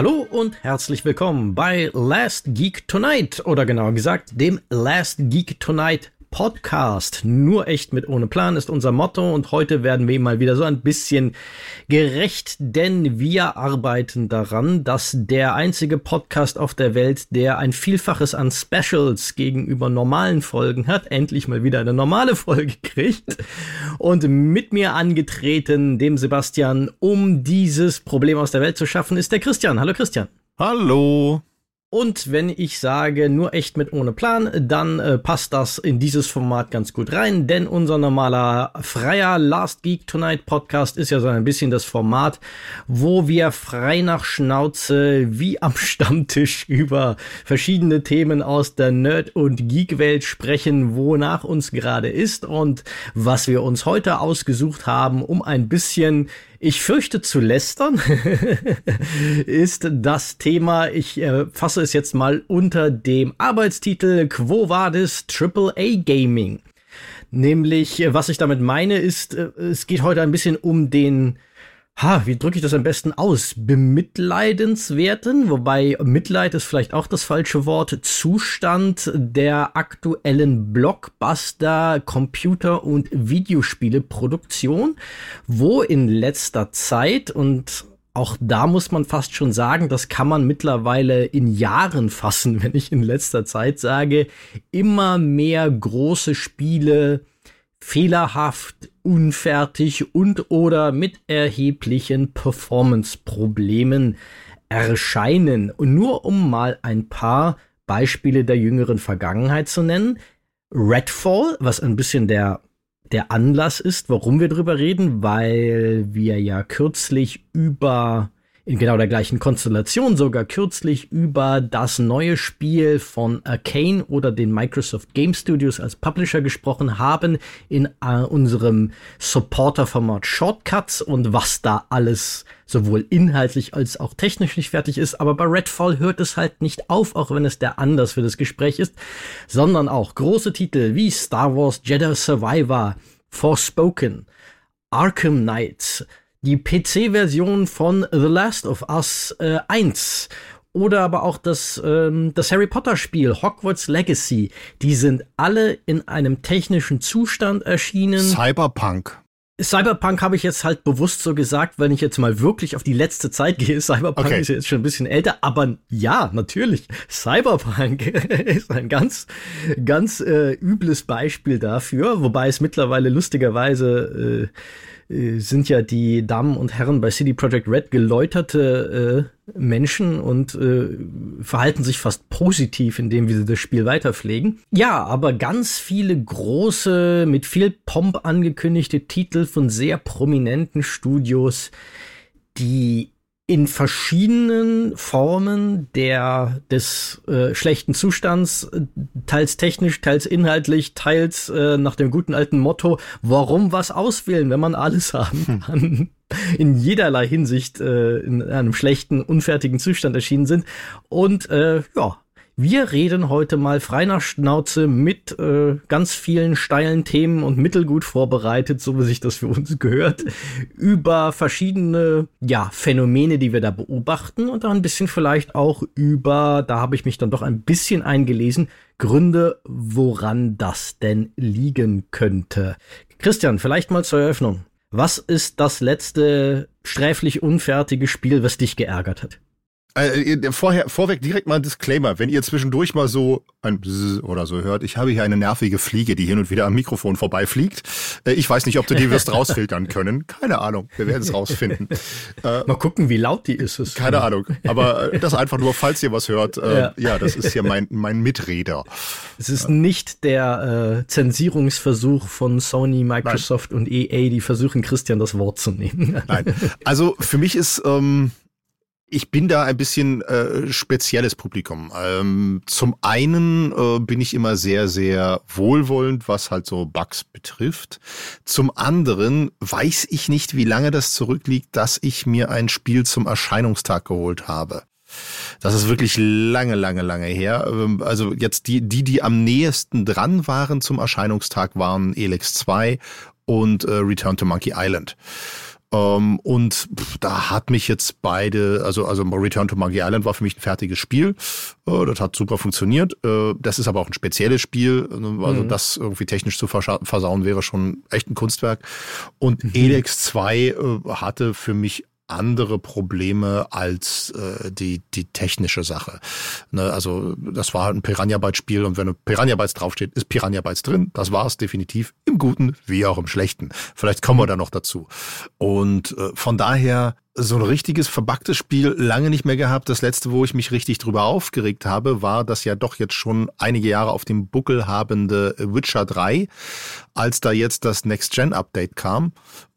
Hallo und herzlich willkommen bei Last Geek Tonight oder genauer gesagt dem Last Geek Tonight Podcast. Nur echt mit ohne Plan ist unser Motto und heute werden wir mal wieder so ein bisschen gerecht, denn wir arbeiten daran, dass der einzige Podcast auf der Welt, der ein Vielfaches an Specials gegenüber normalen Folgen hat, endlich mal wieder eine normale Folge kriegt. Und mit mir angetreten, dem Sebastian, um dieses Problem aus der Welt zu schaffen, ist der Christian. Hallo Christian. Hallo. Und wenn ich sage nur echt mit ohne Plan, dann äh, passt das in dieses Format ganz gut rein, denn unser normaler freier Last Geek Tonight Podcast ist ja so ein bisschen das Format, wo wir frei nach Schnauze wie am Stammtisch über verschiedene Themen aus der Nerd- und Geek-Welt sprechen, wonach uns gerade ist. Und was wir uns heute ausgesucht haben, um ein bisschen ich fürchte zu lästern ist das Thema. Ich äh, fasse es jetzt mal unter dem Arbeitstitel Quo Vadis AAA Gaming. Nämlich, äh, was ich damit meine, ist, äh, es geht heute ein bisschen um den ha, wie drücke ich das am besten aus? Bemitleidenswerten, wobei Mitleid ist vielleicht auch das falsche Wort, Zustand der aktuellen Blockbuster, Computer- und Videospieleproduktion, wo in letzter Zeit? Und auch da muss man fast schon sagen, das kann man mittlerweile in Jahren fassen, wenn ich in letzter Zeit sage, immer mehr große Spiele fehlerhaft, unfertig und oder mit erheblichen Performance-Problemen erscheinen. Und nur um mal ein paar Beispiele der jüngeren Vergangenheit zu nennen. Redfall, was ein bisschen der, der Anlass ist, warum wir drüber reden, weil wir ja kürzlich über in genau der gleichen Konstellation sogar kürzlich über das neue Spiel von Arcane oder den Microsoft Game Studios als Publisher gesprochen haben in äh, unserem Supporter-Format Shortcuts und was da alles sowohl inhaltlich als auch technisch nicht fertig ist. Aber bei Redfall hört es halt nicht auf, auch wenn es der Anlass für das Gespräch ist, sondern auch große Titel wie Star Wars Jedi Survivor, Forspoken, Arkham Knights, die PC-Version von The Last of Us äh, 1 oder aber auch das, ähm, das Harry Potter-Spiel Hogwarts Legacy, die sind alle in einem technischen Zustand erschienen. Cyberpunk. Cyberpunk habe ich jetzt halt bewusst so gesagt, wenn ich jetzt mal wirklich auf die letzte Zeit gehe. Cyberpunk okay. ist jetzt schon ein bisschen älter, aber ja, natürlich. Cyberpunk ist ein ganz, ganz äh, übles Beispiel dafür, wobei es mittlerweile lustigerweise äh, äh, sind ja die Damen und Herren bei City Project Red geläuterte äh, Menschen und äh, verhalten sich fast positiv, indem wir das Spiel weiterpflegen. Ja, aber ganz viele große, mit viel Pomp angekündigte Titel von sehr prominenten Studios, die in verschiedenen Formen der des äh, schlechten Zustands, teils technisch, teils inhaltlich, teils äh, nach dem guten alten Motto, warum was auswählen, wenn man alles haben hm. kann, in jederlei Hinsicht äh, in einem schlechten, unfertigen Zustand erschienen sind. Und äh, ja, wir reden heute mal frei nach Schnauze mit äh, ganz vielen steilen Themen und mittelgut vorbereitet, so wie sich das für uns gehört, über verschiedene ja, Phänomene, die wir da beobachten und dann ein bisschen vielleicht auch über, da habe ich mich dann doch ein bisschen eingelesen, Gründe, woran das denn liegen könnte. Christian, vielleicht mal zur Eröffnung. Was ist das letzte sträflich unfertige Spiel, was dich geärgert hat? Äh, vorher, vorweg direkt mal ein Disclaimer. Wenn ihr zwischendurch mal so ein Bzz oder so hört, ich habe hier eine nervige Fliege, die hin und wieder am Mikrofon vorbeifliegt. Äh, ich weiß nicht, ob du die wirst rausfiltern können. Keine Ahnung. Wir werden es rausfinden. Äh, mal gucken, wie laut die ist. Es. Keine Ahnung. Aber äh, das einfach nur, falls ihr was hört. Äh, ja. ja, das ist hier mein, mein Mitredner. Es ist nicht der äh, Zensierungsversuch von Sony, Microsoft Nein. und EA, die versuchen, Christian das Wort zu nehmen. Nein. Also für mich ist ähm, ich bin da ein bisschen äh, spezielles Publikum. Ähm, zum einen äh, bin ich immer sehr, sehr wohlwollend, was halt so Bugs betrifft. Zum anderen weiß ich nicht, wie lange das zurückliegt, dass ich mir ein Spiel zum Erscheinungstag geholt habe. Das ist wirklich lange, lange, lange her. Ähm, also jetzt die, die, die am nähesten dran waren zum Erscheinungstag, waren Elex 2 und äh, Return to Monkey Island. Ähm, und da hat mich jetzt beide, also, also Return to Monkey Island war für mich ein fertiges Spiel. Äh, das hat super funktioniert. Äh, das ist aber auch ein spezielles Spiel. Also mhm. das irgendwie technisch zu versauen wäre schon echt ein Kunstwerk. Und mhm. Elex 2 äh, hatte für mich andere Probleme als äh, die, die technische Sache. Ne, also das war ein Piranha Bytes Spiel und wenn Piranha Bytes draufsteht, ist Piranha Bytes drin. Das war es definitiv im Guten wie auch im Schlechten. Vielleicht kommen wir da noch dazu. Und äh, von daher so ein richtiges verbacktes Spiel lange nicht mehr gehabt. Das letzte, wo ich mich richtig drüber aufgeregt habe, war das ja doch jetzt schon einige Jahre auf dem Buckel habende Witcher 3, als da jetzt das Next-Gen-Update kam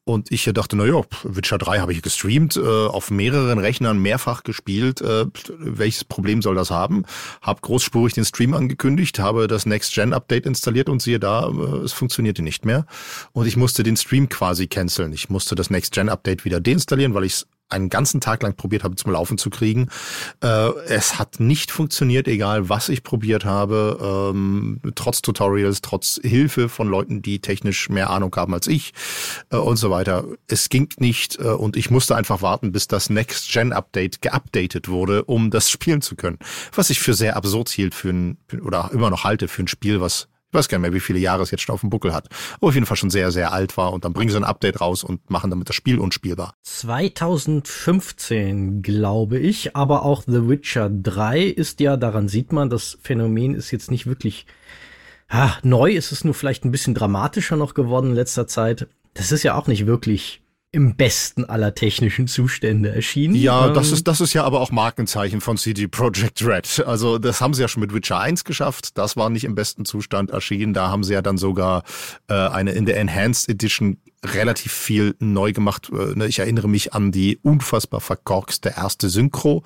und ich dachte, na ja, Witcher 3 habe ich gestreamt, äh, auf mehreren Rechnern mehrfach gespielt. Äh, welches Problem soll das haben? Hab großspurig den Stream angekündigt, habe das Next-Gen-Update installiert und siehe da, äh, es funktionierte nicht mehr. Und ich musste den Stream quasi canceln. Ich musste das Next-Gen-Update wieder deinstallieren, weil ich es einen ganzen Tag lang probiert habe zum Laufen zu kriegen. Äh, es hat nicht funktioniert, egal was ich probiert habe, ähm, trotz Tutorials, trotz Hilfe von Leuten, die technisch mehr Ahnung haben als ich äh, und so weiter. Es ging nicht äh, und ich musste einfach warten, bis das Next-Gen-Update geupdatet wurde, um das spielen zu können. Was ich für sehr absurd hielt für ein, oder immer noch halte für ein Spiel, was ich weiß gar nicht mehr, wie viele Jahre es jetzt schon auf dem Buckel hat. Aber auf jeden Fall schon sehr, sehr alt war. Und dann bringen sie ein Update raus und machen damit das Spiel unspielbar. 2015, glaube ich. Aber auch The Witcher 3 ist ja, daran sieht man, das Phänomen ist jetzt nicht wirklich ah, neu. Ist es nur vielleicht ein bisschen dramatischer noch geworden in letzter Zeit. Das ist ja auch nicht wirklich im besten aller technischen Zustände erschienen. Ja, das ähm, ist, das ist ja aber auch Markenzeichen von CD Projekt Red. Also das haben sie ja schon mit Witcher 1 geschafft. Das war nicht im besten Zustand erschienen. Da haben sie ja dann sogar äh, eine in der Enhanced Edition relativ viel neu gemacht. Äh, ne, ich erinnere mich an die unfassbar verkorkste erste Synchro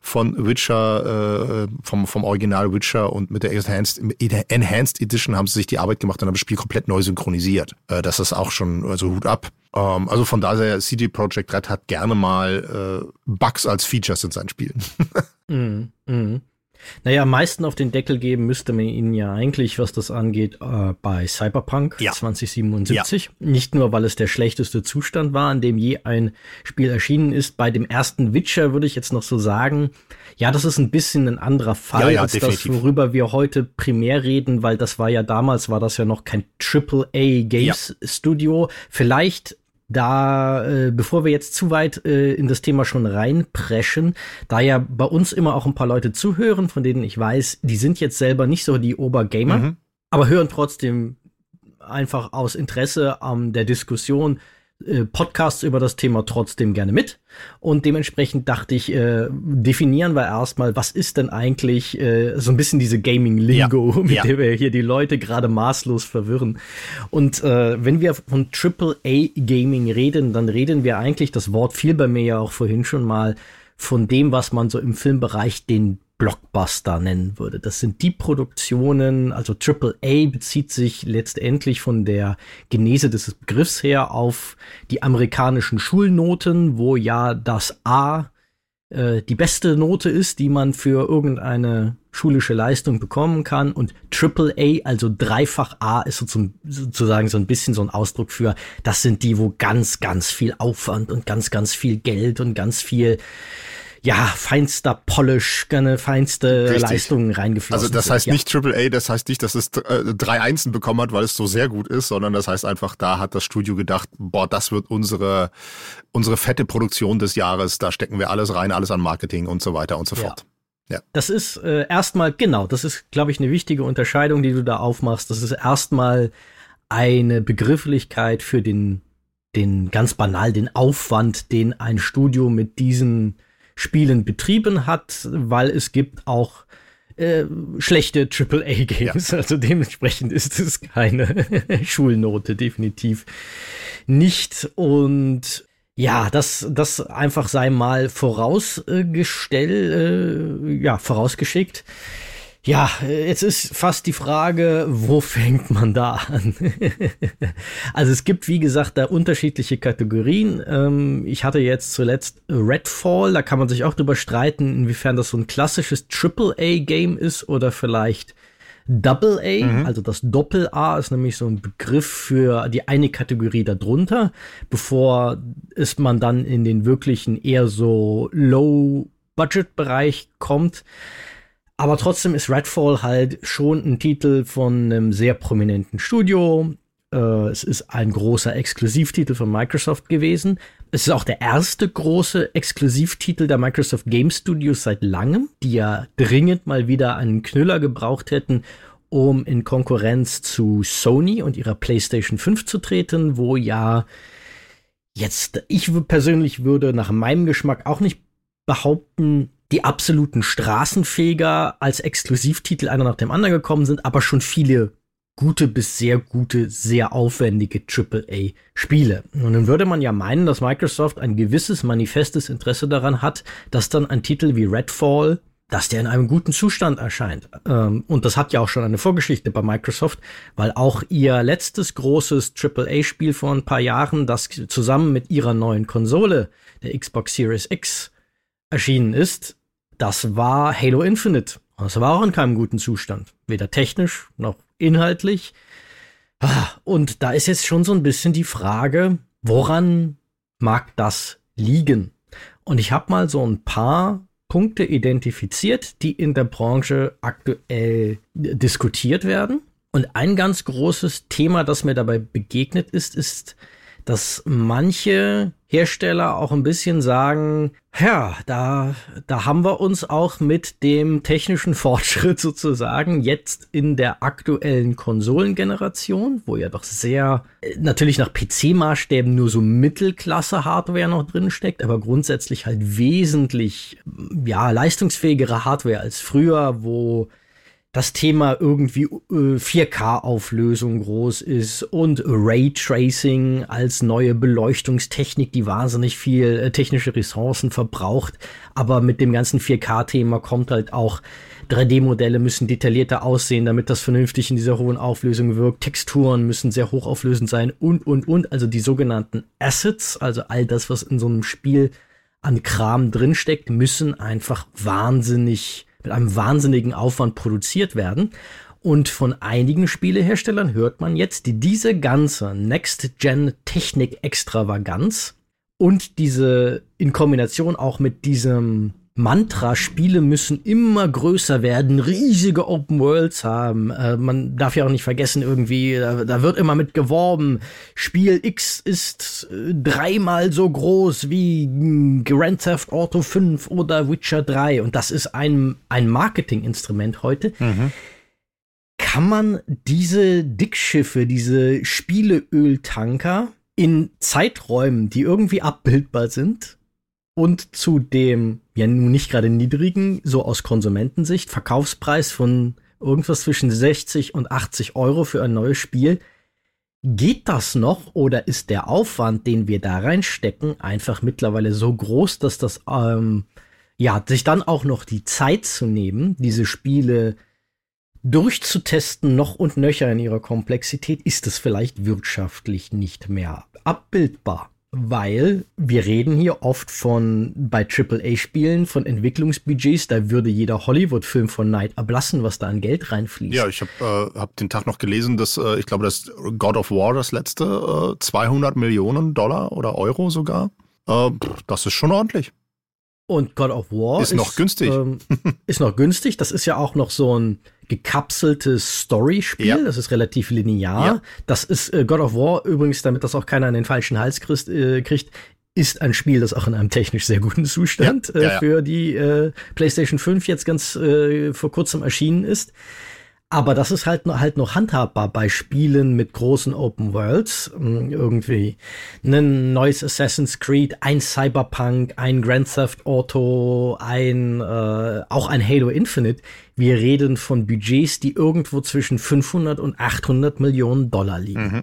von Witcher, äh, vom, vom Original Witcher und mit der Enhanced, Enhanced Edition haben sie sich die Arbeit gemacht und haben das Spiel komplett neu synchronisiert. Äh, das ist auch schon, also Hut ab. Ähm, also von daher, CD Projekt Red hat gerne mal Bugs als Features in seinen Spielen. mm, mm. Naja, am meisten auf den Deckel geben müsste man ihnen ja eigentlich, was das angeht, äh, bei Cyberpunk ja. 2077. Ja. Nicht nur, weil es der schlechteste Zustand war, in dem je ein Spiel erschienen ist. Bei dem ersten Witcher würde ich jetzt noch so sagen, ja, das ist ein bisschen ein anderer Fall ja, als definitiv. das, worüber wir heute primär reden, weil das war ja damals, war das ja noch kein AAA Games Studio. Vielleicht da, äh, bevor wir jetzt zu weit äh, in das Thema schon reinpreschen, da ja bei uns immer auch ein paar Leute zuhören, von denen ich weiß, die sind jetzt selber nicht so die Obergamer, mhm. aber hören trotzdem einfach aus Interesse an der Diskussion äh, Podcasts über das Thema trotzdem gerne mit. Und dementsprechend dachte ich, äh, definieren wir erstmal, was ist denn eigentlich äh, so ein bisschen diese Gaming-Lingo, ja, mit ja. der wir hier die Leute gerade maßlos verwirren. Und äh, wenn wir von AAA-Gaming reden, dann reden wir eigentlich, das Wort fiel bei mir ja auch vorhin schon mal, von dem, was man so im Filmbereich den Blockbuster nennen würde. Das sind die Produktionen, also AAA bezieht sich letztendlich von der Genese des Begriffs her auf die amerikanischen Schulnoten, wo ja das A äh, die beste Note ist, die man für irgendeine schulische Leistung bekommen kann und AAA, also dreifach A, ist sozusagen so ein bisschen so ein Ausdruck für, das sind die, wo ganz, ganz viel Aufwand und ganz, ganz viel Geld und ganz viel ja, feinster Polish, gerne feinste Richtig. Leistungen reingeflossen Also das heißt sind, nicht AAA, das heißt nicht, dass es äh, drei Einsen bekommen hat, weil es so sehr gut ist, sondern das heißt einfach, da hat das Studio gedacht, boah, das wird unsere, unsere fette Produktion des Jahres, da stecken wir alles rein, alles an Marketing und so weiter und so fort. Ja. Das ist äh, erstmal, genau, das ist, glaube ich, eine wichtige Unterscheidung, die du da aufmachst. Das ist erstmal eine Begrifflichkeit für den, den ganz banal, den Aufwand, den ein Studio mit diesen Spielen betrieben hat, weil es gibt auch äh, schlechte AAA-Games. Ja. Also dementsprechend ist es keine Schulnote, definitiv nicht. Und ja, das, das einfach sei mal vorausgestellt, äh, ja, vorausgeschickt. Ja, jetzt ist fast die Frage, wo fängt man da an? also es gibt, wie gesagt, da unterschiedliche Kategorien. Ähm, ich hatte jetzt zuletzt Redfall, da kann man sich auch drüber streiten, inwiefern das so ein klassisches AAA-Game ist oder vielleicht Double A, mhm. also das Doppel A ist nämlich so ein Begriff für die eine Kategorie darunter, bevor es man dann in den wirklichen eher so Low Budget Bereich kommt. Aber trotzdem ist Redfall halt schon ein Titel von einem sehr prominenten Studio. Äh, es ist ein großer Exklusivtitel von Microsoft gewesen. Es ist auch der erste große Exklusivtitel der Microsoft Game Studios seit langem, die ja dringend mal wieder einen Knüller gebraucht hätten, um in Konkurrenz zu Sony und ihrer PlayStation 5 zu treten, wo ja jetzt, ich persönlich würde nach meinem Geschmack auch nicht behaupten, die absoluten Straßenfeger als Exklusivtitel einer nach dem anderen gekommen sind, aber schon viele gute bis sehr gute, sehr aufwendige AAA-Spiele. Und dann würde man ja meinen, dass Microsoft ein gewisses manifestes Interesse daran hat, dass dann ein Titel wie Redfall, dass der in einem guten Zustand erscheint. Ähm, und das hat ja auch schon eine Vorgeschichte bei Microsoft, weil auch ihr letztes großes AAA-Spiel vor ein paar Jahren, das zusammen mit ihrer neuen Konsole, der Xbox Series X, erschienen ist, das war Halo Infinite. Das war auch in keinem guten Zustand. Weder technisch noch inhaltlich. Ah, und da ist jetzt schon so ein bisschen die Frage, woran mag das liegen? Und ich habe mal so ein paar Punkte identifiziert, die in der Branche aktuell diskutiert werden. Und ein ganz großes Thema, das mir dabei begegnet ist, ist dass manche Hersteller auch ein bisschen sagen, ja, da, da haben wir uns auch mit dem technischen Fortschritt sozusagen jetzt in der aktuellen Konsolengeneration, wo ja doch sehr, natürlich nach PC-Maßstäben nur so Mittelklasse-Hardware noch drin steckt, aber grundsätzlich halt wesentlich, ja, leistungsfähigere Hardware als früher, wo das Thema irgendwie äh, 4K-Auflösung groß ist und Raytracing als neue Beleuchtungstechnik, die wahnsinnig viel äh, technische Ressourcen verbraucht. Aber mit dem ganzen 4K-Thema kommt halt auch 3D-Modelle müssen detaillierter aussehen, damit das vernünftig in dieser hohen Auflösung wirkt. Texturen müssen sehr hochauflösend sein und, und, und. Also die sogenannten Assets, also all das, was in so einem Spiel an Kram drinsteckt, müssen einfach wahnsinnig mit einem wahnsinnigen Aufwand produziert werden. Und von einigen Spieleherstellern hört man jetzt, die diese ganze Next-Gen-Technik-Extravaganz und diese in Kombination auch mit diesem Mantra, Spiele müssen immer größer werden, riesige Open Worlds haben. Äh, man darf ja auch nicht vergessen, irgendwie, da, da, wird immer mit geworben, Spiel X ist äh, dreimal so groß wie Grand Theft Auto 5 oder Witcher 3. Und das ist ein, ein Marketinginstrument heute. Mhm. Kann man diese Dickschiffe, diese Spieleöltanker in Zeiträumen, die irgendwie abbildbar sind, und zu dem ja nun nicht gerade niedrigen, so aus Konsumentensicht, Verkaufspreis von irgendwas zwischen 60 und 80 Euro für ein neues Spiel. Geht das noch oder ist der Aufwand, den wir da reinstecken, einfach mittlerweile so groß, dass das, ähm, ja, sich dann auch noch die Zeit zu nehmen, diese Spiele durchzutesten, noch und nöcher in ihrer Komplexität, ist es vielleicht wirtschaftlich nicht mehr abbildbar weil wir reden hier oft von bei AAA-Spielen von Entwicklungsbudgets, da würde jeder Hollywood-Film von Night ablassen, was da an Geld reinfließt. Ja, ich habe äh, hab den Tag noch gelesen, dass äh, ich glaube, dass God of War das letzte äh, 200 Millionen Dollar oder Euro sogar. Äh, das ist schon ordentlich. Und God of War ist, ist noch günstig. Ähm, ist noch günstig. Das ist ja auch noch so ein gekapseltes Story-Spiel. Ja. Das ist relativ linear. Ja. Das ist äh, God of War übrigens, damit das auch keiner an den falschen Hals kriegt, äh, kriegt ist ein Spiel, das auch in einem technisch sehr guten Zustand ja, äh, für die äh, PlayStation 5 jetzt ganz äh, vor kurzem erschienen ist. Aber das ist halt, halt noch handhabbar bei Spielen mit großen Open Worlds. Hm, irgendwie ein neues Assassin's Creed, ein Cyberpunk, ein Grand Theft Auto, ein, äh, auch ein Halo Infinite. Wir reden von Budgets, die irgendwo zwischen 500 und 800 Millionen Dollar liegen. Mhm.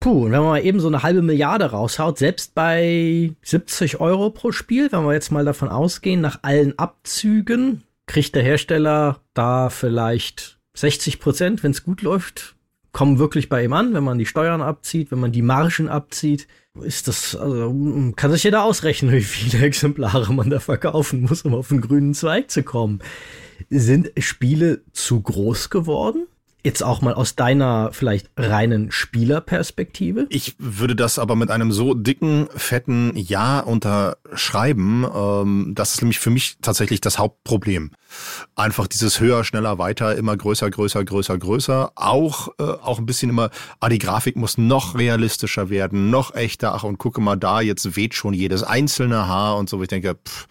Puh, und wenn man mal eben so eine halbe Milliarde raushaut, selbst bei 70 Euro pro Spiel, wenn wir jetzt mal davon ausgehen, nach allen Abzügen, kriegt der Hersteller da vielleicht 60 Prozent, wenn es gut läuft, kommen wirklich bei ihm an, wenn man die Steuern abzieht, wenn man die Margen abzieht. Ist das, also kann sich jeder ausrechnen, wie viele Exemplare man da verkaufen muss, um auf den grünen Zweig zu kommen. Sind Spiele zu groß geworden? Jetzt auch mal aus deiner vielleicht reinen Spielerperspektive? Ich würde das aber mit einem so dicken, fetten Ja unterschreiben. Ähm, das ist nämlich für mich tatsächlich das Hauptproblem. Einfach dieses höher, schneller, weiter, immer größer, größer, größer, größer. Auch, äh, auch ein bisschen immer, ah, die Grafik muss noch realistischer werden, noch echter. Ach, und gucke mal da, jetzt weht schon jedes einzelne Haar und so. Ich denke, pff,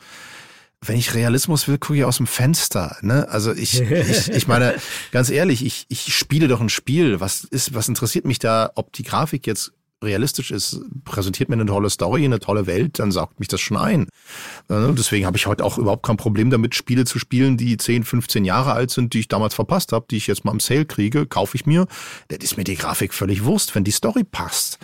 wenn ich Realismus will, gucke ich aus dem Fenster. Ne? Also ich, ich, ich meine, ganz ehrlich, ich, ich spiele doch ein Spiel. Was ist, was interessiert mich da, ob die Grafik jetzt realistisch ist, präsentiert mir eine tolle Story, eine tolle Welt, dann saugt mich das schon ein. Äh, deswegen habe ich heute auch überhaupt kein Problem damit, Spiele zu spielen, die 10, 15 Jahre alt sind, die ich damals verpasst habe, die ich jetzt mal im Sale kriege, kaufe ich mir. Das ist mir die Grafik völlig Wurst, wenn die Story passt.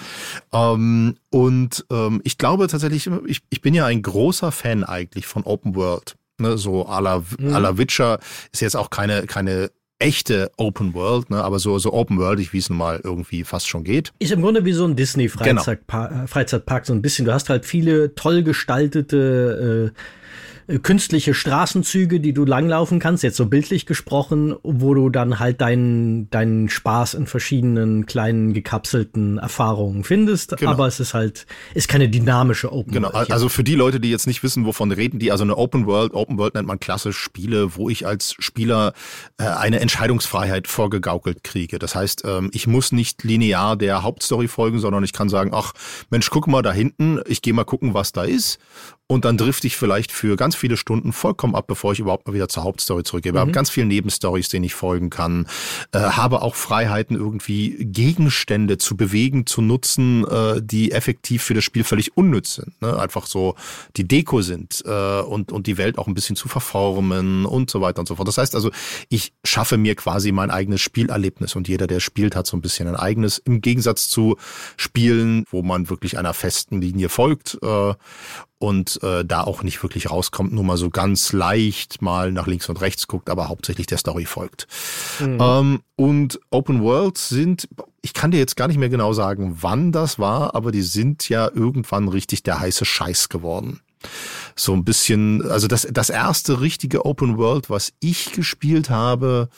Ähm, und ähm, ich glaube tatsächlich, ich, ich bin ja ein großer Fan eigentlich von Open World. Ne, so à la, mhm. à la Witcher ist jetzt auch keine, keine echte Open World, ne? aber so, so Open World, wie es nun mal irgendwie fast schon geht. Ist im Grunde wie so ein Disney-Freizeitpark, genau. Freizeitpark, so ein bisschen. Du hast halt viele toll gestaltete äh, äh, künstliche Straßenzüge, die du langlaufen kannst, jetzt so bildlich gesprochen, wo du dann halt deinen, deinen Spaß in verschiedenen kleinen gekapselten Erfahrungen findest. Genau. Aber es ist halt, ist keine dynamische Open genau. World. Genau, also für die Leute, die jetzt nicht wissen, wovon reden die, also eine Open World, Open World nennt man klassisch Spiele, wo ich als Spieler äh, eine Entscheidungsfreiheit vorgegaukelt kriege. Das heißt, ähm, ich muss nicht linear der Hauptstory folgen, sondern ich kann sagen, ach Mensch, guck mal da hinten, ich gehe mal gucken, was da ist und dann drifte ich vielleicht für ganz viele Stunden vollkommen ab, bevor ich überhaupt mal wieder zur Hauptstory zurückgehe. Mhm. habe ganz viele Nebenstories, denen ich folgen kann, äh, habe auch Freiheiten, irgendwie Gegenstände zu bewegen, zu nutzen, äh, die effektiv für das Spiel völlig unnütz sind. Ne? Einfach so die Deko sind äh, und, und die Welt auch ein bisschen zu verformen und so weiter und so fort. Das heißt also, ich schaffe mir quasi mein eigenes Spielerlebnis und jeder, der spielt, hat so ein bisschen ein eigenes, im Gegensatz zu Spielen, wo man wirklich einer festen Linie folgt. Äh, und äh, da auch nicht wirklich rauskommt, nur mal so ganz leicht mal nach links und rechts guckt, aber hauptsächlich der Story folgt. Mhm. Ähm, und Open Worlds sind, ich kann dir jetzt gar nicht mehr genau sagen, wann das war, aber die sind ja irgendwann richtig der heiße Scheiß geworden. So ein bisschen, also das, das erste richtige Open World, was ich gespielt habe,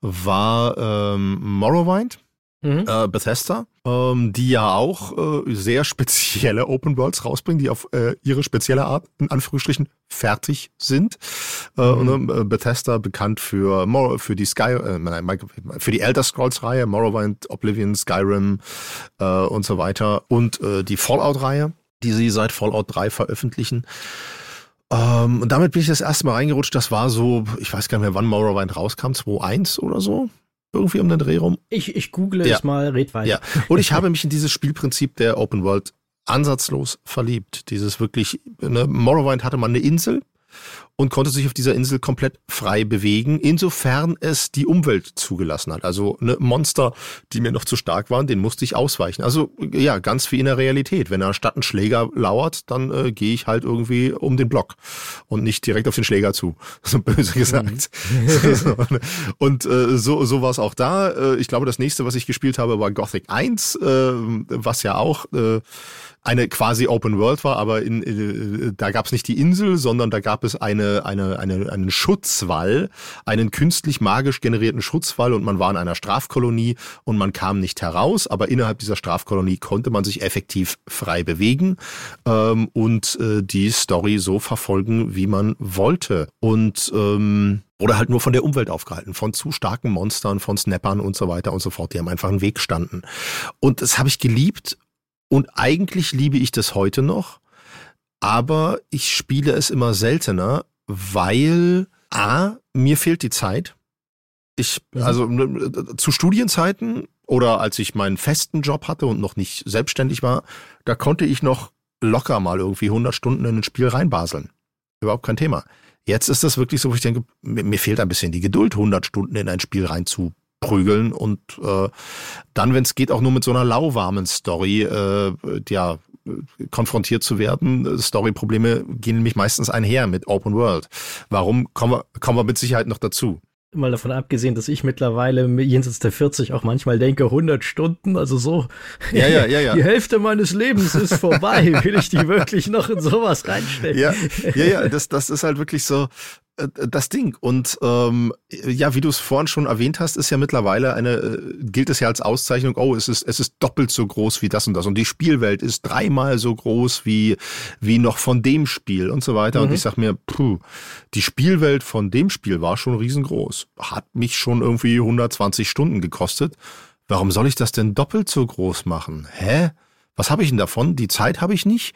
war ähm, Morrowind mhm. äh, Bethesda, ähm, die ja auch äh, sehr spezielle Open Worlds rausbringen, die auf äh, ihre spezielle Art, in Anführungsstrichen, fertig sind. Äh, mhm. und, äh, Bethesda bekannt für für die Sky, äh, für die Elder Scrolls Reihe, Morrowind, Oblivion, Skyrim und so weiter und die Fallout Reihe, die sie seit Fallout 3 veröffentlichen. Ähm, und damit bin ich das erste Mal reingerutscht. Das war so, ich weiß gar nicht mehr, wann Morrowind rauskam, 2.1 oder so irgendwie um den Dreh rum? Ich, ich google ja. es mal, red weiter. Ja. Und ich habe mich in dieses Spielprinzip der Open World ansatzlos verliebt. Dieses wirklich, ne, Morrowind hatte man eine Insel, und konnte sich auf dieser Insel komplett frei bewegen, insofern es die Umwelt zugelassen hat. Also ne, Monster, die mir noch zu stark waren, den musste ich ausweichen. Also ja, ganz wie in der Realität. Wenn da statt ein Schläger lauert, dann äh, gehe ich halt irgendwie um den Block und nicht direkt auf den Schläger zu. So böse gesagt. Mhm. und äh, so, so war es auch da. Äh, ich glaube, das nächste, was ich gespielt habe, war Gothic 1, äh, was ja auch äh, eine quasi Open World war, aber in, in, äh, da gab es nicht die Insel, sondern da gab es eine, eine, eine, einen Schutzwall, einen künstlich magisch generierten Schutzwall und man war in einer Strafkolonie und man kam nicht heraus, aber innerhalb dieser Strafkolonie konnte man sich effektiv frei bewegen ähm, und äh, die Story so verfolgen, wie man wollte. Und ähm, oder halt nur von der Umwelt aufgehalten, von zu starken Monstern, von Snappern und so weiter und so fort. Die haben einfach einen Weg standen. Und das habe ich geliebt und eigentlich liebe ich das heute noch, aber ich spiele es immer seltener, weil A, mir fehlt die Zeit. Ich, mhm. also ne, zu Studienzeiten oder als ich meinen festen Job hatte und noch nicht selbstständig war, da konnte ich noch locker mal irgendwie 100 Stunden in ein Spiel reinbaseln. Überhaupt kein Thema. Jetzt ist das wirklich so, wo ich denke, mir, fehlt ein bisschen die Geduld, 100 Stunden in ein Spiel reinzu prügeln und äh, dann, wenn es geht, auch nur mit so einer lauwarmen Story, äh, ja, konfrontiert zu werden. Storyprobleme gehen nämlich meistens einher mit Open World. Warum kommen wir, kommen wir mit Sicherheit noch dazu? Mal davon abgesehen, dass ich mittlerweile jenseits der 40 auch manchmal denke, 100 Stunden, also so, ja, ja, ja, ja. die Hälfte meines Lebens ist vorbei. Will ich die wirklich noch in sowas reinstecken? Ja, ja, ja, das, das ist halt wirklich so, das Ding. Und ähm, ja, wie du es vorhin schon erwähnt hast, ist ja mittlerweile eine, äh, gilt es ja als Auszeichnung, oh, es ist, es ist doppelt so groß wie das und das. Und die Spielwelt ist dreimal so groß wie, wie noch von dem Spiel und so weiter. Mhm. Und ich sag mir, puh, die Spielwelt von dem Spiel war schon riesengroß. Hat mich schon irgendwie 120 Stunden gekostet. Warum soll ich das denn doppelt so groß machen? Hä? Was habe ich denn davon? Die Zeit habe ich nicht.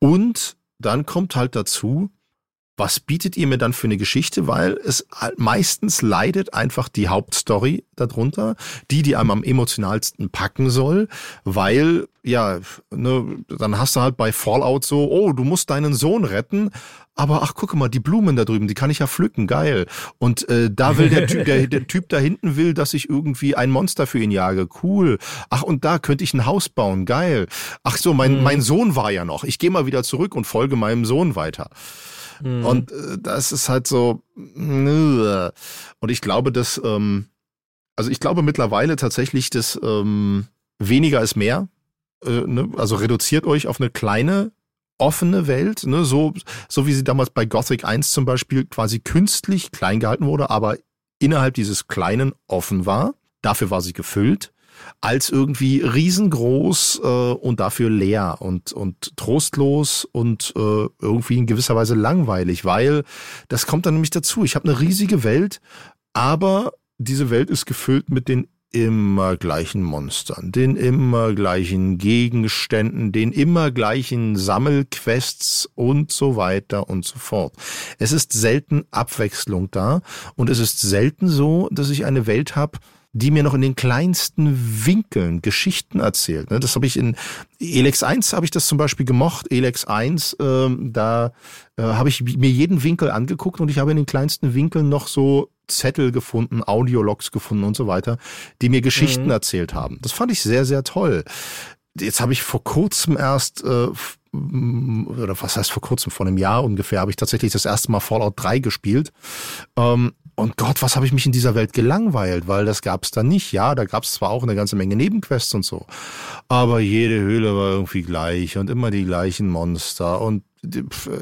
Und dann kommt halt dazu, was bietet ihr mir dann für eine Geschichte? Weil es meistens leidet einfach die Hauptstory darunter, die, die einem am emotionalsten packen soll, weil, ja, ne, dann hast du halt bei Fallout so, oh, du musst deinen Sohn retten, aber ach, guck mal, die Blumen da drüben, die kann ich ja pflücken, geil. Und äh, da will der Typ, der, der Typ da hinten will, dass ich irgendwie ein Monster für ihn jage, cool. Ach, und da könnte ich ein Haus bauen, geil. Ach so, mein, mhm. mein Sohn war ja noch. Ich gehe mal wieder zurück und folge meinem Sohn weiter. Mhm. Und äh, das ist halt so. Und ich glaube, dass, ähm, also ich glaube mittlerweile tatsächlich, dass ähm, weniger ist mehr. Äh, ne? Also reduziert euch auf eine kleine offene Welt, ne, so, so wie sie damals bei Gothic 1 zum Beispiel quasi künstlich klein gehalten wurde, aber innerhalb dieses Kleinen offen war. Dafür war sie gefüllt als irgendwie riesengroß äh, und dafür leer und, und trostlos und äh, irgendwie in gewisser Weise langweilig, weil das kommt dann nämlich dazu. Ich habe eine riesige Welt, aber diese Welt ist gefüllt mit den immer gleichen Monstern, den immer gleichen Gegenständen, den immer gleichen Sammelquests und so weiter und so fort. Es ist selten Abwechslung da und es ist selten so, dass ich eine Welt habe, die mir noch in den kleinsten Winkeln Geschichten erzählt. Ne? Das habe ich in Elex 1 habe ich das zum Beispiel gemocht. Elex 1, ähm, da äh, habe ich mir jeden Winkel angeguckt und ich habe in den kleinsten Winkeln noch so Zettel gefunden, Audiologs gefunden und so weiter, die mir Geschichten mhm. erzählt haben. Das fand ich sehr, sehr toll. Jetzt habe ich vor kurzem erst äh, oder was heißt vor kurzem, vor einem Jahr ungefähr, habe ich tatsächlich das erste Mal Fallout 3 gespielt. Ähm, und Gott, was habe ich mich in dieser Welt gelangweilt, weil das gab es da nicht. Ja, da gab es zwar auch eine ganze Menge Nebenquests und so, aber jede Höhle war irgendwie gleich und immer die gleichen Monster und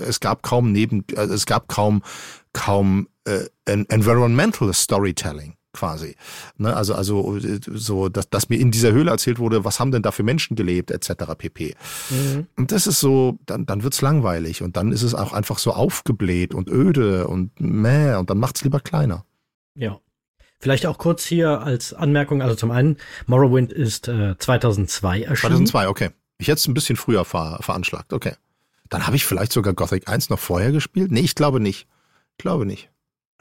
es gab kaum Neben, also es gab kaum kaum äh, Environmental Storytelling quasi. Ne? Also, also so, dass, dass mir in dieser Höhle erzählt wurde, was haben denn da für Menschen gelebt, etc. pp. Mhm. Und das ist so, dann, dann wird's langweilig und dann ist es auch einfach so aufgebläht und öde und meh und dann macht's lieber kleiner. Ja. Vielleicht auch kurz hier als Anmerkung, also zum einen, Morrowind ist äh, 2002 erschienen. 2002, okay. Ich hätte es ein bisschen früher ver veranschlagt, okay. Dann habe ich vielleicht sogar Gothic 1 noch vorher gespielt? Nee, ich glaube nicht. Ich glaube nicht.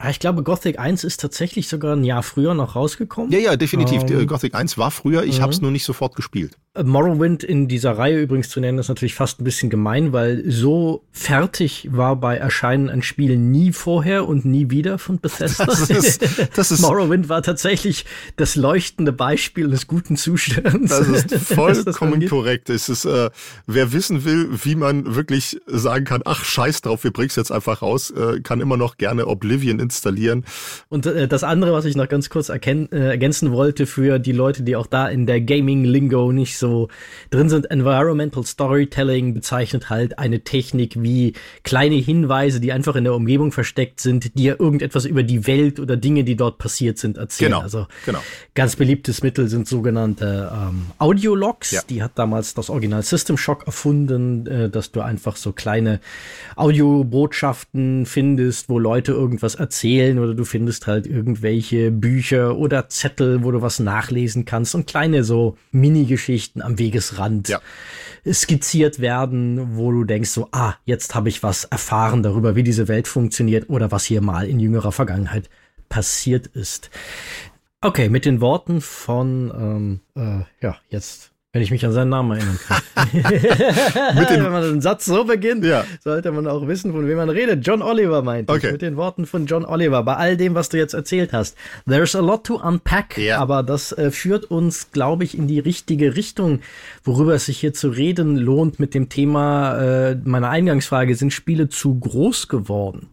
Ah, ich glaube, Gothic 1 ist tatsächlich sogar ein Jahr früher noch rausgekommen. Ja, ja, definitiv. Ähm, Gothic 1 war früher, ich habe es nur nicht sofort gespielt. Äh, Morrowind in dieser Reihe übrigens zu nennen, ist natürlich fast ein bisschen gemein, weil so fertig war bei Erscheinen ein Spiel nie vorher und nie wieder von Bethesda. Das ist, das ist Morrowind war tatsächlich das leuchtende Beispiel des guten Zustands. Das ist vollkommen das korrekt. Es ist, äh, wer wissen will, wie man wirklich sagen kann, ach scheiß drauf, wir bringen es jetzt einfach raus, äh, kann immer noch gerne Oblivion installieren. Und äh, das andere, was ich noch ganz kurz erken äh, ergänzen wollte für die Leute, die auch da in der Gaming-Lingo nicht so drin sind, Environmental Storytelling bezeichnet halt eine Technik wie kleine Hinweise, die einfach in der Umgebung versteckt sind, die ja irgendetwas über die Welt oder Dinge, die dort passiert sind, erzählen. Genau, also genau. ganz beliebtes Mittel sind sogenannte ähm, Audiologs. Ja. Die hat damals das Original System Shock erfunden, äh, dass du einfach so kleine Audiobotschaften findest, wo Leute irgendwas erzählen erzählen oder du findest halt irgendwelche Bücher oder Zettel, wo du was nachlesen kannst und kleine so Mini-Geschichten am Wegesrand ja. skizziert werden, wo du denkst so, ah, jetzt habe ich was erfahren darüber, wie diese Welt funktioniert oder was hier mal in jüngerer Vergangenheit passiert ist. Okay, mit den Worten von, ähm, äh, ja, jetzt wenn ich mich an seinen Namen erinnern kann. Wenn man einen Satz so beginnt, ja. sollte man auch wissen, von wem man redet. John Oliver meint okay. mit den Worten von John Oliver. Bei all dem, was du jetzt erzählt hast. There's a lot to unpack, ja. aber das äh, führt uns, glaube ich, in die richtige Richtung, worüber es sich hier zu reden lohnt mit dem Thema äh, meiner Eingangsfrage, sind Spiele zu groß geworden?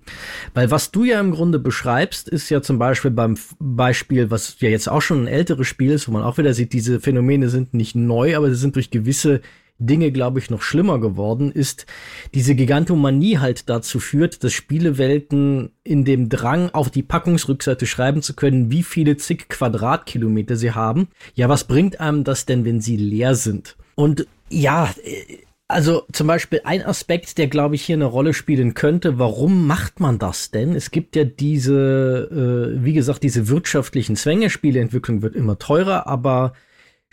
Weil was du ja im Grunde beschreibst, ist ja zum Beispiel beim Beispiel, was ja jetzt auch schon ein älteres Spiel ist, wo man auch wieder sieht, diese Phänomene sind nicht neu neu, aber sie sind durch gewisse Dinge, glaube ich, noch schlimmer geworden, ist diese Gigantomanie halt dazu führt, dass Spielewelten in dem Drang, auf die Packungsrückseite schreiben zu können, wie viele zig Quadratkilometer sie haben. Ja, was bringt einem das denn, wenn sie leer sind? Und ja, also zum Beispiel ein Aspekt, der glaube ich hier eine Rolle spielen könnte. Warum macht man das denn? Es gibt ja diese, äh, wie gesagt, diese wirtschaftlichen Zwänge. Spieleentwicklung wird immer teurer, aber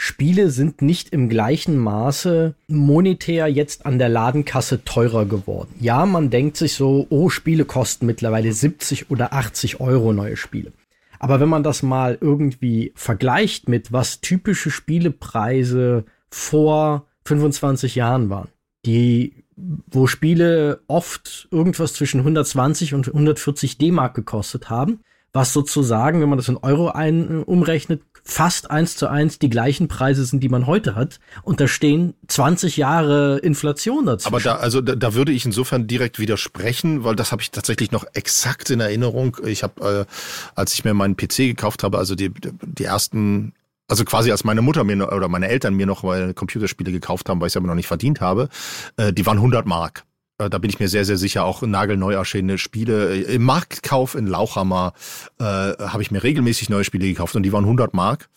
Spiele sind nicht im gleichen Maße monetär jetzt an der Ladenkasse teurer geworden. Ja, man denkt sich so, oh, Spiele kosten mittlerweile 70 oder 80 Euro neue Spiele. Aber wenn man das mal irgendwie vergleicht mit was typische Spielepreise vor 25 Jahren waren, die, wo Spiele oft irgendwas zwischen 120 und 140 D-Mark gekostet haben, was sozusagen, wenn man das in Euro ein, umrechnet, fast eins zu eins die gleichen Preise sind, die man heute hat. Und da stehen 20 Jahre Inflation dazu. Aber da, also da, da würde ich insofern direkt widersprechen, weil das habe ich tatsächlich noch exakt in Erinnerung. Ich habe, äh, als ich mir meinen PC gekauft habe, also die, die ersten also quasi als meine Mutter mir oder meine Eltern mir noch mal Computerspiele gekauft haben, weil ich es aber noch nicht verdient habe, äh, die waren 100 Mark. Äh, da bin ich mir sehr, sehr sicher, auch nagelneu erschienene Spiele. Äh, Im Marktkauf in Lauchhammer äh, habe ich mir regelmäßig neue Spiele gekauft und die waren 100 Mark.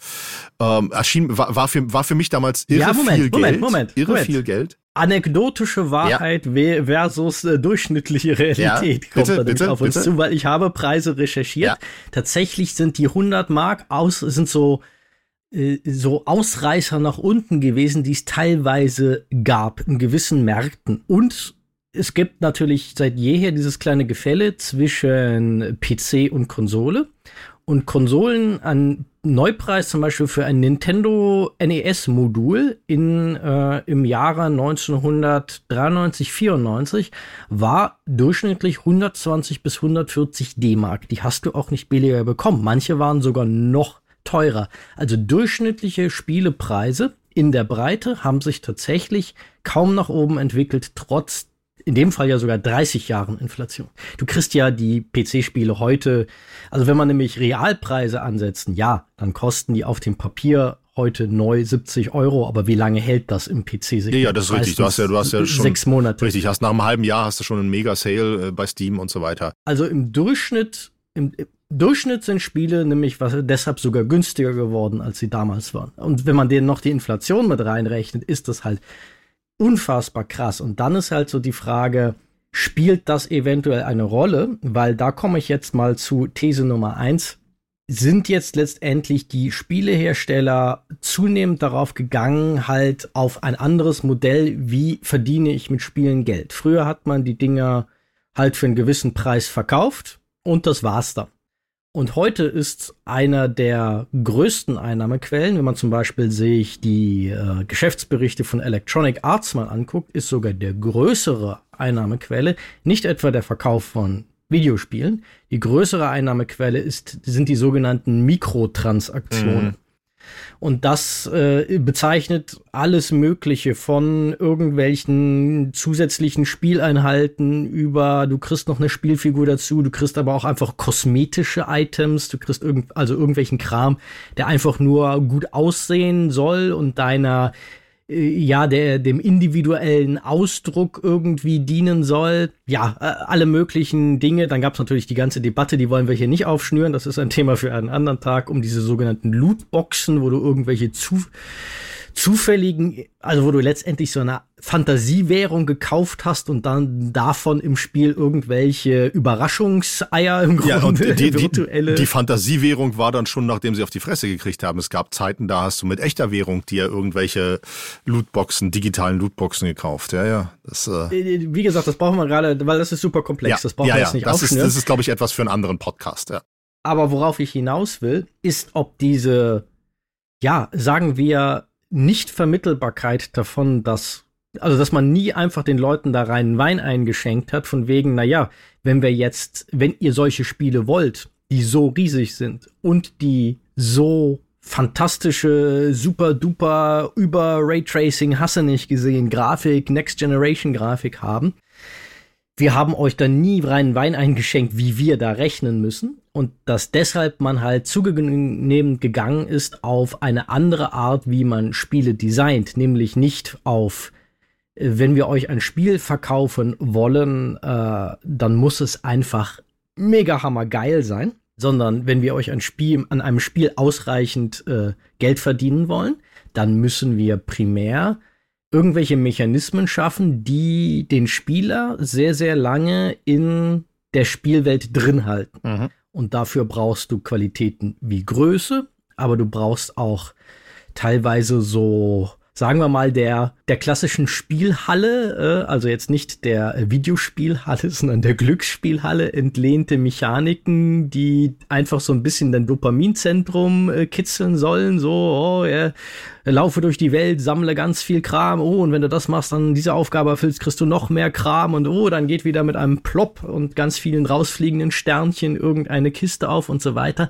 Ähm, erschien, war, war, für, war für mich damals irre ja, Moment, viel Moment, Geld. Moment, irre Moment. viel Geld. Anekdotische Wahrheit ja. versus äh, durchschnittliche Realität ja, kommt bitte, bitte, auf uns bitte. zu, weil ich habe Preise recherchiert. Ja. Tatsächlich sind die 100 Mark aus, sind so äh, so Ausreißer nach unten gewesen, die es teilweise gab in gewissen Märkten. Und es gibt natürlich seit jeher dieses kleine Gefälle zwischen PC und Konsole. Und Konsolen an Neupreis zum Beispiel für ein Nintendo NES-Modul in äh, im Jahre 1993, 94 war durchschnittlich 120 bis 140 D-Mark. Die hast du auch nicht billiger bekommen. Manche waren sogar noch teurer. Also durchschnittliche Spielepreise in der Breite haben sich tatsächlich kaum nach oben entwickelt, trotz in dem Fall ja sogar 30 Jahren Inflation. Du kriegst ja die PC-Spiele heute, also wenn man nämlich Realpreise ansetzen, ja, dann kosten die auf dem Papier heute neu 70 Euro, aber wie lange hält das im PC-Segment? Ja, ja, das ist richtig. Du hast ja, du hast ja schon sechs Monate. Richtig, hast nach einem halben Jahr hast du schon einen Mega-Sale äh, bei Steam und so weiter. Also im Durchschnitt, im, Durchschnitt sind Spiele nämlich was, deshalb sogar günstiger geworden, als sie damals waren. Und wenn man denen noch die Inflation mit reinrechnet, ist das halt unfassbar krass. Und dann ist halt so die Frage, spielt das eventuell eine Rolle? Weil da komme ich jetzt mal zu These Nummer eins. Sind jetzt letztendlich die Spielehersteller zunehmend darauf gegangen, halt auf ein anderes Modell, wie verdiene ich mit Spielen Geld? Früher hat man die Dinger halt für einen gewissen Preis verkauft und das war's dann. Und heute ist einer der größten Einnahmequellen, wenn man zum Beispiel sich die äh, Geschäftsberichte von Electronic Arts mal anguckt, ist sogar der größere Einnahmequelle nicht etwa der Verkauf von Videospielen. Die größere Einnahmequelle ist, sind die sogenannten Mikrotransaktionen. Mhm. Und das äh, bezeichnet alles Mögliche von irgendwelchen zusätzlichen Spieleinhalten über, du kriegst noch eine Spielfigur dazu, du kriegst aber auch einfach kosmetische Items, du kriegst irgend, also irgendwelchen Kram, der einfach nur gut aussehen soll und deiner ja, der dem individuellen Ausdruck irgendwie dienen soll. Ja, äh, alle möglichen Dinge. Dann gab es natürlich die ganze Debatte, die wollen wir hier nicht aufschnüren. Das ist ein Thema für einen anderen Tag, um diese sogenannten Lootboxen, wo du irgendwelche zu zufälligen, also wo du letztendlich so eine Fantasiewährung gekauft hast und dann davon im Spiel irgendwelche Überraschungseier im Grunde, ja, und die, virtuelle. Die, die Fantasiewährung war dann schon, nachdem sie auf die Fresse gekriegt haben. Es gab Zeiten, da hast du mit echter Währung dir irgendwelche Lootboxen, digitalen Lootboxen gekauft. Ja, ja. Das, äh, äh Wie gesagt, das brauchen wir gerade, weil das ist super komplex. Ja, das brauchen ja, wir jetzt nicht das ist, das ist, glaube ich, etwas für einen anderen Podcast, ja. Aber worauf ich hinaus will, ist, ob diese, ja, sagen wir, Nicht-Vermittelbarkeit davon, dass, also dass man nie einfach den Leuten da reinen Wein eingeschenkt hat, von wegen, naja, wenn wir jetzt, wenn ihr solche Spiele wollt, die so riesig sind und die so fantastische, super duper, über Raytracing, hasse nicht gesehen, Grafik, Next Generation Grafik haben. Wir haben euch da nie reinen Wein eingeschenkt, wie wir da rechnen müssen und dass deshalb man halt zunehmend gegangen ist auf eine andere Art, wie man Spiele designt, nämlich nicht auf wenn wir euch ein Spiel verkaufen wollen, äh, dann muss es einfach mega hammergeil sein, sondern wenn wir euch ein Spiel an einem Spiel ausreichend äh, Geld verdienen wollen, dann müssen wir primär irgendwelche Mechanismen schaffen, die den Spieler sehr, sehr lange in der Spielwelt drin halten. Mhm. Und dafür brauchst du Qualitäten wie Größe, aber du brauchst auch teilweise so sagen wir mal, der, der klassischen Spielhalle, äh, also jetzt nicht der Videospielhalle, sondern der Glücksspielhalle entlehnte Mechaniken, die einfach so ein bisschen dein Dopaminzentrum äh, kitzeln sollen, so, oh, ja, laufe durch die Welt, sammle ganz viel Kram, oh, und wenn du das machst, dann diese Aufgabe erfüllst, kriegst du noch mehr Kram. Und oh, dann geht wieder mit einem Plop und ganz vielen rausfliegenden Sternchen irgendeine Kiste auf und so weiter,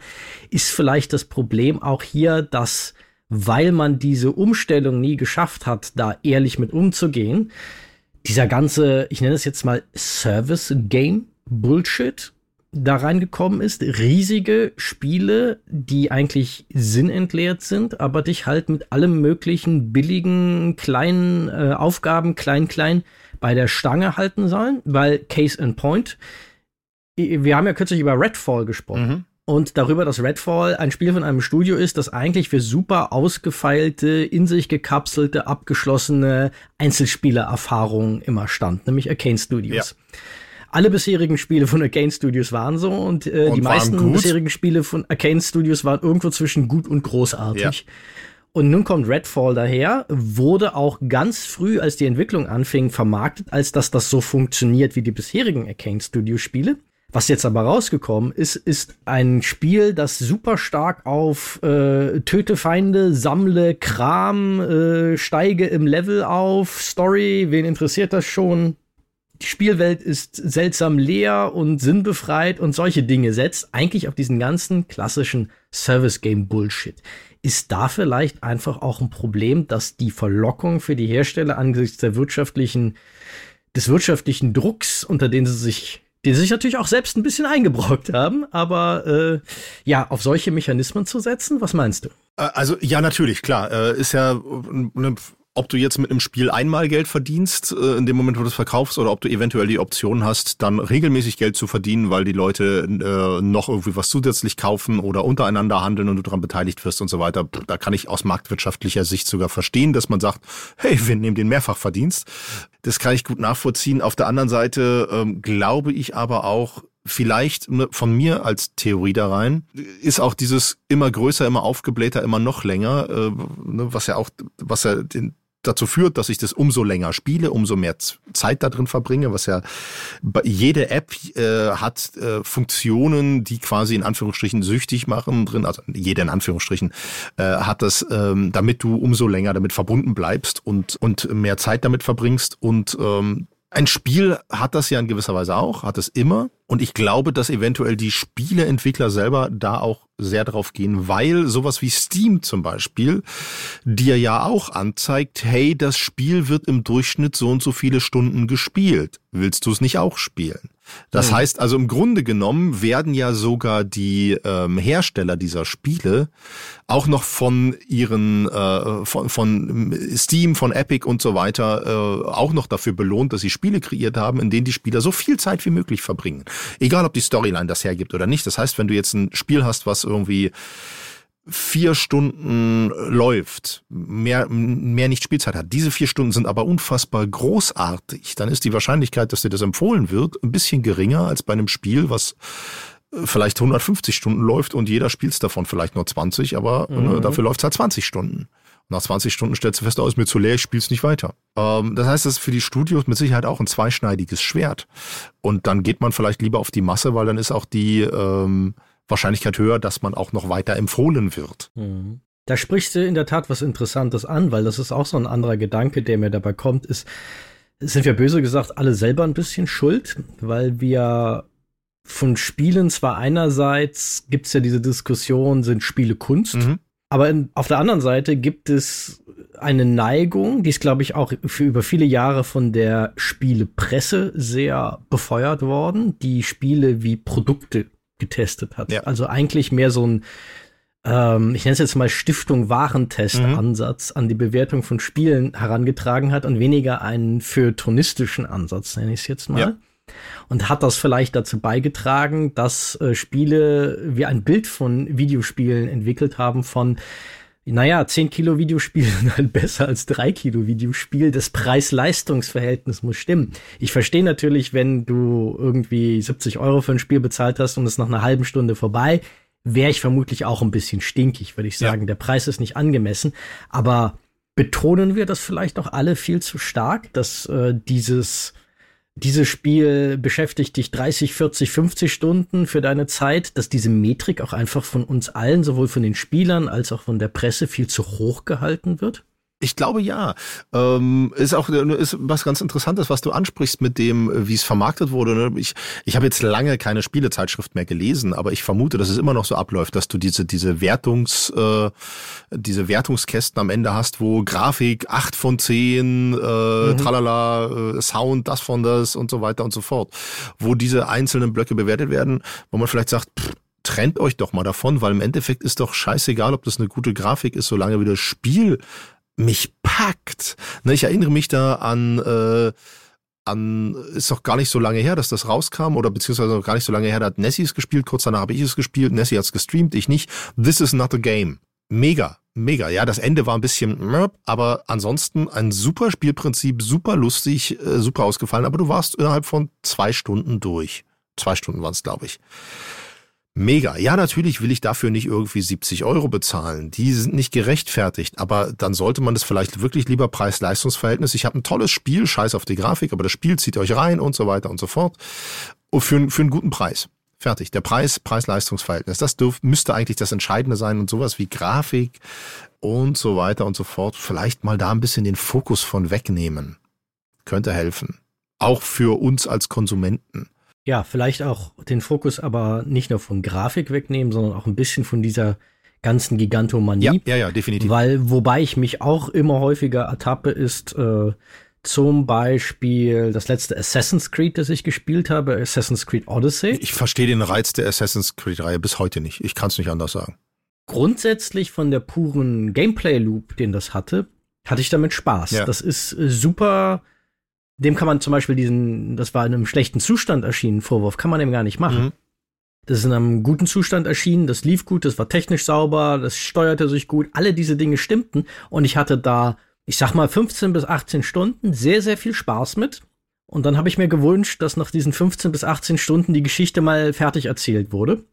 ist vielleicht das Problem auch hier, dass weil man diese Umstellung nie geschafft hat, da ehrlich mit umzugehen, dieser ganze, ich nenne es jetzt mal Service-Game Bullshit da reingekommen ist. Riesige Spiele, die eigentlich sinnentleert sind, aber dich halt mit allem möglichen billigen kleinen äh, Aufgaben, klein, klein, bei der Stange halten sollen, weil Case in Point, wir haben ja kürzlich über Redfall gesprochen. Mhm und darüber, dass Redfall ein Spiel von einem Studio ist, das eigentlich für super ausgefeilte, in sich gekapselte, abgeschlossene Einzelspielererfahrungen immer stand, nämlich Arcane Studios. Ja. Alle bisherigen Spiele von Arcane Studios waren so und, äh, und die meisten gut. bisherigen Spiele von Arcane Studios waren irgendwo zwischen gut und großartig. Ja. Und nun kommt Redfall daher, wurde auch ganz früh, als die Entwicklung anfing, vermarktet, als dass das so funktioniert wie die bisherigen Arcane Studios Spiele. Was jetzt aber rausgekommen ist, ist ein Spiel, das super stark auf äh, Töte Feinde, sammle Kram, äh, steige im Level auf, Story, wen interessiert das schon? Die Spielwelt ist seltsam leer und sinnbefreit und solche Dinge setzt eigentlich auf diesen ganzen klassischen Service Game Bullshit. Ist da vielleicht einfach auch ein Problem, dass die Verlockung für die Hersteller angesichts der wirtschaftlichen, des wirtschaftlichen Drucks, unter den sie sich die sich natürlich auch selbst ein bisschen eingebrockt haben, aber äh, ja, auf solche Mechanismen zu setzen, was meinst du? Äh, also ja, natürlich, klar. Äh, ist ja eine ob du jetzt mit einem Spiel einmal Geld verdienst, äh, in dem Moment, wo du es verkaufst, oder ob du eventuell die Option hast, dann regelmäßig Geld zu verdienen, weil die Leute äh, noch irgendwie was zusätzlich kaufen oder untereinander handeln und du daran beteiligt wirst und so weiter. Da kann ich aus marktwirtschaftlicher Sicht sogar verstehen, dass man sagt, hey, wir nehmen den Mehrfachverdienst. Das kann ich gut nachvollziehen. Auf der anderen Seite ähm, glaube ich aber auch, vielleicht ne, von mir als Theorie da rein, ist auch dieses immer größer, immer aufgeblähter, immer noch länger, äh, ne, was ja auch, was ja den, dazu führt, dass ich das umso länger spiele, umso mehr Zeit da drin verbringe, was ja jede App äh, hat äh, Funktionen, die quasi in Anführungsstrichen süchtig machen drin, also jede in Anführungsstrichen äh, hat das, ähm, damit du umso länger damit verbunden bleibst und und mehr Zeit damit verbringst und ähm, ein Spiel hat das ja in gewisser Weise auch, hat es immer. Und ich glaube, dass eventuell die Spieleentwickler selber da auch sehr drauf gehen, weil sowas wie Steam zum Beispiel dir ja auch anzeigt, hey, das Spiel wird im Durchschnitt so und so viele Stunden gespielt. Willst du es nicht auch spielen? Das mhm. heißt also im Grunde genommen werden ja sogar die ähm, Hersteller dieser Spiele auch noch von ihren äh, von, von Steam, von Epic und so weiter äh, auch noch dafür belohnt, dass sie Spiele kreiert haben, in denen die Spieler so viel Zeit wie möglich verbringen. Egal ob die Storyline das hergibt oder nicht. Das heißt, wenn du jetzt ein Spiel hast, was irgendwie vier Stunden läuft, mehr, mehr nicht Spielzeit hat. Diese vier Stunden sind aber unfassbar großartig. Dann ist die Wahrscheinlichkeit, dass dir das empfohlen wird, ein bisschen geringer als bei einem Spiel, was äh, vielleicht 150 Stunden läuft und jeder spielt davon vielleicht nur 20, aber äh, mhm. dafür läuft es halt 20 Stunden. Nach 20 Stunden stellst du fest, oh, mir zu leer, ich spiel's nicht weiter. Ähm, das heißt, das ist für die Studios mit Sicherheit auch ein zweischneidiges Schwert. Und dann geht man vielleicht lieber auf die Masse, weil dann ist auch die ähm, Wahrscheinlichkeit höher, dass man auch noch weiter empfohlen wird. Mhm. Da sprichst du in der Tat was Interessantes an, weil das ist auch so ein anderer Gedanke, der mir dabei kommt, ist, sind wir böse gesagt alle selber ein bisschen schuld, weil wir von Spielen zwar einerseits gibt es ja diese Diskussion, sind Spiele Kunst, mhm. aber in, auf der anderen Seite gibt es eine Neigung, die ist, glaube ich, auch für über viele Jahre von der Spielepresse sehr befeuert worden, die Spiele wie Produkte getestet hat. Ja. Also eigentlich mehr so ein ähm, ich nenne es jetzt mal Stiftung Warentest-Ansatz mhm. an die Bewertung von Spielen herangetragen hat und weniger einen feuilletonistischen Ansatz, nenne ich es jetzt mal. Ja. Und hat das vielleicht dazu beigetragen, dass äh, Spiele wie ein Bild von Videospielen entwickelt haben von naja, 10 Kilo Videospiel sind halt besser als 3 Kilo Videospiel. Das Preis-Leistungs-Verhältnis muss stimmen. Ich verstehe natürlich, wenn du irgendwie 70 Euro für ein Spiel bezahlt hast und es nach einer halben Stunde vorbei, wäre ich vermutlich auch ein bisschen stinkig, würde ich sagen. Ja. Der Preis ist nicht angemessen. Aber betonen wir das vielleicht auch alle viel zu stark, dass äh, dieses dieses Spiel beschäftigt dich 30, 40, 50 Stunden für deine Zeit, dass diese Metrik auch einfach von uns allen, sowohl von den Spielern als auch von der Presse, viel zu hoch gehalten wird? Ich glaube ja. Ähm, ist auch ist was ganz Interessantes, was du ansprichst mit dem, wie es vermarktet wurde. Ne? Ich, ich habe jetzt lange keine Spielezeitschrift mehr gelesen, aber ich vermute, dass es immer noch so abläuft, dass du diese diese Wertungs äh, diese Wertungskästen am Ende hast, wo Grafik acht von zehn, äh, mhm. tralala, äh, Sound, das von das und so weiter und so fort, wo diese einzelnen Blöcke bewertet werden, wo man vielleicht sagt, pff, trennt euch doch mal davon, weil im Endeffekt ist doch scheißegal, ob das eine gute Grafik ist, solange wie das Spiel mich packt. Ne, ich erinnere mich da an, äh, an, ist doch gar nicht so lange her, dass das rauskam, oder beziehungsweise noch gar nicht so lange her, da hat Nessie es gespielt, kurz danach habe ich es gespielt, Nessie hat es gestreamt, ich nicht. This is not a game. Mega, mega. Ja, das Ende war ein bisschen, aber ansonsten ein super Spielprinzip, super lustig, äh, super ausgefallen, aber du warst innerhalb von zwei Stunden durch. Zwei Stunden waren es, glaube ich. Mega. Ja, natürlich will ich dafür nicht irgendwie 70 Euro bezahlen. Die sind nicht gerechtfertigt. Aber dann sollte man das vielleicht wirklich lieber Preis-Leistungs-Verhältnis. Ich habe ein tolles Spiel, scheiß auf die Grafik, aber das Spiel zieht euch rein und so weiter und so fort. Und für, für einen guten Preis. Fertig. Der Preis, Preis-Leistungs-Verhältnis. Das dürf, müsste eigentlich das Entscheidende sein und sowas wie Grafik und so weiter und so fort. Vielleicht mal da ein bisschen den Fokus von wegnehmen. Könnte helfen. Auch für uns als Konsumenten. Ja, vielleicht auch den Fokus aber nicht nur von Grafik wegnehmen, sondern auch ein bisschen von dieser ganzen Gigantomanie. Ja, ja, ja, definitiv. Weil, wobei ich mich auch immer häufiger ertappe, ist äh, zum Beispiel das letzte Assassin's Creed, das ich gespielt habe, Assassin's Creed Odyssey. Ich verstehe den Reiz der Assassin's Creed-Reihe bis heute nicht. Ich kann es nicht anders sagen. Grundsätzlich von der puren Gameplay-Loop, den das hatte, hatte ich damit Spaß. Ja. Das ist äh, super dem kann man zum Beispiel diesen, das war in einem schlechten Zustand erschienen, Vorwurf, kann man dem gar nicht machen. Mhm. Das ist in einem guten Zustand erschienen, das lief gut, das war technisch sauber, das steuerte sich gut, alle diese Dinge stimmten und ich hatte da, ich sag mal, 15 bis 18 Stunden sehr, sehr viel Spaß mit. Und dann habe ich mir gewünscht, dass nach diesen 15 bis 18 Stunden die Geschichte mal fertig erzählt wurde.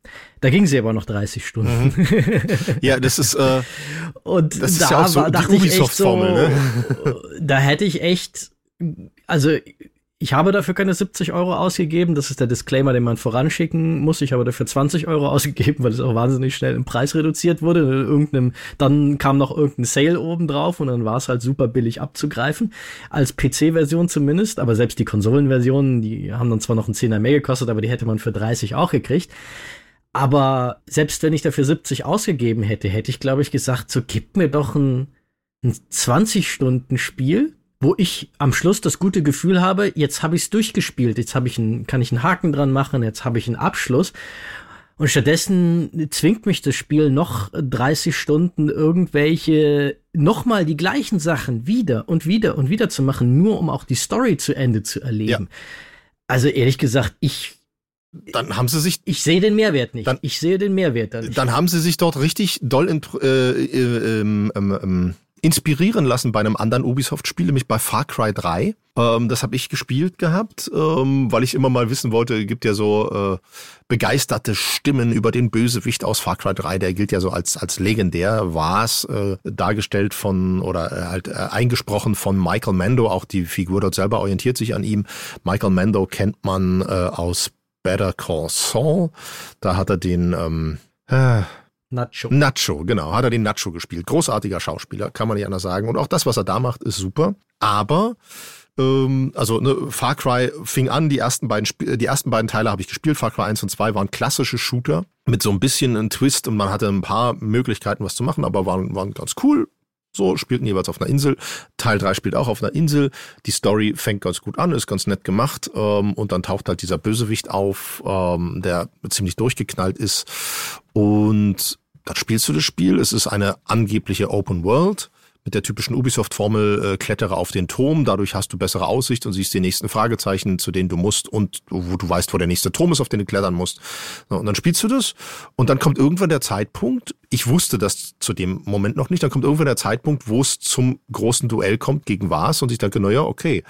Da ging sie aber noch 30 Stunden. Mhm. Ja, das ist äh, und das da ist ja auch so war, die Ubisoft-Formel. So, ne? Da hätte ich echt also ich habe dafür keine 70 Euro ausgegeben. Das ist der Disclaimer, den man voranschicken muss. Ich habe dafür 20 Euro ausgegeben, weil es auch wahnsinnig schnell im Preis reduziert wurde. In irgendeinem, dann kam noch irgendein Sale oben drauf und dann war es halt super billig abzugreifen. Als PC-Version zumindest. Aber selbst die Konsolenversionen, die haben dann zwar noch einen 10er mehr gekostet, aber die hätte man für 30 auch gekriegt. Aber selbst wenn ich dafür 70 ausgegeben hätte, hätte ich, glaube ich, gesagt, so gib mir doch ein, ein 20-Stunden-Spiel wo ich am Schluss das gute Gefühl habe, jetzt habe ich es durchgespielt, jetzt habe ich einen, kann ich einen Haken dran machen, jetzt habe ich einen Abschluss. Und stattdessen zwingt mich das Spiel noch 30 Stunden irgendwelche nochmal die gleichen Sachen wieder und wieder und wieder zu machen, nur um auch die Story zu Ende zu erleben. Ja. Also ehrlich gesagt, ich dann haben sie sich. Ich sehe den Mehrwert nicht. Dann, ich sehe den Mehrwert dann nicht. Dann haben sie sich dort richtig doll in, äh, äh, ähm, ähm, ähm inspirieren lassen bei einem anderen Ubisoft-Spiel, nämlich bei Far Cry 3. Ähm, das habe ich gespielt gehabt, ähm, weil ich immer mal wissen wollte, gibt ja so äh, begeisterte Stimmen über den Bösewicht aus Far Cry 3, der gilt ja so als, als legendär, war es äh, dargestellt von oder äh, halt äh, eingesprochen von Michael Mando, auch die Figur dort selber orientiert sich an ihm. Michael Mando kennt man äh, aus Better Call Saul, da hat er den ähm, äh, Nacho. Nacho, genau. Hat er den Nacho gespielt. Großartiger Schauspieler, kann man nicht anders sagen. Und auch das, was er da macht, ist super. Aber ähm, also ne, Far Cry fing an, die ersten beiden Sp die ersten beiden Teile habe ich gespielt. Far Cry 1 und 2 waren klassische Shooter mit so ein bisschen einem Twist und man hatte ein paar Möglichkeiten, was zu machen, aber waren, waren ganz cool. So, spielten jeweils auf einer Insel. Teil 3 spielt auch auf einer Insel. Die Story fängt ganz gut an, ist ganz nett gemacht. Ähm, und dann taucht halt dieser Bösewicht auf, ähm, der ziemlich durchgeknallt ist. Und dann spielst du das Spiel. Es ist eine angebliche Open World mit der typischen Ubisoft-Formel, äh, klettere auf den Turm, dadurch hast du bessere Aussicht und siehst die nächsten Fragezeichen, zu denen du musst und wo du weißt, wo der nächste Turm ist, auf den du klettern musst. Und dann spielst du das und dann kommt irgendwann der Zeitpunkt, ich wusste das zu dem Moment noch nicht, dann kommt irgendwann der Zeitpunkt, wo es zum großen Duell kommt gegen was und ich dachte, naja, okay,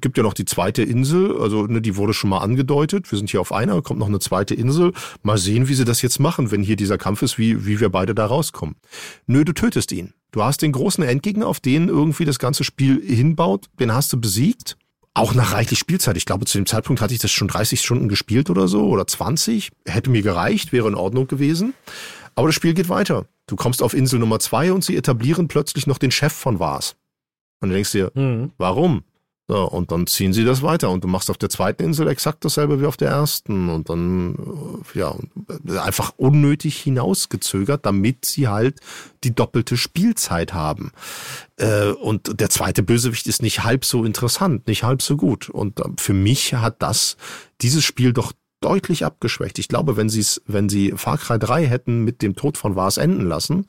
gibt ja noch die zweite Insel, also ne, die wurde schon mal angedeutet, wir sind hier auf einer, kommt noch eine zweite Insel, mal sehen, wie sie das jetzt machen, wenn hier dieser Kampf ist, wie, wie wir beide da rauskommen. Nö, du tötest ihn. Du hast den großen Endgegner, auf den irgendwie das ganze Spiel hinbaut, den hast du besiegt. Auch nach reichlich Spielzeit. Ich glaube, zu dem Zeitpunkt hatte ich das schon 30 Stunden gespielt oder so oder 20. Hätte mir gereicht, wäre in Ordnung gewesen. Aber das Spiel geht weiter. Du kommst auf Insel Nummer zwei und sie etablieren plötzlich noch den Chef von Vars. Und du denkst dir, mhm. warum? So, und dann ziehen sie das weiter und du machst auf der zweiten Insel exakt dasselbe wie auf der ersten und dann, äh, ja, einfach unnötig hinausgezögert, damit sie halt die doppelte Spielzeit haben. Äh, und der zweite Bösewicht ist nicht halb so interessant, nicht halb so gut. Und äh, für mich hat das dieses Spiel doch deutlich abgeschwächt. Ich glaube, wenn sie es, wenn sie Far Cry 3 hätten mit dem Tod von Vars enden lassen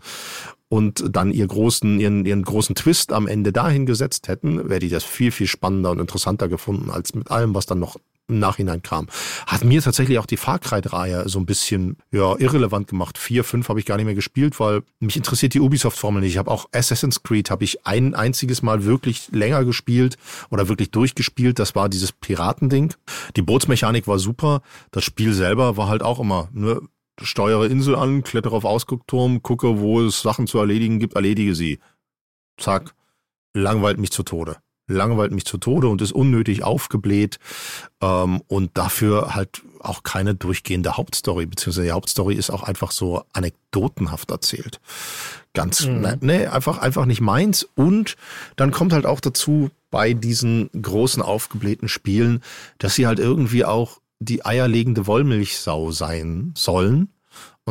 und dann ihr großen, ihren, ihren großen Twist am Ende dahin gesetzt hätten, wäre die das viel, viel spannender und interessanter gefunden, als mit allem, was dann noch im Nachhinein kam. Hat mir tatsächlich auch die Far Cry-Reihe so ein bisschen ja, irrelevant gemacht. Vier, fünf habe ich gar nicht mehr gespielt, weil mich interessiert die Ubisoft-Formel nicht. Ich habe auch Assassin's Creed, habe ich ein einziges Mal wirklich länger gespielt oder wirklich durchgespielt. Das war dieses Piratending. Die Bootsmechanik war super. Das Spiel selber war halt auch immer nur steuere Insel an, klettere auf Ausguckturm, gucke, wo es Sachen zu erledigen gibt, erledige sie. Zack. Langweilt mich zu Tode. Langweilt mich zu Tode und ist unnötig aufgebläht ähm, und dafür halt auch keine durchgehende Hauptstory, beziehungsweise die Hauptstory ist auch einfach so anekdotenhaft erzählt. Ganz, mhm. ne, nee, einfach, einfach nicht meins. Und dann kommt halt auch dazu bei diesen großen aufgeblähten Spielen, dass sie halt irgendwie auch die eierlegende Wollmilchsau sein sollen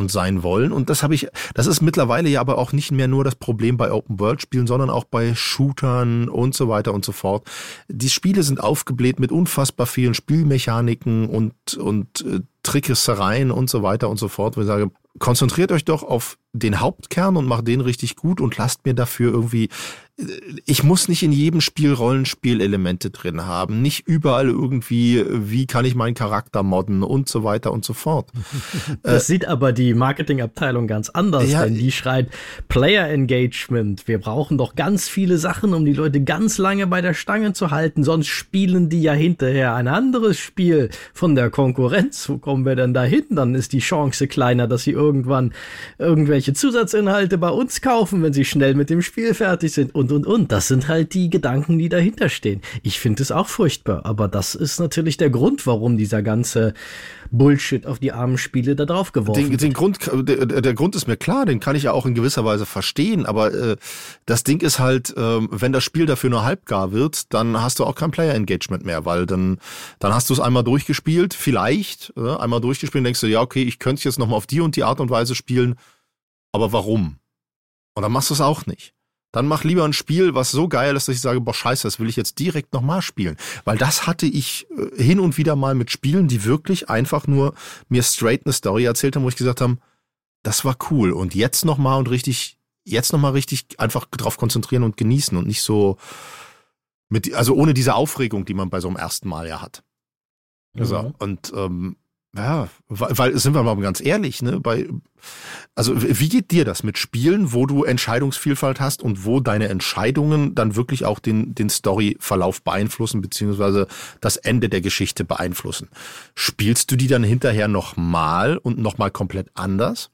und sein wollen. Und das habe ich, das ist mittlerweile ja aber auch nicht mehr nur das Problem bei Open-World-Spielen, sondern auch bei Shootern und so weiter und so fort. Die Spiele sind aufgebläht mit unfassbar vielen Spielmechaniken und, und äh, Trickessereien und so weiter und so fort. Wo ich sage, konzentriert euch doch auf den Hauptkern und macht den richtig gut und lasst mir dafür irgendwie ich muss nicht in jedem Spiel Rollenspielelemente drin haben, nicht überall irgendwie, wie kann ich meinen Charakter modden und so weiter und so fort. Das äh, sieht aber die Marketingabteilung ganz anders, ja, denn die schreit Player Engagement. Wir brauchen doch ganz viele Sachen, um die Leute ganz lange bei der Stange zu halten, sonst spielen die ja hinterher ein anderes Spiel von der Konkurrenz. Wo kommen wir denn da hin? Dann ist die Chance kleiner, dass sie irgendwann irgendwelche Zusatzinhalte bei uns kaufen, wenn sie schnell mit dem Spiel fertig sind. Und, und, und. Das sind halt die Gedanken, die dahinter stehen. Ich finde es auch furchtbar, aber das ist natürlich der Grund, warum dieser ganze Bullshit auf die armen Spiele da drauf geworfen den, den Grund, der, der, Grund ist mir klar, den kann ich ja auch in gewisser Weise verstehen, aber äh, das Ding ist halt, äh, wenn das Spiel dafür nur halbgar wird, dann hast du auch kein Player-Engagement mehr, weil dann, dann hast du es einmal durchgespielt, vielleicht, äh, einmal durchgespielt und denkst du, ja, okay, ich könnte es jetzt nochmal auf die und die Art und Weise spielen, aber warum? Und dann machst du es auch nicht. Dann mach lieber ein Spiel, was so geil ist, dass ich sage, boah, scheiße, das will ich jetzt direkt nochmal spielen. Weil das hatte ich äh, hin und wieder mal mit Spielen, die wirklich einfach nur mir straight eine Story erzählt haben, wo ich gesagt habe, das war cool. Und jetzt nochmal und richtig, jetzt nochmal richtig einfach drauf konzentrieren und genießen und nicht so mit, also ohne diese Aufregung, die man bei so einem ersten Mal ja hat. Also, mhm. und ähm, ja, weil, sind wir mal ganz ehrlich, ne, bei also wie geht dir das mit Spielen, wo du Entscheidungsvielfalt hast und wo deine Entscheidungen dann wirklich auch den den Storyverlauf beeinflussen beziehungsweise das Ende der Geschichte beeinflussen? Spielst du die dann hinterher nochmal und nochmal komplett anders?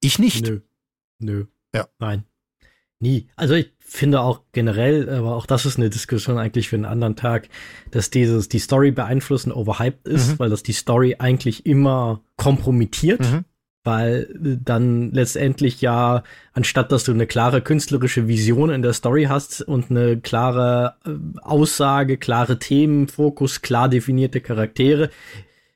Ich nicht. Nö. Nö. Ja. Nein. Nie. Also ich finde auch generell, aber auch das ist eine Diskussion eigentlich für einen anderen Tag, dass dieses die Story beeinflussen overhyped ist, mhm. weil das die Story eigentlich immer kompromittiert. Mhm. Weil dann letztendlich ja, anstatt dass du eine klare künstlerische Vision in der Story hast und eine klare äh, Aussage, klare Themen, Fokus, klar definierte Charaktere,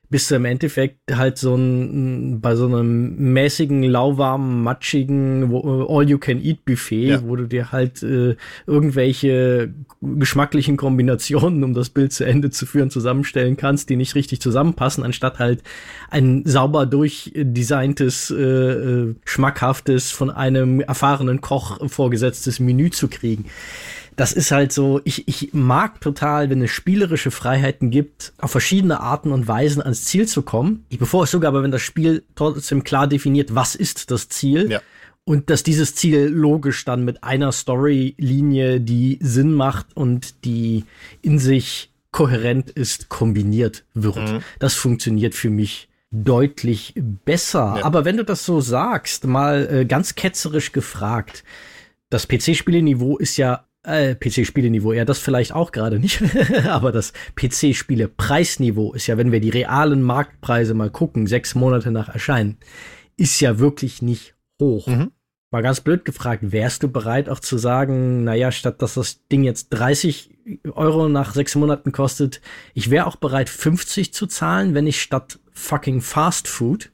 bist du im Endeffekt halt so ein, bei so einem mäßigen, lauwarmen, matschigen All-You-Can-Eat-Buffet, ja. wo du dir halt äh, irgendwelche geschmacklichen Kombinationen, um das Bild zu Ende zu führen, zusammenstellen kannst, die nicht richtig zusammenpassen, anstatt halt ein sauber durchdesigntes, äh, äh, schmackhaftes, von einem erfahrenen Koch vorgesetztes Menü zu kriegen das ist halt so, ich, ich mag total, wenn es spielerische Freiheiten gibt, auf verschiedene Arten und Weisen ans Ziel zu kommen. Ich bevor es sogar aber, wenn das Spiel trotzdem klar definiert, was ist das Ziel. Ja. Und dass dieses Ziel logisch dann mit einer Storylinie, die Sinn macht und die in sich kohärent ist, kombiniert wird. Mhm. Das funktioniert für mich deutlich besser. Ja. Aber wenn du das so sagst, mal äh, ganz ketzerisch gefragt, das PC-Spieleniveau ist ja äh, PC-Spieleniveau, ja, das vielleicht auch gerade nicht, aber das PC-Spiele-Preisniveau ist ja, wenn wir die realen Marktpreise mal gucken, sechs Monate nach Erscheinen, ist ja wirklich nicht hoch. Mhm. Mal ganz blöd gefragt, wärst du bereit auch zu sagen, naja, statt dass das Ding jetzt 30 Euro nach sechs Monaten kostet, ich wäre auch bereit 50 zu zahlen, wenn ich statt fucking Fast Food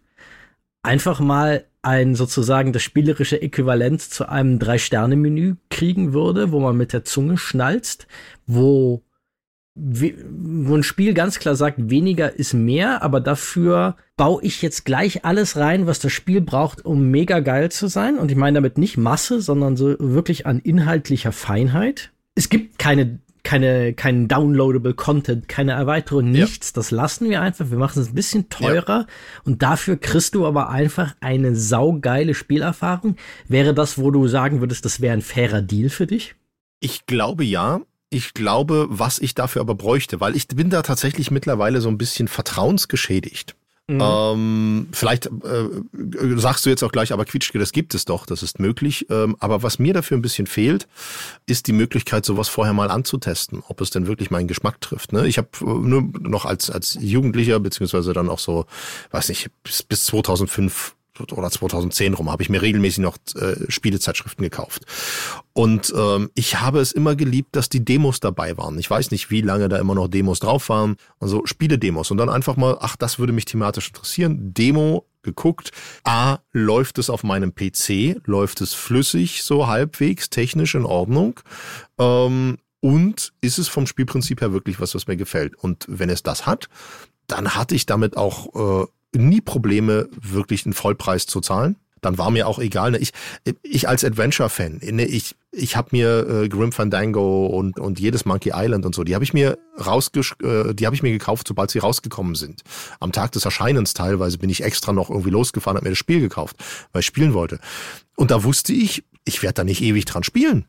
einfach mal ein sozusagen das spielerische Äquivalent zu einem Drei-Sterne-Menü kriegen würde, wo man mit der Zunge schnalzt, wo, wo ein Spiel ganz klar sagt, weniger ist mehr, aber dafür baue ich jetzt gleich alles rein, was das Spiel braucht, um mega geil zu sein. Und ich meine damit nicht Masse, sondern so wirklich an inhaltlicher Feinheit. Es gibt keine keine, kein downloadable Content, keine Erweiterung, nichts. Ja. Das lassen wir einfach. Wir machen es ein bisschen teurer ja. und dafür kriegst du aber einfach eine saugeile Spielerfahrung. Wäre das, wo du sagen würdest, das wäre ein fairer Deal für dich? Ich glaube ja. Ich glaube, was ich dafür aber bräuchte, weil ich bin da tatsächlich mittlerweile so ein bisschen vertrauensgeschädigt. Mhm. Ähm, vielleicht äh, sagst du jetzt auch gleich, aber Quietschke, das gibt es doch, das ist möglich. Ähm, aber was mir dafür ein bisschen fehlt, ist die Möglichkeit, sowas vorher mal anzutesten, ob es denn wirklich meinen Geschmack trifft. Ne? Ich habe äh, nur noch als, als Jugendlicher, beziehungsweise dann auch so, weiß nicht, bis, bis 2005 oder 2010 rum habe ich mir regelmäßig noch äh, Spielezeitschriften gekauft. Und ähm, ich habe es immer geliebt, dass die Demos dabei waren. Ich weiß nicht, wie lange da immer noch Demos drauf waren. Also Spiele-Demos. Und dann einfach mal, ach, das würde mich thematisch interessieren. Demo geguckt. A, läuft es auf meinem PC? Läuft es flüssig, so halbwegs, technisch in Ordnung? Ähm, und ist es vom Spielprinzip her wirklich was, was mir gefällt? Und wenn es das hat, dann hatte ich damit auch äh, nie Probleme, wirklich einen Vollpreis zu zahlen. Dann war mir auch egal. Ne? Ich, ich als Adventure-Fan, ne? ich, ich habe mir äh, Grim Fandango und, und jedes Monkey Island und so, die habe ich mir rausgesch äh, die habe ich mir gekauft, sobald sie rausgekommen sind. Am Tag des Erscheinens teilweise bin ich extra noch irgendwie losgefahren, habe mir das Spiel gekauft, weil ich spielen wollte. Und da wusste ich, ich werde da nicht ewig dran spielen.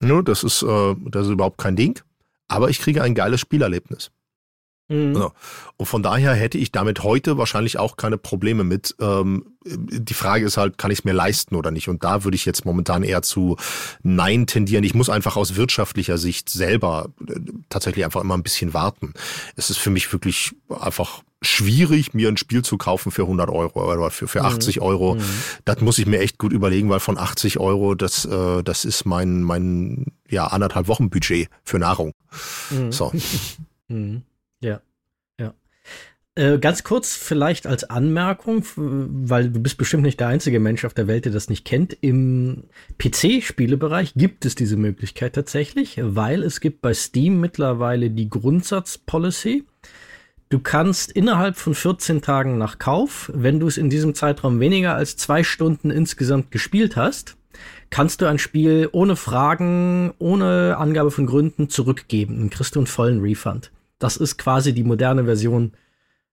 Ne? Das ist, äh, das ist überhaupt kein Ding. Aber ich kriege ein geiles Spielerlebnis. Mhm. Genau. Und von daher hätte ich damit heute wahrscheinlich auch keine Probleme mit. Ähm, die Frage ist halt, kann ich es mir leisten oder nicht? Und da würde ich jetzt momentan eher zu Nein tendieren. Ich muss einfach aus wirtschaftlicher Sicht selber äh, tatsächlich einfach immer ein bisschen warten. Es ist für mich wirklich einfach schwierig, mir ein Spiel zu kaufen für 100 Euro oder für, für 80 mhm. Euro. Mhm. Das muss ich mir echt gut überlegen, weil von 80 Euro, das, äh, das ist mein, mein ja, anderthalb Wochen Budget für Nahrung. Mhm. So. Mhm. Ja, ja. Äh, ganz kurz vielleicht als Anmerkung, weil du bist bestimmt nicht der einzige Mensch auf der Welt, der das nicht kennt. Im PC-Spielebereich gibt es diese Möglichkeit tatsächlich, weil es gibt bei Steam mittlerweile die Grundsatzpolicy. Du kannst innerhalb von 14 Tagen nach Kauf, wenn du es in diesem Zeitraum weniger als zwei Stunden insgesamt gespielt hast, kannst du ein Spiel ohne Fragen, ohne Angabe von Gründen zurückgeben. Dann kriegst du einen vollen Refund. Das ist quasi die moderne Version,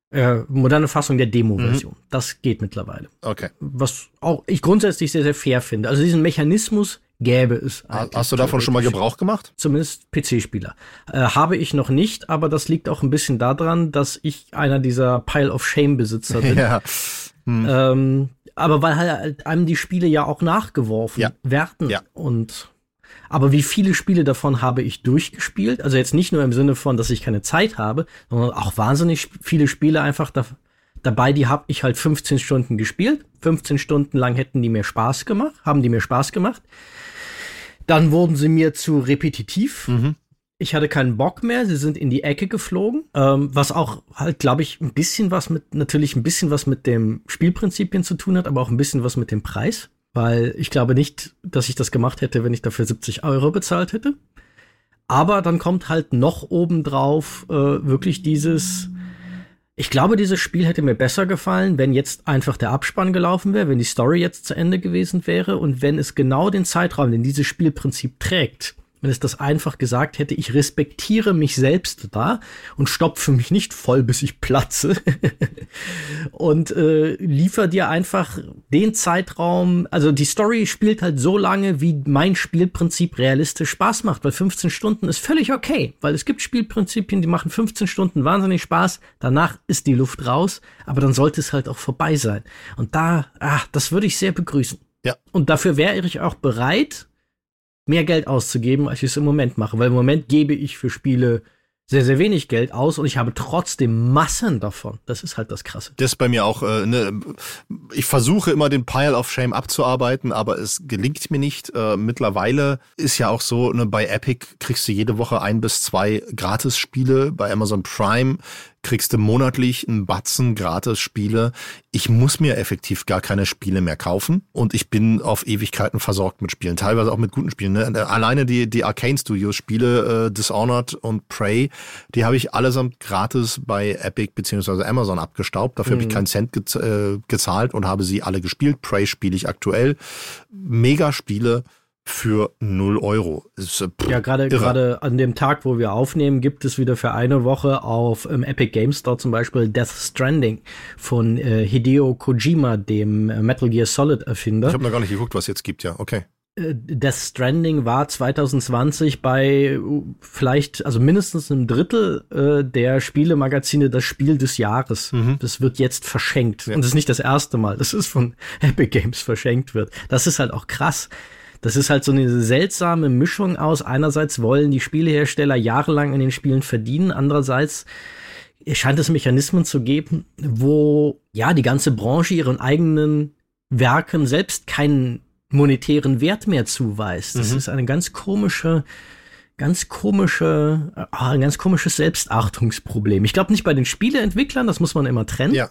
äh, moderne Fassung der Demo-Version. Mhm. Das geht mittlerweile. Okay. Was auch ich grundsätzlich sehr, sehr fair finde. Also diesen Mechanismus gäbe es. Hast du davon schon mal Gebrauch gemacht? Zumindest PC-Spieler. Äh, habe ich noch nicht, aber das liegt auch ein bisschen daran, dass ich einer dieser Pile of Shame-Besitzer bin. ja. Hm. Ähm, aber weil halt einem die Spiele ja auch nachgeworfen ja. werden. Ja. Und aber wie viele Spiele davon habe ich durchgespielt? Also jetzt nicht nur im Sinne von, dass ich keine Zeit habe, sondern auch wahnsinnig viele Spiele einfach da, dabei, die habe ich halt 15 Stunden gespielt. 15 Stunden lang hätten die mir Spaß gemacht, haben die mir Spaß gemacht. Dann wurden sie mir zu repetitiv. Mhm. Ich hatte keinen Bock mehr, sie sind in die Ecke geflogen, ähm, was auch halt, glaube ich, ein bisschen was mit, natürlich ein bisschen was mit dem Spielprinzipien zu tun hat, aber auch ein bisschen was mit dem Preis, weil ich glaube nicht, dass ich das gemacht hätte, wenn ich dafür 70 Euro bezahlt hätte. Aber dann kommt halt noch obendrauf äh, wirklich dieses, ich glaube, dieses Spiel hätte mir besser gefallen, wenn jetzt einfach der Abspann gelaufen wäre, wenn die Story jetzt zu Ende gewesen wäre und wenn es genau den Zeitraum, den dieses Spielprinzip trägt, wenn es das einfach gesagt hätte, ich respektiere mich selbst da und stopfe mich nicht voll, bis ich platze und äh, liefer dir einfach den Zeitraum, also die Story spielt halt so lange, wie mein Spielprinzip realistisch Spaß macht, weil 15 Stunden ist völlig okay, weil es gibt Spielprinzipien, die machen 15 Stunden wahnsinnig Spaß, danach ist die Luft raus, aber dann sollte es halt auch vorbei sein. Und da, ah, das würde ich sehr begrüßen. Ja. Und dafür wäre ich auch bereit, mehr Geld auszugeben, als ich es im Moment mache. Weil im Moment gebe ich für Spiele sehr, sehr wenig Geld aus und ich habe trotzdem Massen davon. Das ist halt das Krasse. Das ist bei mir auch, äh, ne, ich versuche immer den Pile of Shame abzuarbeiten, aber es gelingt mir nicht. Äh, mittlerweile ist ja auch so, ne, bei Epic kriegst du jede Woche ein bis zwei Gratis-Spiele. Bei Amazon Prime kriegst du monatlich einen Batzen Gratis-Spiele. Ich muss mir effektiv gar keine Spiele mehr kaufen und ich bin auf Ewigkeiten versorgt mit Spielen, teilweise auch mit guten Spielen. Ne? Alleine die, die Arcane Studios Spiele, äh, Dishonored und Prey, die habe ich allesamt gratis bei Epic beziehungsweise Amazon abgestaubt. Dafür mhm. habe ich keinen Cent gez äh, gezahlt und habe sie alle gespielt. Prey spiele ich aktuell. Mega Spiele für 0 Euro. Ist, äh, pff, ja, gerade gerade an dem Tag, wo wir aufnehmen, gibt es wieder für eine Woche auf ähm, Epic Games Store zum Beispiel Death Stranding von äh, Hideo Kojima, dem äh, Metal Gear Solid Erfinder. Ich habe noch gar nicht geguckt, was jetzt gibt, ja, okay. Äh, Death Stranding war 2020 bei uh, vielleicht, also mindestens einem Drittel äh, der Spielemagazine das Spiel des Jahres. Mhm. Das wird jetzt verschenkt. Ja. Und das ist nicht das erste Mal, dass es von Epic Games verschenkt wird. Das ist halt auch krass das ist halt so eine seltsame Mischung aus. Einerseits wollen die Spielehersteller jahrelang in den Spielen verdienen, andererseits scheint es Mechanismen zu geben, wo ja die ganze Branche ihren eigenen Werken selbst keinen monetären Wert mehr zuweist. Das mhm. ist eine ganz komische, ganz komische, ah, ein ganz komisches Selbstachtungsproblem. Ich glaube nicht bei den Spieleentwicklern, das muss man immer trennen. Ja.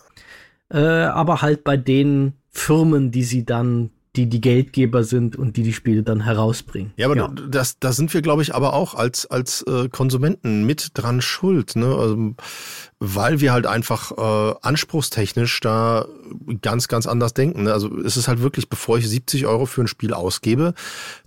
Äh, aber halt bei den Firmen, die sie dann die die Geldgeber sind und die die Spiele dann herausbringen. Ja, aber ja. das, da sind wir, glaube ich, aber auch als als äh, Konsumenten mit dran schuld, ne? Also, weil wir halt einfach äh, anspruchstechnisch da ganz ganz anders denken. Ne? Also es ist halt wirklich, bevor ich 70 Euro für ein Spiel ausgebe,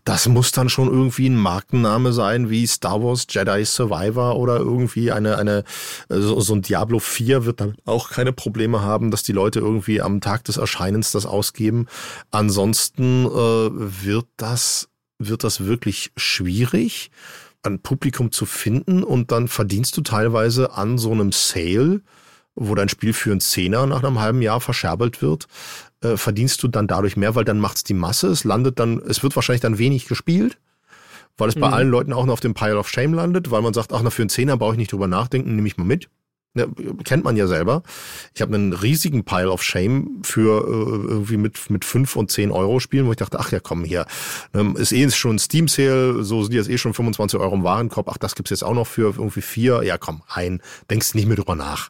das muss dann schon irgendwie ein Markenname sein wie Star Wars Jedi Survivor oder irgendwie eine eine so, so ein Diablo 4 wird dann auch keine Probleme haben, dass die Leute irgendwie am Tag des Erscheinens das ausgeben. Ansonsten äh, wird das wird das wirklich schwierig, ein Publikum zu finden und dann verdienst du teilweise an so einem Sale, wo dein Spiel für einen Zehner nach einem halben Jahr verscherbelt wird, äh, verdienst du dann dadurch mehr, weil dann macht's die Masse, es landet dann, es wird wahrscheinlich dann wenig gespielt, weil es bei mhm. allen Leuten auch noch auf dem Pile of Shame landet, weil man sagt, ach, na, für einen Zehner brauche ich nicht drüber nachdenken, nehme ich mal mit. Kennt man ja selber. Ich habe einen riesigen Pile of Shame für äh, irgendwie mit mit fünf und zehn Euro Spielen, wo ich dachte, ach ja, komm hier, ähm, ist eh schon Steam Sale, so sind jetzt eh schon 25 Euro im Warenkorb. Ach, das gibt's jetzt auch noch für irgendwie vier. Ja, komm, ein, denkst nicht mehr drüber nach.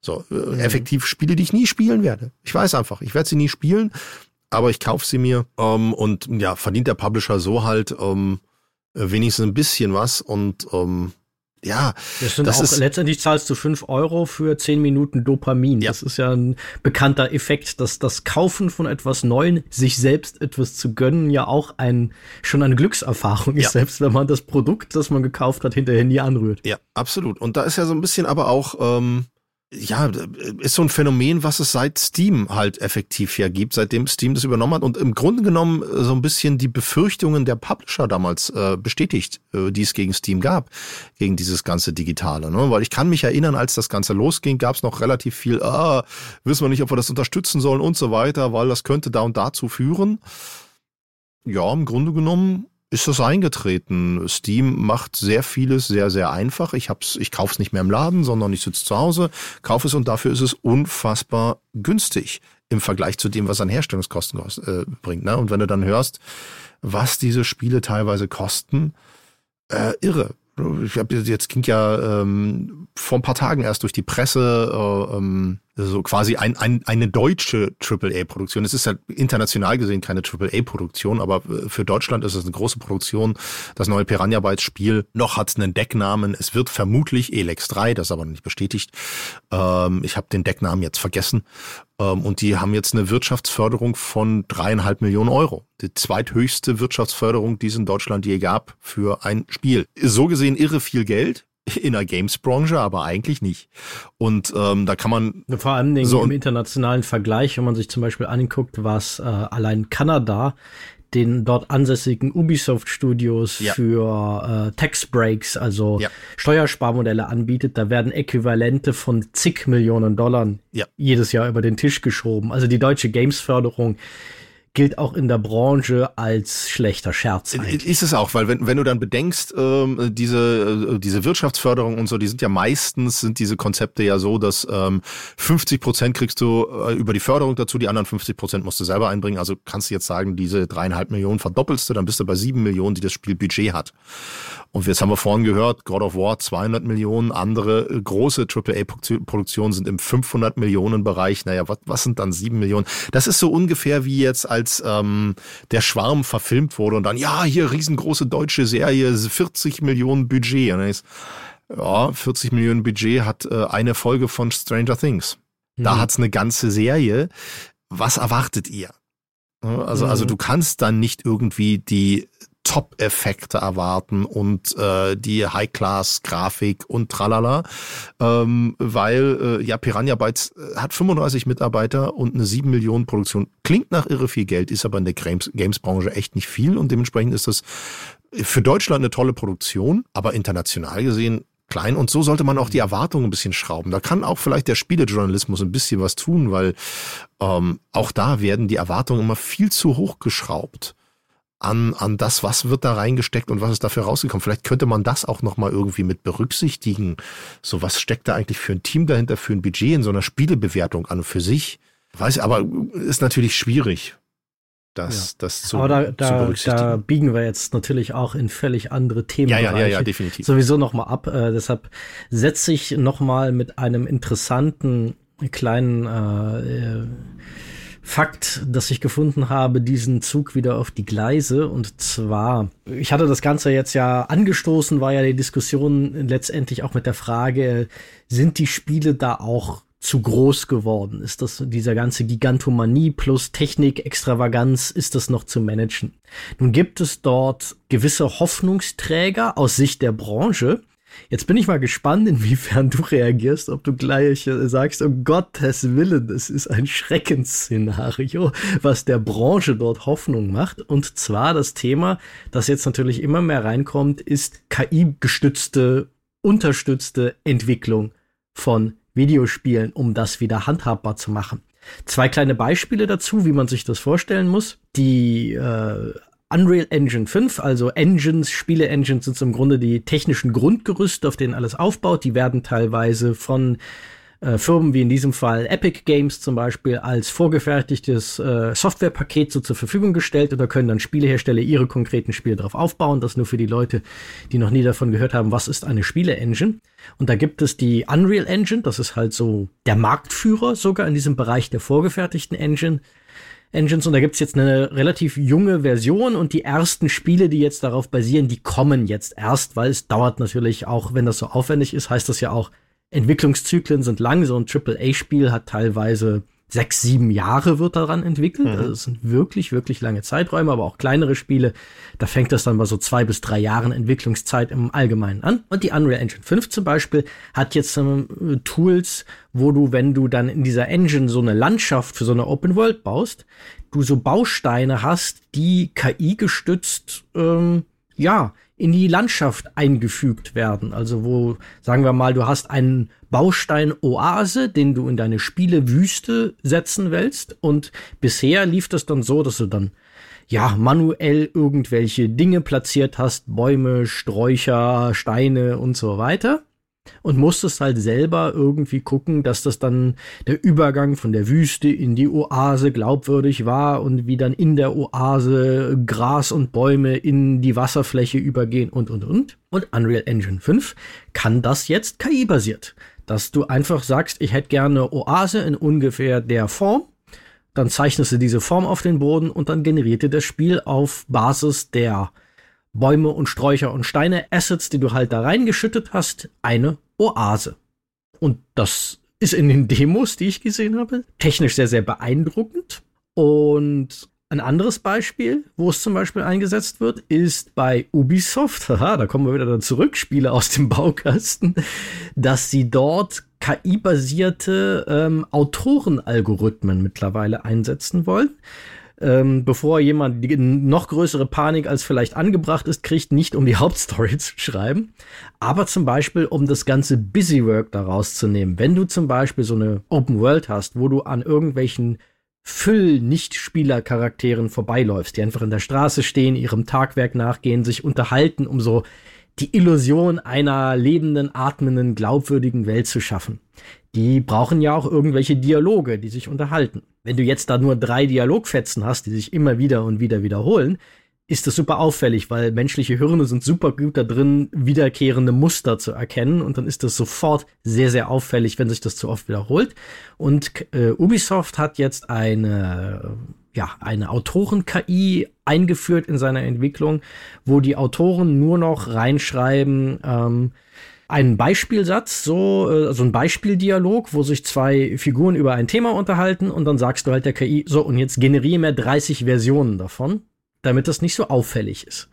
So äh, mhm. effektiv Spiele, die ich nie spielen werde. Ich weiß einfach, ich werde sie nie spielen, aber ich kaufe sie mir ähm, und ja, verdient der Publisher so halt ähm, wenigstens ein bisschen was und ähm, ja, das, sind das auch, ist, letztendlich zahlst du fünf Euro für zehn Minuten Dopamin. Ja. Das ist ja ein bekannter Effekt, dass das Kaufen von etwas Neuem, sich selbst etwas zu gönnen, ja auch ein schon eine Glückserfahrung ja. ist, selbst wenn man das Produkt, das man gekauft hat, hinterher nie anrührt. Ja, absolut. Und da ist ja so ein bisschen aber auch ähm, ja, ist so ein Phänomen, was es seit Steam halt effektiv ja gibt, seitdem Steam das übernommen hat und im Grunde genommen äh, so ein bisschen die Befürchtungen der Publisher damals äh, bestätigt, äh, die es gegen Steam gab, gegen dieses ganze Digitale. Ne? Weil ich kann mich erinnern, als das Ganze losging, gab es noch relativ viel, ah, wissen wir nicht, ob wir das unterstützen sollen und so weiter, weil das könnte da und dazu führen. Ja, im Grunde genommen ist das eingetreten. Steam macht sehr vieles sehr, sehr einfach. Ich ich kauf's nicht mehr im Laden, sondern ich sitze zu Hause, kaufe es und dafür ist es unfassbar günstig im Vergleich zu dem, was an Herstellungskosten äh, bringt. Ne? Und wenn du dann hörst, was diese Spiele teilweise kosten, äh, irre. ich hab, jetzt ging ja ähm, vor ein paar Tagen erst durch die Presse äh, ähm, so quasi ein, ein, eine deutsche AAA-Produktion. Es ist halt international gesehen keine AAA-Produktion, aber äh, für Deutschland ist es eine große Produktion. Das neue Piranha Bytes Spiel noch hat einen Decknamen. Es wird vermutlich Elex 3, das ist aber nicht bestätigt. Ähm, ich habe den Decknamen jetzt vergessen. Ähm, und die haben jetzt eine Wirtschaftsförderung von dreieinhalb Millionen Euro. Die zweithöchste Wirtschaftsförderung, die es in Deutschland je gab für ein Spiel. So gesehen irre viel Geld in der Games-Branche, aber eigentlich nicht. Und ähm, da kann man vor allem so im internationalen Vergleich, wenn man sich zum Beispiel anguckt, was äh, allein Kanada den dort ansässigen Ubisoft-Studios ja. für äh, Tax Breaks, also ja. Steuersparmodelle anbietet, da werden Äquivalente von zig Millionen Dollar ja. jedes Jahr über den Tisch geschoben. Also die deutsche Games-Förderung gilt auch in der Branche als schlechter Scherz. Eigentlich. Ist es auch, weil wenn, wenn du dann bedenkst, ähm, diese, äh, diese Wirtschaftsförderung und so, die sind ja meistens, sind diese Konzepte ja so, dass ähm, 50 Prozent kriegst du äh, über die Förderung dazu, die anderen 50 Prozent musst du selber einbringen. Also kannst du jetzt sagen, diese dreieinhalb Millionen verdoppelst du, dann bist du bei sieben Millionen, die das Spiel Budget hat. Und jetzt haben wir vorhin gehört, God of War 200 Millionen, andere äh, große AAA-Produktionen sind im 500 Millionen Bereich. Naja, was, was sind dann sieben Millionen? Das ist so ungefähr wie jetzt als ähm, der Schwarm verfilmt wurde und dann, ja, hier riesengroße deutsche Serie, 40 Millionen Budget. Und dann ist, ja, 40 Millionen Budget hat äh, eine Folge von Stranger Things. Da mhm. hat's eine ganze Serie. Was erwartet ihr? Also, mhm. also du kannst dann nicht irgendwie die Top-Effekte erwarten und äh, die High-Class-Grafik und tralala, ähm, weil äh, ja Piranha Bytes äh, hat 35 Mitarbeiter und eine 7 Millionen Produktion. Klingt nach irre viel Geld, ist aber in der Games-Branche echt nicht viel und dementsprechend ist das für Deutschland eine tolle Produktion, aber international gesehen klein und so sollte man auch die Erwartungen ein bisschen schrauben. Da kann auch vielleicht der Spielejournalismus ein bisschen was tun, weil ähm, auch da werden die Erwartungen immer viel zu hoch geschraubt an, an das, was wird da reingesteckt und was ist dafür rausgekommen. Vielleicht könnte man das auch nochmal irgendwie mit berücksichtigen. So, was steckt da eigentlich für ein Team dahinter, für ein Budget in so einer Spielebewertung an und für sich? Weiß ich, aber ist natürlich schwierig, das, ja. das zu, aber da, da, zu berücksichtigen. Da biegen wir jetzt natürlich auch in völlig andere Themen. Ja, ja, ja, ja, definitiv. Sowieso nochmal ab. Äh, deshalb setze ich nochmal mit einem interessanten kleinen äh, Fakt, dass ich gefunden habe, diesen Zug wieder auf die Gleise. Und zwar, ich hatte das Ganze jetzt ja angestoßen, war ja die Diskussion letztendlich auch mit der Frage, sind die Spiele da auch zu groß geworden? Ist das dieser ganze Gigantomanie plus Technik, Extravaganz, ist das noch zu managen? Nun gibt es dort gewisse Hoffnungsträger aus Sicht der Branche, Jetzt bin ich mal gespannt, inwiefern du reagierst, ob du gleich äh, sagst, um Gottes Willen, das ist ein Schreckensszenario, was der Branche dort Hoffnung macht. Und zwar das Thema, das jetzt natürlich immer mehr reinkommt, ist KI-gestützte, unterstützte Entwicklung von Videospielen, um das wieder handhabbar zu machen. Zwei kleine Beispiele dazu, wie man sich das vorstellen muss. Die äh, Unreal Engine 5, also Engines, Spiele-Engines sind im Grunde die technischen Grundgerüste, auf denen alles aufbaut. Die werden teilweise von äh, Firmen wie in diesem Fall Epic Games zum Beispiel als vorgefertigtes äh, Softwarepaket so zur Verfügung gestellt oder können dann Spielehersteller ihre konkreten Spiele darauf aufbauen. Das nur für die Leute, die noch nie davon gehört haben, was ist eine Spiele-Engine. Und da gibt es die Unreal Engine, das ist halt so der Marktführer sogar in diesem Bereich der vorgefertigten Engine. Engines und da gibt's jetzt eine relativ junge Version und die ersten Spiele, die jetzt darauf basieren, die kommen jetzt erst, weil es dauert natürlich auch, wenn das so aufwendig ist, heißt das ja auch, Entwicklungszyklen sind lang. So ein AAA-Spiel hat teilweise sechs, sieben Jahre wird daran entwickelt. Mhm. Also es sind wirklich, wirklich lange Zeiträume, aber auch kleinere Spiele. Da fängt das dann bei so zwei bis drei Jahren Entwicklungszeit im Allgemeinen an. Und die Unreal Engine 5 zum Beispiel hat jetzt ähm, Tools, wo du, wenn du dann in dieser Engine so eine Landschaft für so eine Open World baust, du so Bausteine hast, die KI gestützt, ähm, ja, in die Landschaft eingefügt werden. Also wo, sagen wir mal, du hast einen Baustein Oase, den du in deine Spielewüste setzen willst. Und bisher lief das dann so, dass du dann ja manuell irgendwelche Dinge platziert hast, Bäume, Sträucher, Steine und so weiter. und musstest halt selber irgendwie gucken, dass das dann der Übergang von der Wüste in die Oase glaubwürdig war und wie dann in der Oase Gras und Bäume in die Wasserfläche übergehen und und und. Und Unreal Engine 5 kann das jetzt KI-basiert. Dass du einfach sagst, ich hätte gerne Oase in ungefähr der Form. Dann zeichnest du diese Form auf den Boden und dann generiert dir das Spiel auf Basis der Bäume und Sträucher und Steine, Assets, die du halt da reingeschüttet hast, eine Oase. Und das ist in den Demos, die ich gesehen habe, technisch sehr, sehr beeindruckend. Und ein anderes Beispiel, wo es zum Beispiel eingesetzt wird, ist bei Ubisoft. Haha, da kommen wir wieder dann zurück, Spiele aus dem Baukasten, dass sie dort KI-basierte ähm, Autorenalgorithmen mittlerweile einsetzen wollen ähm, bevor jemand die noch größere Panik als vielleicht angebracht ist, kriegt, nicht um die Hauptstory zu schreiben, aber zum Beispiel, um das ganze Busywork daraus zu nehmen. Wenn du zum Beispiel so eine Open World hast, wo du an irgendwelchen Füll-Nicht-Spieler-Charakteren vorbeiläufst, die einfach in der Straße stehen, ihrem Tagwerk nachgehen, sich unterhalten, um so die Illusion einer lebenden, atmenden, glaubwürdigen Welt zu schaffen. Die brauchen ja auch irgendwelche Dialoge, die sich unterhalten. Wenn du jetzt da nur drei Dialogfetzen hast, die sich immer wieder und wieder wiederholen, ist das super auffällig, weil menschliche Hirne sind super gut da drin, wiederkehrende Muster zu erkennen. Und dann ist das sofort sehr, sehr auffällig, wenn sich das zu oft wiederholt. Und äh, Ubisoft hat jetzt eine, ja, eine Autoren-KI eingeführt in seiner Entwicklung, wo die Autoren nur noch reinschreiben, ähm, einen Beispielsatz, so, äh, so ein Beispieldialog, wo sich zwei Figuren über ein Thema unterhalten. Und dann sagst du halt der KI, so, und jetzt generiere mir 30 Versionen davon, damit das nicht so auffällig ist.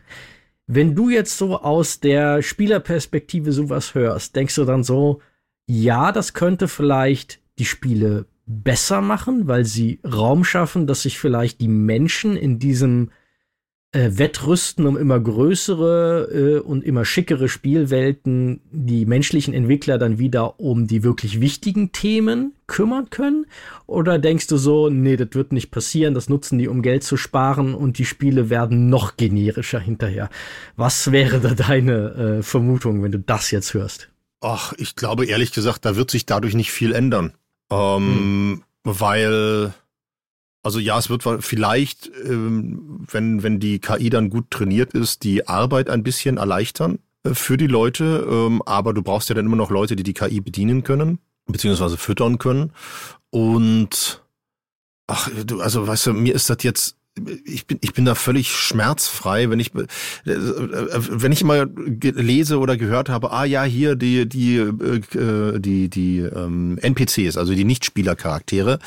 Wenn du jetzt so aus der Spielerperspektive sowas hörst, denkst du dann so, ja, das könnte vielleicht die Spiele besser machen, weil sie Raum schaffen, dass sich vielleicht die Menschen in diesem äh, wettrüsten um immer größere äh, und immer schickere Spielwelten die menschlichen Entwickler dann wieder um die wirklich wichtigen Themen kümmern können? Oder denkst du so, nee, das wird nicht passieren, das nutzen die, um Geld zu sparen und die Spiele werden noch generischer hinterher? Was wäre da deine äh, Vermutung, wenn du das jetzt hörst? Ach, ich glaube ehrlich gesagt, da wird sich dadurch nicht viel ändern. Ähm, hm. Weil also ja, es wird vielleicht, ähm, wenn, wenn die KI dann gut trainiert ist, die Arbeit ein bisschen erleichtern äh, für die Leute. Ähm, aber du brauchst ja dann immer noch Leute, die die KI bedienen können, beziehungsweise füttern können. Und ach, du, also weißt du, mir ist das jetzt ich bin, ich bin da völlig schmerzfrei, wenn ich, wenn ich immer lese oder gehört habe, ah ja, hier die, die, äh, die, die ähm, NPCs, also die Nichtspielercharaktere,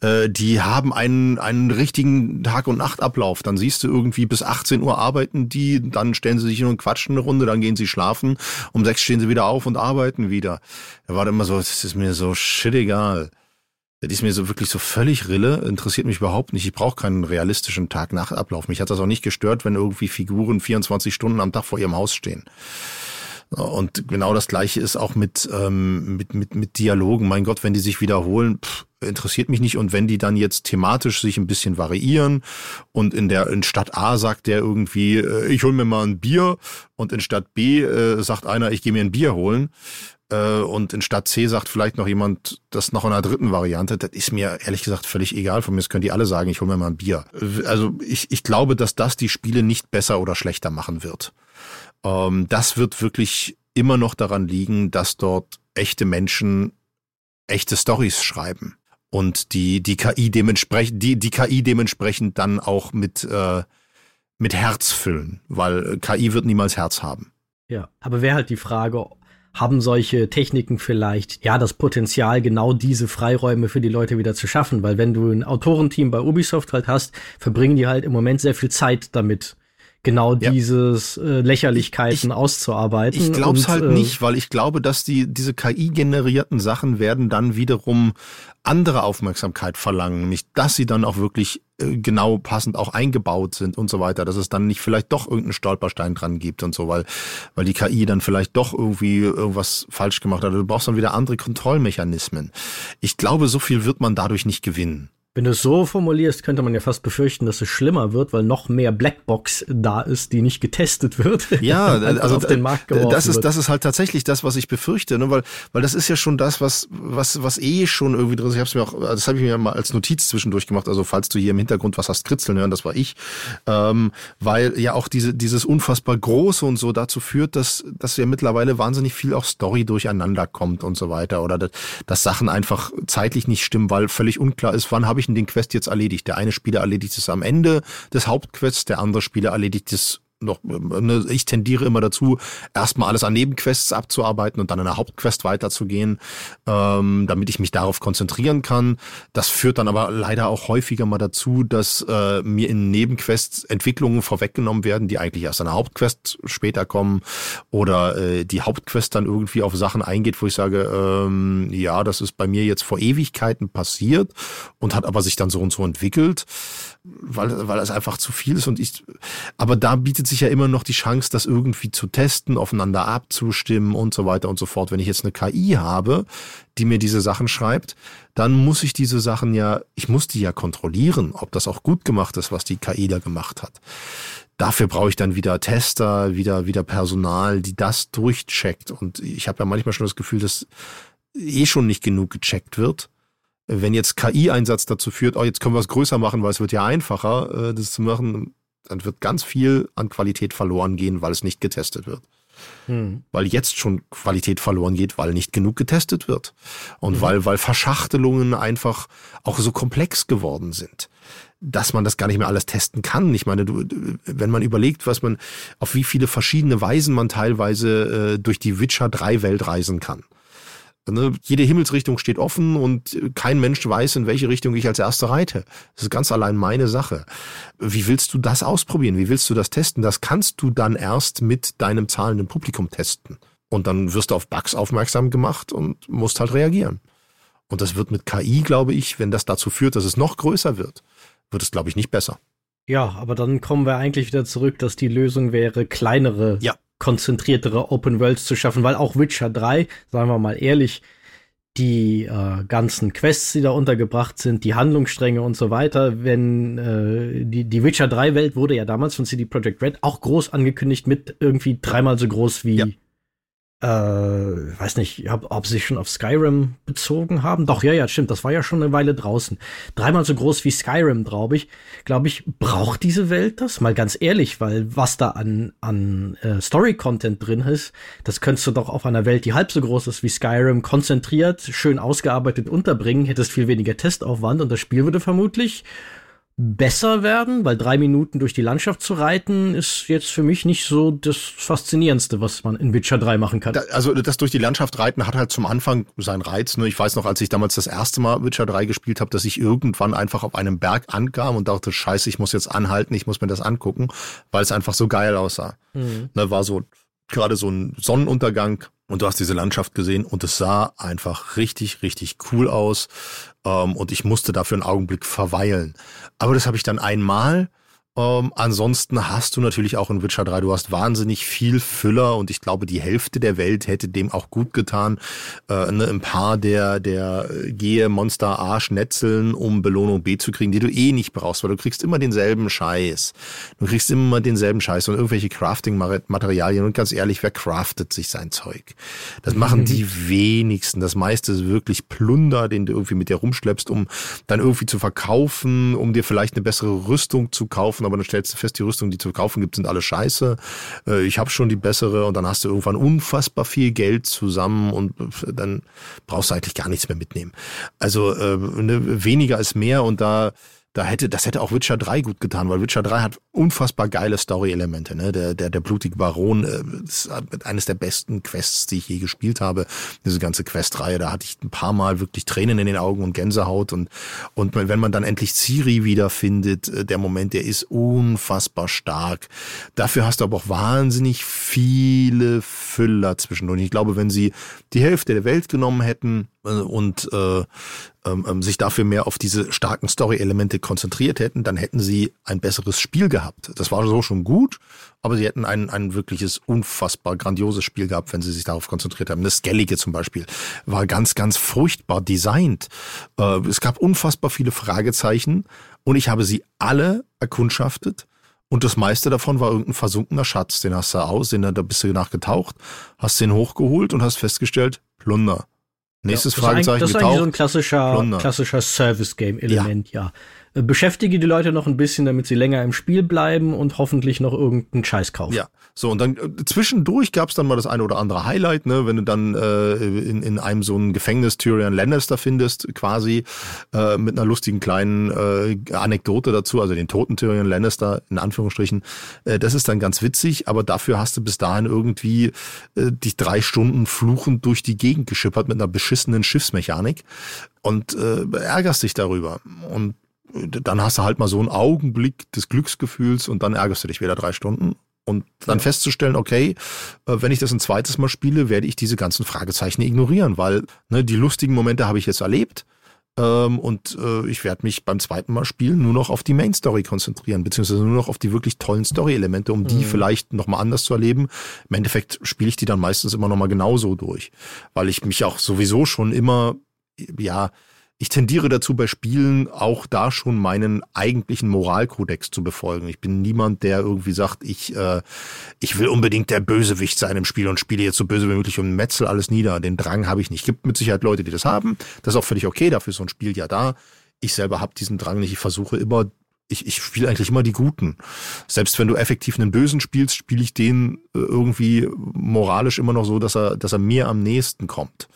äh, die haben einen, einen richtigen Tag- und Nachtablauf. Dann siehst du irgendwie bis 18 Uhr arbeiten die, dann stellen sie sich hin und quatschen eine Runde, dann gehen sie schlafen, um sechs stehen sie wieder auf und arbeiten wieder. Da war immer so, das ist mir so shit egal. Das ist mir so wirklich so völlig Rille, interessiert mich überhaupt nicht. Ich brauche keinen realistischen Tag-Nacht-Ablauf. Mich hat das auch nicht gestört, wenn irgendwie Figuren 24 Stunden am Tag vor ihrem Haus stehen. Und genau das gleiche ist auch mit, ähm, mit, mit, mit Dialogen. Mein Gott, wenn die sich wiederholen, pff, interessiert mich nicht. Und wenn die dann jetzt thematisch sich ein bisschen variieren und in der in Stadt A sagt der irgendwie, äh, ich hol mir mal ein Bier und in Stadt B äh, sagt einer, ich gehe mir ein Bier holen, und in Stadt C sagt vielleicht noch jemand das noch in einer dritten Variante. Das ist mir ehrlich gesagt völlig egal. Von mir können die alle sagen, ich hole mir mal ein Bier. Also ich, ich glaube, dass das die Spiele nicht besser oder schlechter machen wird. Ähm, das wird wirklich immer noch daran liegen, dass dort echte Menschen echte Stories schreiben und die die KI dementsprechend die die KI dementsprechend dann auch mit äh, mit Herz füllen, weil KI wird niemals Herz haben. Ja, aber wäre halt die Frage, haben solche Techniken vielleicht ja das Potenzial, genau diese Freiräume für die Leute wieder zu schaffen. Weil wenn du ein Autorenteam bei Ubisoft halt hast, verbringen die halt im Moment sehr viel Zeit damit, genau ja. dieses äh, Lächerlichkeiten ich, auszuarbeiten. Ich glaube es halt äh, nicht, weil ich glaube, dass die diese KI-generierten Sachen werden dann wiederum andere Aufmerksamkeit verlangen, nämlich dass sie dann auch wirklich äh, genau passend auch eingebaut sind und so weiter, dass es dann nicht vielleicht doch irgendeinen Stolperstein dran gibt und so, weil weil die KI dann vielleicht doch irgendwie irgendwas falsch gemacht hat. Du brauchst dann wieder andere Kontrollmechanismen. Ich glaube, so viel wird man dadurch nicht gewinnen. Wenn du es so formulierst, könnte man ja fast befürchten, dass es schlimmer wird, weil noch mehr Blackbox da ist, die nicht getestet wird. Ja, also auf den Markt das ist wird. das ist halt tatsächlich das, was ich befürchte, ne? weil weil das ist ja schon das, was was was eh schon irgendwie drin ist. Ich habe mir auch, das habe ich mir mal als Notiz zwischendurch gemacht. Also falls du hier im Hintergrund was hast kritzeln hören, das war ich, ähm, weil ja auch diese dieses unfassbar große und so dazu führt, dass dass ja mittlerweile wahnsinnig viel auch Story durcheinander kommt und so weiter oder dass, dass Sachen einfach zeitlich nicht stimmen, weil völlig unklar ist, wann habe ich denn den Quest jetzt erledigt. Der eine Spieler erledigt es am Ende des Hauptquests, der andere Spieler erledigt es noch, ne, ich tendiere immer dazu, erstmal alles an Nebenquests abzuarbeiten und dann in der Hauptquest weiterzugehen, ähm, damit ich mich darauf konzentrieren kann. Das führt dann aber leider auch häufiger mal dazu, dass äh, mir in Nebenquests Entwicklungen vorweggenommen werden, die eigentlich erst an der Hauptquest später kommen oder äh, die Hauptquest dann irgendwie auf Sachen eingeht, wo ich sage, ähm, ja, das ist bei mir jetzt vor Ewigkeiten passiert und hat aber sich dann so und so entwickelt weil, weil es einfach zu viel ist und ich, aber da bietet sich ja immer noch die Chance, das irgendwie zu testen, aufeinander abzustimmen und so weiter und so fort. Wenn ich jetzt eine KI habe, die mir diese Sachen schreibt, dann muss ich diese Sachen ja, ich muss die ja kontrollieren, ob das auch gut gemacht ist, was die KI da gemacht hat. Dafür brauche ich dann wieder Tester, wieder, wieder Personal, die das durchcheckt. Und ich habe ja manchmal schon das Gefühl, dass eh schon nicht genug gecheckt wird wenn jetzt KI-Einsatz dazu führt, oh, jetzt können wir es größer machen, weil es wird ja einfacher, äh, das zu machen, dann wird ganz viel an Qualität verloren gehen, weil es nicht getestet wird. Hm. Weil jetzt schon Qualität verloren geht, weil nicht genug getestet wird. Und mhm. weil, weil Verschachtelungen einfach auch so komplex geworden sind dass man das gar nicht mehr alles testen kann. Ich meine, du, wenn man überlegt, was man, auf wie viele verschiedene Weisen man teilweise äh, durch die Witcher 3 Welt reisen kann. Ne, jede Himmelsrichtung steht offen und kein Mensch weiß, in welche Richtung ich als Erster reite. Das ist ganz allein meine Sache. Wie willst du das ausprobieren? Wie willst du das testen? Das kannst du dann erst mit deinem zahlenden Publikum testen. Und dann wirst du auf Bugs aufmerksam gemacht und musst halt reagieren. Und das wird mit KI, glaube ich, wenn das dazu führt, dass es noch größer wird, wird es, glaube ich, nicht besser. Ja, aber dann kommen wir eigentlich wieder zurück, dass die Lösung wäre, kleinere ja konzentriertere Open Worlds zu schaffen, weil auch Witcher 3, sagen wir mal ehrlich, die äh, ganzen Quests, die da untergebracht sind, die Handlungsstränge und so weiter, wenn äh, die, die Witcher 3 Welt wurde ja damals von CD Projekt Red auch groß angekündigt mit irgendwie dreimal so groß wie ja äh, weiß nicht, ob, ob sie schon auf Skyrim bezogen haben. Doch, ja, ja, stimmt, das war ja schon eine Weile draußen. Dreimal so groß wie Skyrim, glaube ich. Glaube ich, braucht diese Welt das? Mal ganz ehrlich, weil was da an, an äh, Story-Content drin ist, das könntest du doch auf einer Welt, die halb so groß ist wie Skyrim, konzentriert, schön ausgearbeitet unterbringen, hättest viel weniger Testaufwand und das Spiel würde vermutlich besser werden, weil drei Minuten durch die Landschaft zu reiten ist jetzt für mich nicht so das Faszinierendste, was man in Witcher 3 machen kann. Da, also das durch die Landschaft reiten hat halt zum Anfang seinen Reiz. Ne? Ich weiß noch, als ich damals das erste Mal Witcher 3 gespielt habe, dass ich irgendwann einfach auf einem Berg ankam und dachte, scheiße, ich muss jetzt anhalten, ich muss mir das angucken, weil es einfach so geil aussah. Mhm. Ne, war so gerade so ein Sonnenuntergang und du hast diese Landschaft gesehen und es sah einfach richtig, richtig cool aus. Ähm, und ich musste dafür einen Augenblick verweilen. Aber das habe ich dann einmal ähm, ansonsten hast du natürlich auch in Witcher 3, du hast wahnsinnig viel Füller und ich glaube, die Hälfte der Welt hätte dem auch gut getan. Äh, ne, ein paar der, der äh, gehe Monster A schnetzeln, um Belohnung B zu kriegen, die du eh nicht brauchst, weil du kriegst immer denselben Scheiß. Du kriegst immer denselben Scheiß und irgendwelche Crafting-Materialien und ganz ehrlich, wer craftet sich sein Zeug? Das machen die wenigsten. Das meiste ist wirklich Plunder, den du irgendwie mit dir rumschleppst, um dann irgendwie zu verkaufen, um dir vielleicht eine bessere Rüstung zu kaufen kaufen, aber dann stellst du fest, die Rüstungen, die zu kaufen gibt, sind alle scheiße. Äh, ich habe schon die bessere und dann hast du irgendwann unfassbar viel Geld zusammen und äh, dann brauchst du eigentlich gar nichts mehr mitnehmen. Also äh, ne, weniger ist mehr und da da hätte, das hätte auch Witcher 3 gut getan, weil Witcher 3 hat unfassbar geile Story-Elemente. Ne? Der, der, der blutige Baron äh, ist eines der besten Quests, die ich je gespielt habe. Diese ganze Questreihe, da hatte ich ein paar Mal wirklich Tränen in den Augen und Gänsehaut. Und, und wenn man dann endlich Ciri wiederfindet, äh, der Moment, der ist unfassbar stark. Dafür hast du aber auch wahnsinnig viele Füller zwischendurch. Ich glaube, wenn sie die Hälfte der Welt genommen hätten, und äh, ähm, ähm, sich dafür mehr auf diese starken Story-Elemente konzentriert hätten, dann hätten sie ein besseres Spiel gehabt. Das war so schon gut, aber sie hätten ein, ein wirkliches, unfassbar grandioses Spiel gehabt, wenn sie sich darauf konzentriert haben. Das Skellige zum Beispiel war ganz, ganz furchtbar designt. Äh, es gab unfassbar viele Fragezeichen und ich habe sie alle erkundschaftet. Und das meiste davon war irgendein versunkener Schatz. Den hast du aus, den, da bist du nachgetaucht, hast den hochgeholt und hast festgestellt, Plunder. Nächstes ja, Fragezeichen. Das ist eigentlich so ein klassischer, klassischer Service-Game-Element, ja. ja. Äh, beschäftige die Leute noch ein bisschen, damit sie länger im Spiel bleiben und hoffentlich noch irgendeinen Scheiß kaufen. Ja, so und dann äh, zwischendurch gab's dann mal das eine oder andere Highlight, ne, wenn du dann äh, in, in einem so ein Gefängnis Tyrion Lannister findest, quasi äh, mit einer lustigen kleinen äh, Anekdote dazu, also den toten Tyrion Lannister in Anführungsstrichen. Äh, das ist dann ganz witzig, aber dafür hast du bis dahin irgendwie äh, dich drei Stunden fluchend durch die Gegend geschippert mit einer beschissenen Schiffsmechanik und äh, ärgerst dich darüber. Und dann hast du halt mal so einen Augenblick des Glücksgefühls und dann ärgerst du dich wieder drei Stunden. Und dann ja. festzustellen, okay, äh, wenn ich das ein zweites Mal spiele, werde ich diese ganzen Fragezeichen ignorieren, weil ne, die lustigen Momente habe ich jetzt erlebt. Ähm, und äh, ich werde mich beim zweiten Mal spielen nur noch auf die Main Story konzentrieren, beziehungsweise nur noch auf die wirklich tollen Story-Elemente, um die mhm. vielleicht nochmal anders zu erleben. Im Endeffekt spiele ich die dann meistens immer nochmal genauso durch, weil ich mich auch sowieso schon immer, ja, ich tendiere dazu, bei Spielen auch da schon meinen eigentlichen Moralkodex zu befolgen. Ich bin niemand, der irgendwie sagt, ich, äh, ich will unbedingt der Bösewicht sein im Spiel und spiele jetzt so böse wie möglich und metzel alles nieder. Den Drang habe ich nicht. Gibt mit Sicherheit Leute, die das haben. Das ist auch völlig okay, dafür ist so ein Spiel ja da. Ich selber habe diesen Drang nicht. Ich versuche immer ich, ich spiele eigentlich immer die Guten. Selbst wenn du effektiv einen Bösen spielst, spiele ich den äh, irgendwie moralisch immer noch so, dass er, dass er mir am nächsten kommt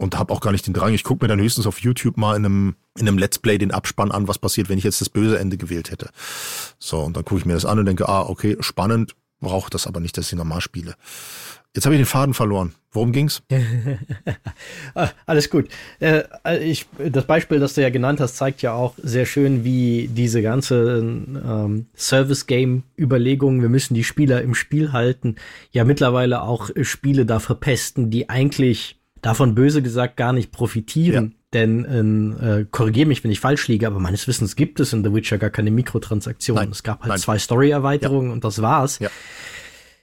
und habe auch gar nicht den Drang. Ich gucke mir dann höchstens auf YouTube mal in einem, in einem Let's Play den Abspann an, was passiert, wenn ich jetzt das böse Ende gewählt hätte. So, und dann gucke ich mir das an und denke, ah, okay, spannend, braucht das aber nicht, dass ich normal spiele. Jetzt habe ich den Faden verloren. Worum ging's? Ah, alles gut. Äh, ich, das Beispiel, das du ja genannt hast, zeigt ja auch sehr schön, wie diese ganze ähm, Service-Game-Überlegungen, wir müssen die Spieler im Spiel halten, ja mittlerweile auch Spiele da verpesten, die eigentlich davon böse gesagt gar nicht profitieren. Ja. Denn äh, korrigiere mich, wenn ich falsch liege, aber meines Wissens gibt es in The Witcher gar keine Mikrotransaktionen. Es gab halt Nein. zwei Story-Erweiterungen ja. und das war's. Ja.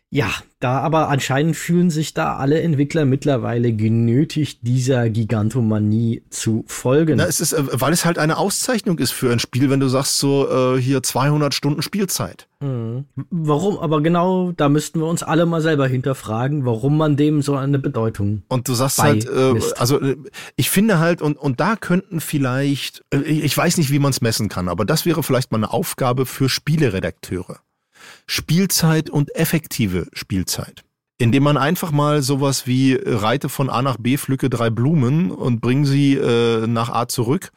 Ja, da aber anscheinend fühlen sich da alle Entwickler mittlerweile genötigt, dieser Gigantomanie zu folgen. Na, es ist, äh, weil es halt eine Auszeichnung ist für ein Spiel, wenn du sagst so äh, hier 200 Stunden Spielzeit. Mhm. Warum? Aber genau, da müssten wir uns alle mal selber hinterfragen, warum man dem so eine Bedeutung. Und du sagst halt, äh, also äh, ich finde halt und und da könnten vielleicht, äh, ich weiß nicht, wie man es messen kann, aber das wäre vielleicht mal eine Aufgabe für Spieleredakteure Spielzeit und effektive Spielzeit. Indem man einfach mal sowas wie äh, reite von A nach B, pflücke drei Blumen und bring sie äh, nach A zurück,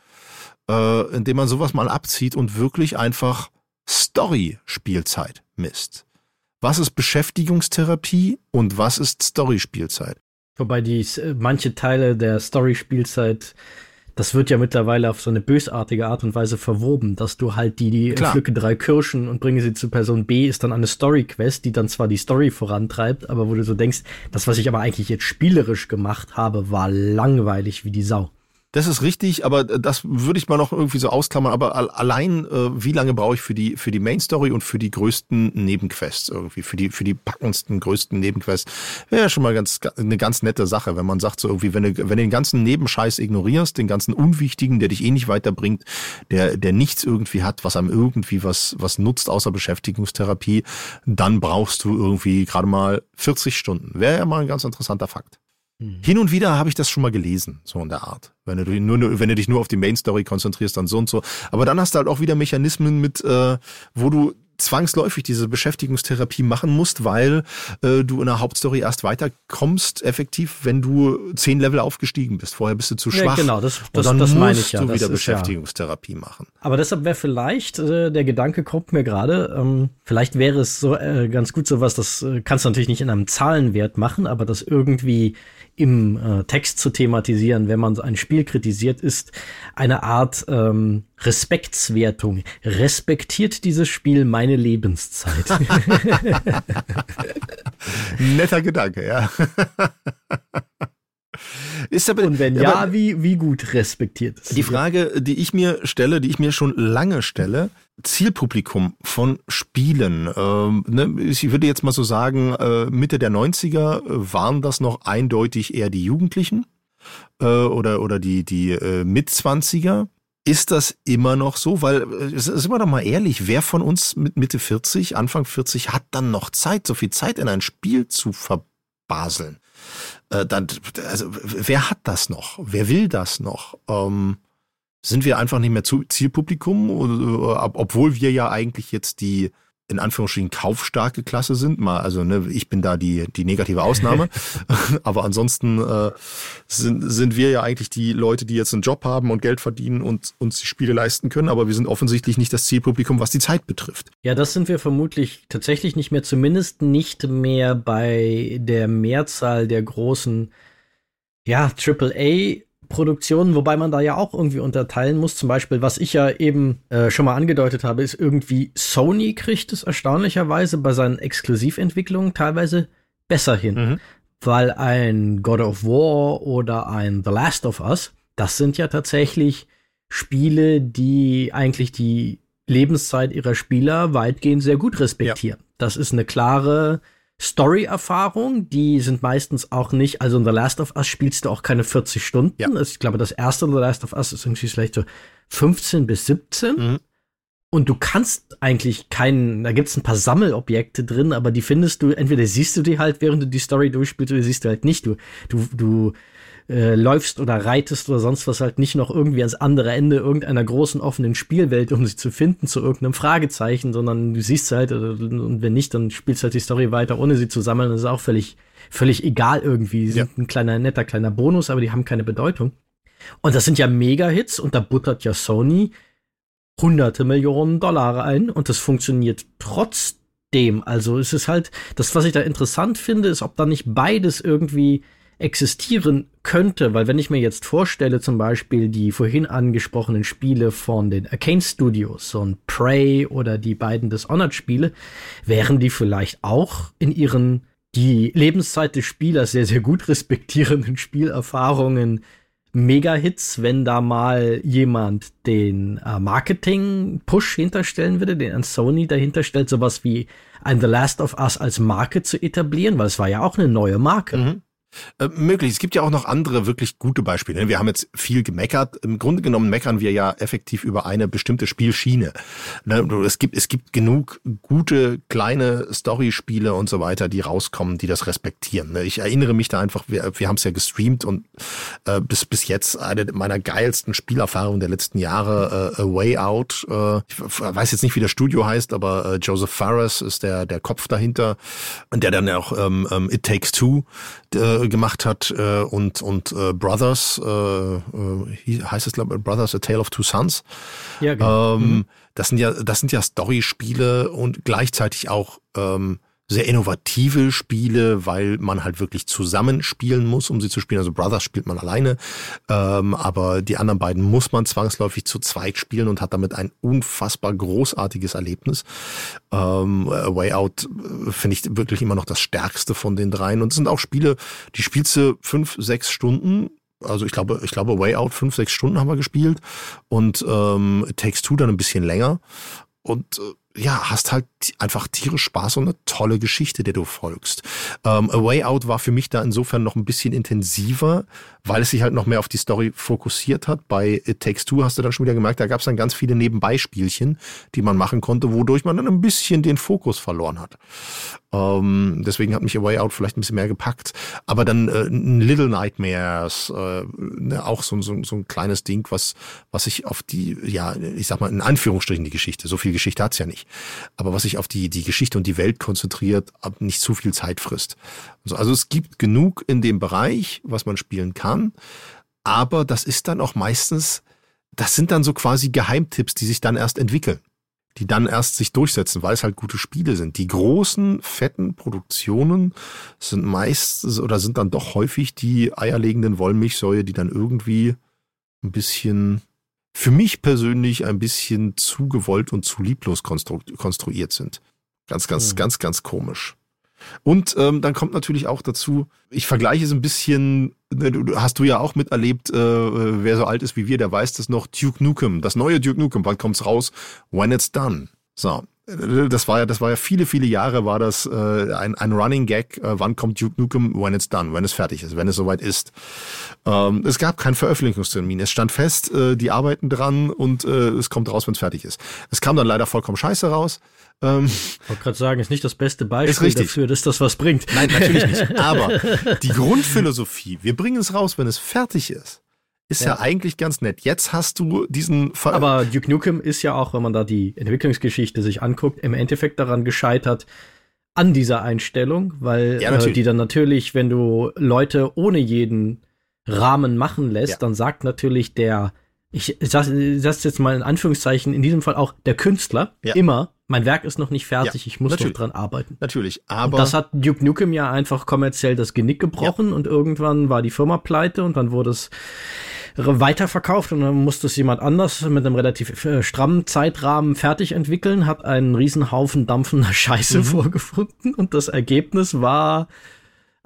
äh, indem man sowas mal abzieht und wirklich einfach Story-Spielzeit misst. Was ist Beschäftigungstherapie und was ist Story-Spielzeit? Wobei die äh, manche Teile der Story-Spielzeit das wird ja mittlerweile auf so eine bösartige Art und Weise verwoben, dass du halt die, die Klar. pflücke drei Kirschen und bringe sie zu Person B, ist dann eine Story-Quest, die dann zwar die Story vorantreibt, aber wo du so denkst, das, was ich aber eigentlich jetzt spielerisch gemacht habe, war langweilig wie die Sau. Das ist richtig, aber das würde ich mal noch irgendwie so ausklammern. Aber allein, äh, wie lange brauche ich für die für die Main Story und für die größten Nebenquests irgendwie, für die für die packendsten größten Nebenquests, wäre ja schon mal ganz eine ganz nette Sache, wenn man sagt so irgendwie, wenn du wenn du den ganzen Nebenscheiß ignorierst, den ganzen unwichtigen, der dich eh nicht weiterbringt, der der nichts irgendwie hat, was einem irgendwie was was nutzt außer Beschäftigungstherapie, dann brauchst du irgendwie gerade mal 40 Stunden. Wäre ja mal ein ganz interessanter Fakt. Mhm. Hin und wieder habe ich das schon mal gelesen, so in der Art. Wenn du, nur, wenn du dich nur auf die Main Story konzentrierst, dann so und so. Aber dann hast du halt auch wieder Mechanismen mit, äh, wo du zwangsläufig diese Beschäftigungstherapie machen musst, weil äh, du in der Hauptstory erst weiterkommst, effektiv, wenn du zehn Level aufgestiegen bist. Vorher bist du zu schwach. Ja, genau, das, das, und dann das meine ich ja. du wieder Beschäftigungstherapie ja. machen. Aber deshalb wäre vielleicht, äh, der Gedanke kommt mir gerade, ähm, vielleicht wäre es so äh, ganz gut sowas, das äh, kannst du natürlich nicht in einem Zahlenwert machen, aber das irgendwie im äh, Text zu thematisieren, wenn man ein Spiel kritisiert, ist eine Art ähm, Respektswertung. Respektiert dieses Spiel meine Lebenszeit? Netter Gedanke, ja. Ist aber, Und wenn ja, aber, wie, wie gut respektiert es? Die Frage, die ich mir stelle, die ich mir schon lange stelle, Zielpublikum von Spielen. Ähm, ne, ich würde jetzt mal so sagen, äh, Mitte der 90er waren das noch eindeutig eher die Jugendlichen äh, oder, oder die, die äh, Mitzwanziger. Ist das immer noch so? Weil, äh, sind wir doch mal ehrlich, wer von uns mit Mitte 40, Anfang 40 hat dann noch Zeit, so viel Zeit in ein Spiel zu verbaseln? Äh, dann, also, wer hat das noch? Wer will das noch? Ähm, sind wir einfach nicht mehr Zielpublikum, obwohl wir ja eigentlich jetzt die in Anführungsstrichen kaufstarke Klasse sind. Mal, also ne, ich bin da die, die negative Ausnahme. Aber ansonsten äh, sind, sind wir ja eigentlich die Leute, die jetzt einen Job haben und Geld verdienen und uns die Spiele leisten können. Aber wir sind offensichtlich nicht das Zielpublikum, was die Zeit betrifft. Ja, das sind wir vermutlich tatsächlich nicht mehr, zumindest nicht mehr bei der Mehrzahl der großen ja, AAA Produktionen, wobei man da ja auch irgendwie unterteilen muss. Zum Beispiel, was ich ja eben äh, schon mal angedeutet habe, ist irgendwie Sony kriegt es erstaunlicherweise bei seinen Exklusiventwicklungen teilweise besser hin. Mhm. Weil ein God of War oder ein The Last of Us, das sind ja tatsächlich Spiele, die eigentlich die Lebenszeit ihrer Spieler weitgehend sehr gut respektieren. Ja. Das ist eine klare Story-Erfahrung, die sind meistens auch nicht, also in The Last of Us spielst du auch keine 40 Stunden. Ja. Also ich glaube, das erste The Last of Us ist irgendwie vielleicht so 15 bis 17. Mhm. Und du kannst eigentlich keinen, da gibt's ein paar Sammelobjekte drin, aber die findest du, entweder siehst du die halt, während du die Story durchspielst, oder siehst du halt nicht. Du, du, du äh, läufst oder reitest oder sonst was halt nicht noch irgendwie ans andere Ende irgendeiner großen offenen Spielwelt, um sie zu finden zu irgendeinem Fragezeichen, sondern du siehst halt, und wenn nicht, dann spielst halt die Story weiter, ohne sie zu sammeln. Das ist auch völlig, völlig egal irgendwie. Sie ja. sind ein kleiner, netter, kleiner Bonus, aber die haben keine Bedeutung. Und das sind ja Mega-Hits und da buttert ja Sony hunderte Millionen Dollar ein und das funktioniert trotzdem. Also es ist halt, das, was ich da interessant finde, ist, ob da nicht beides irgendwie existieren könnte, weil wenn ich mir jetzt vorstelle, zum Beispiel die vorhin angesprochenen Spiele von den Arcane Studios, ein Prey oder die beiden Dishonored-Spiele, wären die vielleicht auch in ihren die Lebenszeit des Spielers sehr, sehr gut respektierenden Spielerfahrungen Mega-Hits, wenn da mal jemand den äh, Marketing-Push hinterstellen würde, den an Sony dahinter stellt, sowas wie ein The Last of Us als Marke zu etablieren, weil es war ja auch eine neue Marke. Mhm. Äh, möglich. Es gibt ja auch noch andere wirklich gute Beispiele. Wir haben jetzt viel gemeckert. Im Grunde genommen meckern wir ja effektiv über eine bestimmte Spielschiene. Ne, es gibt, es gibt genug gute kleine Story-Spiele und so weiter, die rauskommen, die das respektieren. Ne. Ich erinnere mich da einfach, wir, wir haben es ja gestreamt und äh, bis, bis jetzt eine meiner geilsten Spielerfahrungen der letzten Jahre, äh, A Way Out. Ich weiß jetzt nicht, wie das Studio heißt, aber Joseph Farris ist der, der Kopf dahinter und der dann auch ähm, ähm It Takes Two gemacht hat äh, und und äh, Brothers äh, äh, heißt es glaube Brothers A Tale of Two Sons. Ja, genau. Ähm, mhm. Das sind ja das sind ja Story-Spiele und gleichzeitig auch ähm, sehr innovative Spiele, weil man halt wirklich zusammen spielen muss, um sie zu spielen. Also Brothers spielt man alleine, ähm, aber die anderen beiden muss man zwangsläufig zu zweit spielen und hat damit ein unfassbar großartiges Erlebnis. Ähm, Way Out äh, finde ich wirklich immer noch das stärkste von den dreien. Und es sind auch Spiele, die spielst du fünf, sechs Stunden also ich glaube, ich glaube, Way Out fünf, sechs Stunden haben wir gespielt und ähm, Takes Two dann ein bisschen länger. Und äh, ja, hast halt einfach tierisch Spaß und eine tolle Geschichte, der du folgst. Ähm, A Way Out war für mich da insofern noch ein bisschen intensiver, weil es sich halt noch mehr auf die Story fokussiert hat. Bei It Takes Two hast du dann schon wieder gemerkt, da gab es dann ganz viele Nebenbeispielchen, die man machen konnte, wodurch man dann ein bisschen den Fokus verloren hat. Ähm, deswegen hat mich A Way Out vielleicht ein bisschen mehr gepackt. Aber dann äh, Little Nightmares, äh, ne, auch so, so, so ein kleines Ding, was, was sich auf die, ja, ich sag mal in Anführungsstrichen die Geschichte, so viel Geschichte hat's ja nicht, aber was sich auf die, die Geschichte und die Welt konzentriert, nicht zu viel Zeit frisst. Also, also es gibt genug in dem Bereich, was man spielen kann, aber das ist dann auch meistens, das sind dann so quasi Geheimtipps, die sich dann erst entwickeln die dann erst sich durchsetzen, weil es halt gute Spiele sind. Die großen, fetten Produktionen sind meist oder sind dann doch häufig die eierlegenden Wollmilchsäue, die dann irgendwie ein bisschen, für mich persönlich ein bisschen zu gewollt und zu lieblos konstru konstruiert sind. Ganz, ganz, hm. ganz, ganz komisch. Und ähm, dann kommt natürlich auch dazu, ich vergleiche es ein bisschen, ne, du, hast du ja auch miterlebt, äh, wer so alt ist wie wir, der weiß das noch, Duke Nukem, das neue Duke Nukem, wann kommt's raus? When it's done. So, das war ja, das war ja viele, viele Jahre war das äh, ein, ein Running Gag. Äh, wann kommt Duke Nukem? When it's done, wenn es fertig ist, wenn es soweit ist. Ähm, es gab keinen Veröffentlichungstermin. Es stand fest, äh, die arbeiten dran und äh, es kommt raus, wenn es fertig ist. Es kam dann leider vollkommen scheiße raus. Ähm, ich wollte gerade sagen, ist nicht das beste Beispiel dafür, dass das was bringt. Nein, natürlich nicht. Aber die Grundphilosophie, wir bringen es raus, wenn es fertig ist ist ja. ja. eigentlich ganz nett. Jetzt hast du diesen Fall. Aber Duke Nukem ist ja auch, wenn man da die Entwicklungsgeschichte sich anguckt, im Endeffekt daran gescheitert, an dieser Einstellung, weil ja, äh, die dann natürlich, wenn du Leute ohne jeden Rahmen machen lässt, ja. dann sagt natürlich der, ich sage das jetzt mal in Anführungszeichen, in diesem Fall auch der Künstler, immer, mein Werk ist noch nicht fertig, ich muss noch dran arbeiten. Natürlich, aber. Und das hat Duke Nukem ja einfach kommerziell das Genick gebrochen und irgendwann war die Firma pleite und dann wurde es weiterverkauft und dann musste es jemand anders mit einem relativ äh, strammen Zeitrahmen fertig entwickeln, hat einen Riesenhaufen dampfender Scheiße mhm. vorgefunden und das Ergebnis war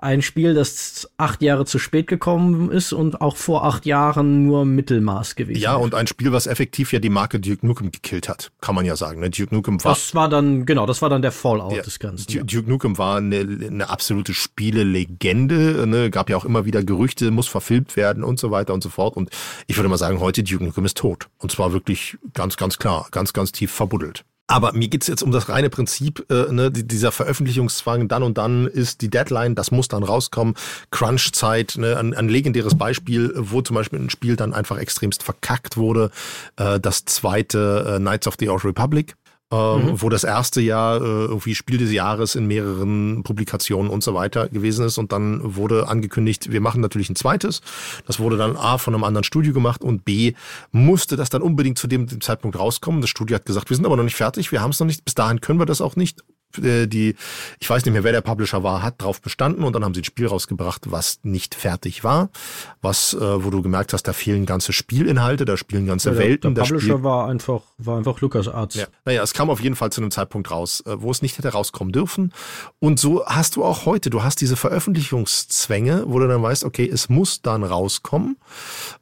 ein Spiel, das acht Jahre zu spät gekommen ist und auch vor acht Jahren nur Mittelmaß gewesen. Ja, und ein Spiel, was effektiv ja die Marke Duke Nukem gekillt hat, kann man ja sagen. Ne? Duke Nukem war. Das war dann, genau, das war dann der Fallout ja, des Ganzen. Duke, Duke Nukem war eine, eine absolute Spielelegende, ne? gab ja auch immer wieder Gerüchte, muss verfilmt werden und so weiter und so fort. Und ich würde mal sagen, heute Duke Nukem ist tot. Und zwar wirklich ganz, ganz klar, ganz, ganz tief verbuddelt. Aber mir geht's jetzt um das reine Prinzip, äh, ne, dieser Veröffentlichungszwang, dann und dann ist die Deadline, das muss dann rauskommen, Crunch-Zeit, ne, ein, ein legendäres Beispiel, wo zum Beispiel ein Spiel dann einfach extremst verkackt wurde, äh, das zweite äh, Knights of the Old Republic ähm, mhm. wo das erste Jahr äh, irgendwie Spiel des Jahres in mehreren Publikationen und so weiter gewesen ist und dann wurde angekündigt, wir machen natürlich ein zweites. Das wurde dann A von einem anderen Studio gemacht und B musste das dann unbedingt zu dem, dem Zeitpunkt rauskommen. Das Studio hat gesagt, wir sind aber noch nicht fertig, wir haben es noch nicht, bis dahin können wir das auch nicht die, ich weiß nicht mehr, wer der Publisher war, hat drauf bestanden und dann haben sie ein Spiel rausgebracht, was nicht fertig war, was, äh, wo du gemerkt hast, da fehlen ganze Spielinhalte, da spielen ganze ja, Welten. Der, der Publisher war einfach, war einfach LucasArts. Ja. Naja, es kam auf jeden Fall zu einem Zeitpunkt raus, äh, wo es nicht hätte rauskommen dürfen. Und so hast du auch heute, du hast diese Veröffentlichungszwänge, wo du dann weißt, okay, es muss dann rauskommen.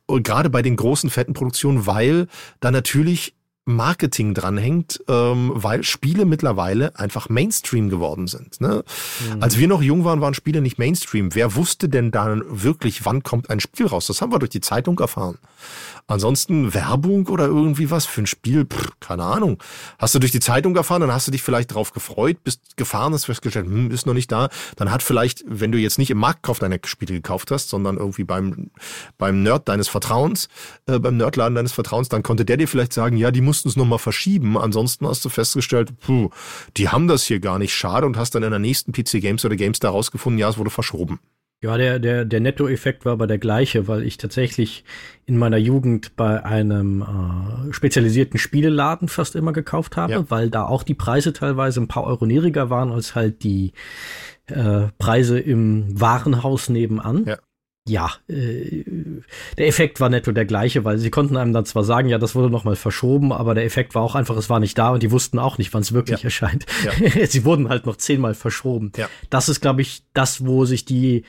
Und gerade bei den großen, fetten Produktionen, weil da natürlich Marketing dranhängt, ähm, weil Spiele mittlerweile einfach Mainstream geworden sind. Ne? Mhm. Als wir noch jung waren, waren Spiele nicht Mainstream. Wer wusste denn dann wirklich, wann kommt ein Spiel raus? Das haben wir durch die Zeitung erfahren. Ansonsten Werbung oder irgendwie was für ein Spiel, pff, keine Ahnung. Hast du durch die Zeitung erfahren, dann hast du dich vielleicht drauf gefreut, bist gefahren, hast festgestellt, hm, ist noch nicht da. Dann hat vielleicht, wenn du jetzt nicht im Marktkauf deine Spiele gekauft hast, sondern irgendwie beim, beim Nerd deines Vertrauens, äh, beim Nerdladen deines Vertrauens, dann konnte der dir vielleicht sagen, ja, die mussten es nochmal verschieben. Ansonsten hast du festgestellt, puh, die haben das hier gar nicht schade und hast dann in der nächsten PC Games oder Games da rausgefunden, ja, es wurde verschoben. Ja, der, der, der Nettoeffekt war aber der gleiche, weil ich tatsächlich in meiner Jugend bei einem äh, spezialisierten Spieleladen fast immer gekauft habe, ja. weil da auch die Preise teilweise ein paar Euro niedriger waren als halt die äh, Preise im Warenhaus nebenan. Ja. Ja, äh, der Effekt war netto der gleiche, weil sie konnten einem dann zwar sagen, ja, das wurde nochmal verschoben, aber der Effekt war auch einfach, es war nicht da und die wussten auch nicht, wann es wirklich ja. erscheint. Ja. sie wurden halt noch zehnmal verschoben. Ja. Das ist, glaube ich, das, wo sich die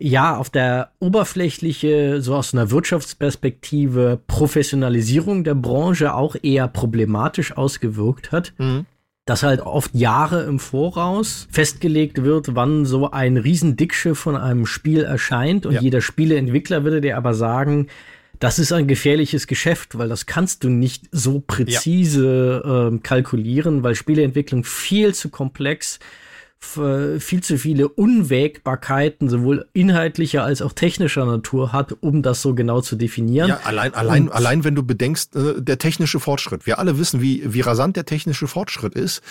ja, auf der oberflächliche, so aus einer Wirtschaftsperspektive, Professionalisierung der Branche auch eher problematisch ausgewirkt hat. Mhm. Dass halt oft Jahre im Voraus festgelegt wird, wann so ein Riesendickschiff von einem Spiel erscheint und ja. jeder Spieleentwickler würde dir aber sagen, das ist ein gefährliches Geschäft, weil das kannst du nicht so präzise ja. äh, kalkulieren, weil Spieleentwicklung viel zu komplex ist viel zu viele Unwägbarkeiten, sowohl inhaltlicher als auch technischer Natur hat, um das so genau zu definieren. Ja, allein, allein, allein wenn du bedenkst, äh, der technische Fortschritt. Wir alle wissen, wie, wie rasant der technische Fortschritt ist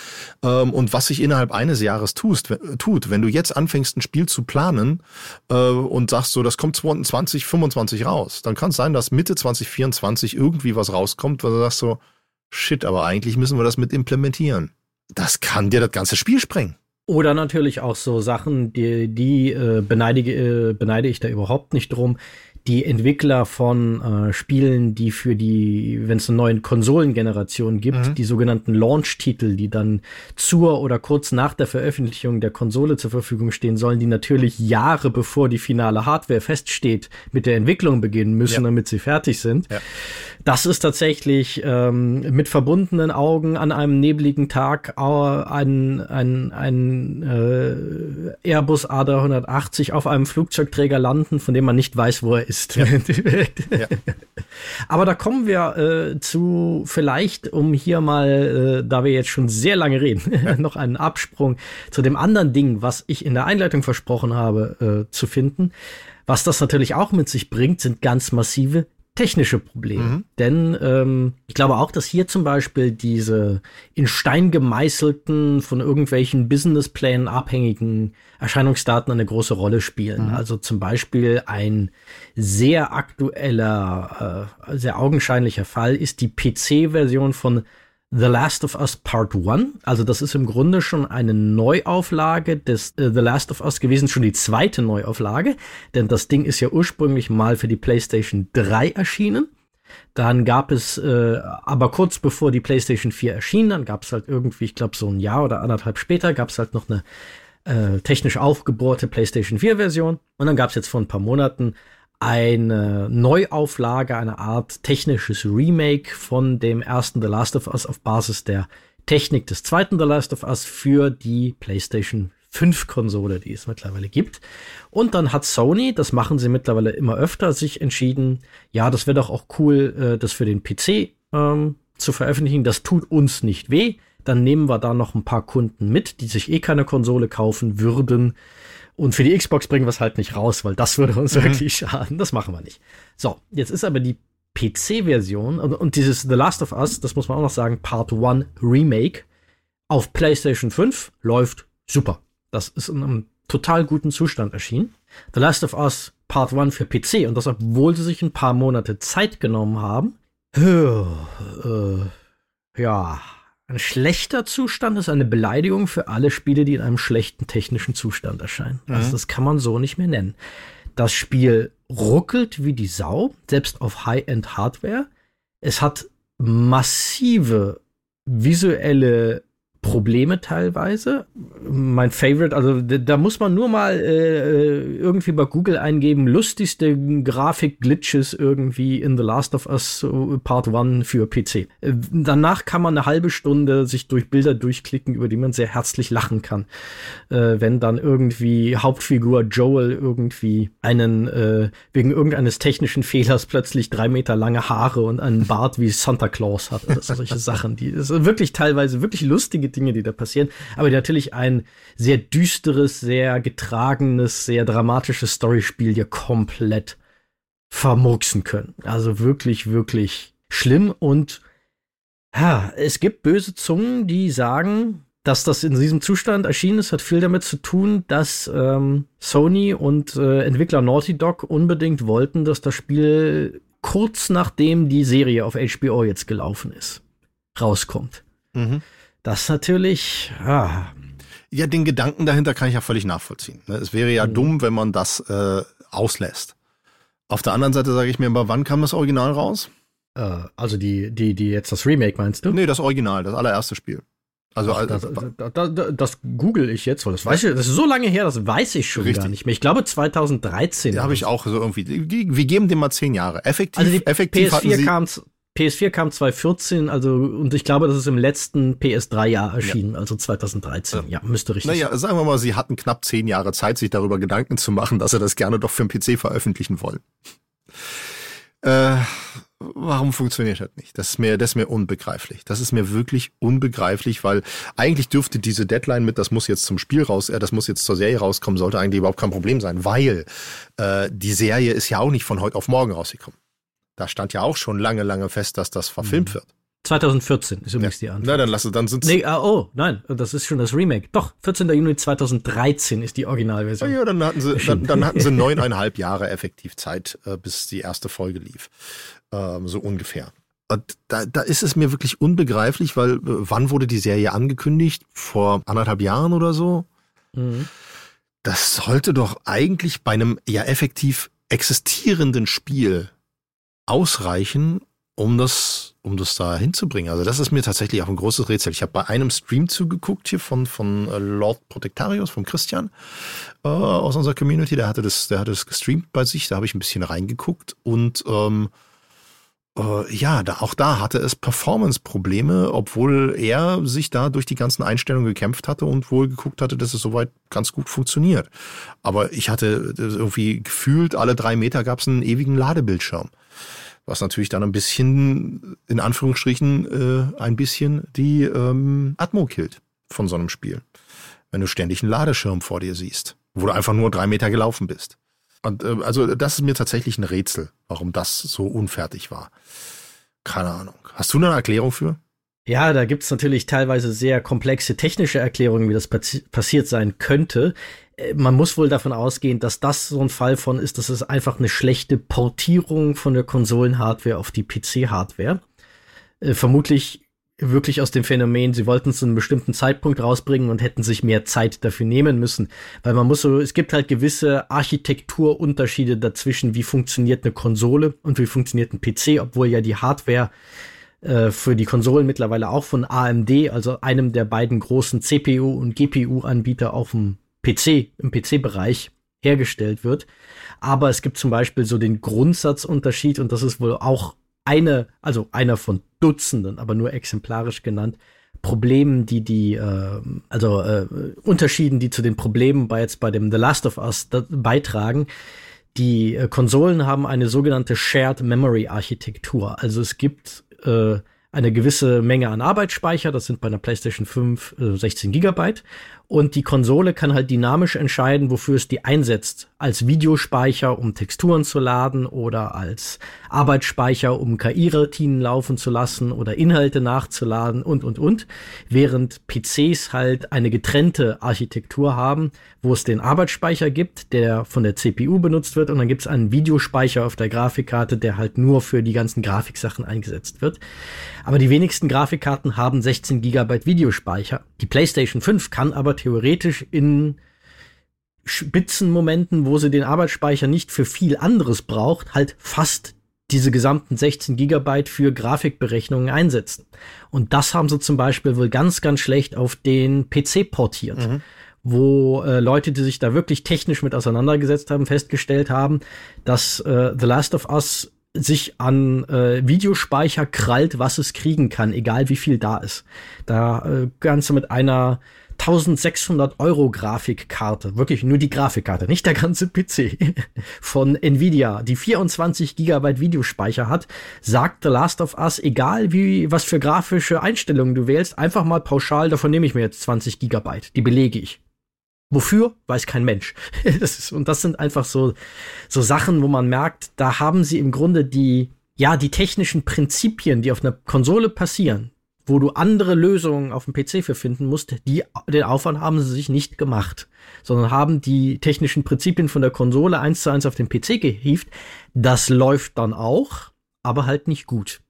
ähm, und was sich innerhalb eines Jahres tust, tut. Wenn du jetzt anfängst, ein Spiel zu planen äh, und sagst so, das kommt 2025 raus, dann kann es sein, dass Mitte 2024 irgendwie was rauskommt, weil du sagst so, shit, aber eigentlich müssen wir das mit implementieren. Das kann dir das ganze Spiel sprengen. Oder natürlich auch so Sachen, die, die äh, beneide, äh, beneide ich da überhaupt nicht drum. Die Entwickler von äh, Spielen, die für die, wenn es eine neue Konsolengeneration gibt, mhm. die sogenannten Launch-Titel, die dann zur oder kurz nach der Veröffentlichung der Konsole zur Verfügung stehen sollen, die natürlich Jahre bevor die finale Hardware feststeht, mit der Entwicklung beginnen müssen, ja. damit sie fertig sind. Ja. Das ist tatsächlich ähm, mit verbundenen Augen an einem nebligen Tag ein, ein, ein äh, Airbus A380 auf einem Flugzeugträger landen, von dem man nicht weiß, wo er ist. Ja. ja. Aber da kommen wir äh, zu vielleicht, um hier mal, äh, da wir jetzt schon sehr lange reden, ja. noch einen Absprung zu dem anderen Ding, was ich in der Einleitung versprochen habe äh, zu finden. Was das natürlich auch mit sich bringt, sind ganz massive technische Probleme. Mhm. Denn ähm, ich glaube auch, dass hier zum Beispiel diese in Stein gemeißelten, von irgendwelchen Businessplänen abhängigen Erscheinungsdaten eine große Rolle spielen. Mhm. Also zum Beispiel ein sehr aktueller, äh, sehr augenscheinlicher Fall ist die PC-Version von The Last of Us Part 1. Also das ist im Grunde schon eine Neuauflage des äh, The Last of Us gewesen, schon die zweite Neuauflage, denn das Ding ist ja ursprünglich mal für die PlayStation 3 erschienen. Dann gab es, äh, aber kurz bevor die PlayStation 4 erschien, dann gab es halt irgendwie, ich glaube so ein Jahr oder anderthalb später, gab es halt noch eine äh, technisch aufgebohrte PlayStation 4 Version. Und dann gab es jetzt vor ein paar Monaten eine Neuauflage, eine Art technisches Remake von dem ersten The Last of Us auf Basis der Technik des zweiten The Last of Us für die PlayStation 5 Konsole, die es mittlerweile gibt. Und dann hat Sony, das machen sie mittlerweile immer öfter, sich entschieden, ja, das wäre doch auch cool, äh, das für den PC ähm, zu veröffentlichen. Das tut uns nicht weh. Dann nehmen wir da noch ein paar Kunden mit, die sich eh keine Konsole kaufen würden. Und für die Xbox bringen wir es halt nicht raus, weil das würde uns mhm. wirklich schaden. Das machen wir nicht. So, jetzt ist aber die PC-Version und dieses The Last of Us, das muss man auch noch sagen, Part 1 Remake auf PlayStation 5 läuft super. Das ist in einem total guten Zustand erschienen. The Last of Us Part 1 für PC und das, obwohl sie sich ein paar Monate Zeit genommen haben. Äh, ja, ein schlechter Zustand ist eine Beleidigung für alle Spiele, die in einem schlechten technischen Zustand erscheinen. Mhm. Also das kann man so nicht mehr nennen. Das Spiel ruckelt wie die Sau, selbst auf High-End-Hardware. Es hat massive visuelle Probleme teilweise. Mein Favorite, also da muss man nur mal äh, irgendwie bei Google eingeben, lustigste Grafik-Glitches irgendwie in The Last of Us Part 1 für PC. Äh, danach kann man eine halbe Stunde sich durch Bilder durchklicken, über die man sehr herzlich lachen kann. Äh, wenn dann irgendwie Hauptfigur Joel irgendwie einen, äh, wegen irgendeines technischen Fehlers plötzlich drei Meter lange Haare und einen Bart wie Santa Claus hat. Oder solche Sachen, die sind wirklich teilweise wirklich lustige Dinge, die da passieren, aber die natürlich ein sehr düsteres, sehr getragenes, sehr dramatisches Storyspiel hier komplett vermurksen können. Also wirklich, wirklich schlimm und ja, es gibt böse Zungen, die sagen, dass das in diesem Zustand erschienen ist, hat viel damit zu tun, dass ähm, Sony und äh, Entwickler Naughty Dog unbedingt wollten, dass das Spiel kurz nachdem die Serie auf HBO jetzt gelaufen ist, rauskommt. Mhm. Das natürlich, ja. Ja, den Gedanken dahinter kann ich ja völlig nachvollziehen. Ne? Es wäre ja mhm. dumm, wenn man das äh, auslässt. Auf der anderen Seite sage ich mir aber, wann kam das Original raus? Äh, also die, die, die jetzt das Remake meinst du? Nee, das Original, das allererste Spiel. Also, Ach, das, das, das, das, google ich jetzt, weil das weiß ich, das ist so lange her, das weiß ich schon richtig. gar nicht mehr. Ich glaube 2013. Ja, habe ich auch so irgendwie. Wir geben dem mal zehn Jahre. Effektiv, also die effektiv PS4 kam PS4 kam 2014, also und ich glaube, das ist im letzten PS3-Jahr erschienen, ja. also 2013. Ja. müsste richtig. Naja, sagen wir mal, sie hatten knapp zehn Jahre Zeit, sich darüber Gedanken zu machen, dass sie das gerne doch für den PC veröffentlichen wollen. Äh, warum funktioniert das nicht? Das ist mir, das ist mir unbegreiflich. Das ist mir wirklich unbegreiflich, weil eigentlich dürfte diese Deadline mit, das muss jetzt zum Spiel raus, äh, das muss jetzt zur Serie rauskommen, sollte eigentlich überhaupt kein Problem sein, weil äh, die Serie ist ja auch nicht von heute auf morgen rausgekommen. Da stand ja auch schon lange, lange fest, dass das verfilmt mhm. wird. 2014 ist übrigens ja. die Antwort. Na, dann lass es, dann sind's. Nee, ah, oh, nein, das ist schon das Remake. Doch, 14. Juni 2013 ist die Originalversion. Ja, dann hatten sie, dann, dann, hatten sie neuneinhalb Jahre effektiv Zeit, äh, bis die erste Folge lief. Ähm, so ungefähr. Und da, da ist es mir wirklich unbegreiflich, weil äh, wann wurde die Serie angekündigt? Vor anderthalb Jahren oder so? Mhm. Das sollte doch eigentlich bei einem ja effektiv existierenden Spiel ausreichen, um das, um das da hinzubringen. Also das ist mir tatsächlich auch ein großes Rätsel. Ich habe bei einem Stream zugeguckt hier von, von äh, Lord Protectarius, von Christian äh, aus unserer Community. Der hatte das, der hatte das gestreamt bei sich. Da habe ich ein bisschen reingeguckt und ähm, äh, ja, da, auch da hatte es Performance-Probleme, obwohl er sich da durch die ganzen Einstellungen gekämpft hatte und wohl geguckt hatte, dass es soweit ganz gut funktioniert. Aber ich hatte irgendwie gefühlt, alle drei Meter gab es einen ewigen Ladebildschirm was natürlich dann ein bisschen, in Anführungsstrichen, äh, ein bisschen die ähm, Atmo killt von so einem Spiel. Wenn du ständig einen Ladeschirm vor dir siehst, wo du einfach nur drei Meter gelaufen bist. Und äh, also das ist mir tatsächlich ein Rätsel, warum das so unfertig war. Keine Ahnung. Hast du eine Erklärung für? Ja, da gibt's natürlich teilweise sehr komplexe technische Erklärungen, wie das passi passiert sein könnte. Äh, man muss wohl davon ausgehen, dass das so ein Fall von ist, dass es einfach eine schlechte Portierung von der Konsolenhardware auf die PC-Hardware. Äh, vermutlich wirklich aus dem Phänomen, sie wollten es zu einem bestimmten Zeitpunkt rausbringen und hätten sich mehr Zeit dafür nehmen müssen. Weil man muss so, es gibt halt gewisse Architekturunterschiede dazwischen, wie funktioniert eine Konsole und wie funktioniert ein PC, obwohl ja die Hardware äh, für die Konsolen mittlerweile auch von AMD, also einem der beiden großen CPU- und GPU-Anbieter auf dem PC, im PC-Bereich hergestellt wird. Aber es gibt zum Beispiel so den Grundsatzunterschied und das ist wohl auch eine, also einer von Dutzenden, aber nur exemplarisch genannt, Problemen, die die, äh, also äh, Unterschieden, die zu den Problemen bei jetzt bei dem The Last of Us beitragen. Die äh, Konsolen haben eine sogenannte Shared Memory Architektur. Also es gibt äh, eine gewisse Menge an Arbeitsspeicher, das sind bei einer PlayStation 5 äh, 16 Gigabyte. Und die Konsole kann halt dynamisch entscheiden, wofür es die einsetzt. Als Videospeicher, um Texturen zu laden oder als Arbeitsspeicher, um KI-Routinen laufen zu lassen oder Inhalte nachzuladen und, und, und. Während PCs halt eine getrennte Architektur haben, wo es den Arbeitsspeicher gibt, der von der CPU benutzt wird und dann gibt es einen Videospeicher auf der Grafikkarte, der halt nur für die ganzen Grafiksachen eingesetzt wird. Aber die wenigsten Grafikkarten haben 16 Gigabyte Videospeicher. Die PlayStation 5 kann aber theoretisch in Spitzenmomenten, wo sie den Arbeitsspeicher nicht für viel anderes braucht, halt fast diese gesamten 16 Gigabyte für Grafikberechnungen einsetzen. Und das haben sie zum Beispiel wohl ganz, ganz schlecht auf den PC portiert. Mhm. Wo äh, Leute, die sich da wirklich technisch mit auseinandergesetzt haben, festgestellt haben, dass äh, The Last of Us sich an äh, Videospeicher krallt, was es kriegen kann, egal wie viel da ist. Da äh, Ganze mit einer 1600 Euro Grafikkarte, wirklich nur die Grafikkarte, nicht der ganze PC von Nvidia, die 24 Gigabyte Videospeicher hat, sagt The Last of Us, egal wie, was für grafische Einstellungen du wählst, einfach mal pauschal, davon nehme ich mir jetzt 20 Gigabyte, die belege ich. Wofür? Weiß kein Mensch. Das ist, und das sind einfach so, so Sachen, wo man merkt, da haben sie im Grunde die, ja, die technischen Prinzipien, die auf einer Konsole passieren, wo du andere Lösungen auf dem PC für finden musst, die, den Aufwand haben sie sich nicht gemacht, sondern haben die technischen Prinzipien von der Konsole eins zu eins auf den PC gehievt. Das läuft dann auch, aber halt nicht gut.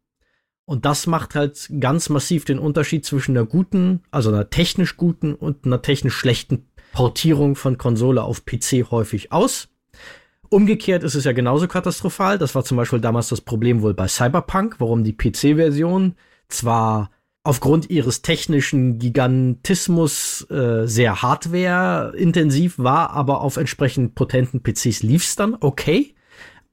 Und das macht halt ganz massiv den Unterschied zwischen einer guten, also einer technisch guten und einer technisch schlechten Portierung von Konsole auf PC häufig aus. Umgekehrt ist es ja genauso katastrophal. Das war zum Beispiel damals das Problem wohl bei Cyberpunk, warum die PC-Version zwar aufgrund ihres technischen Gigantismus äh, sehr hardware-intensiv war, aber auf entsprechend potenten PCs lief's dann okay.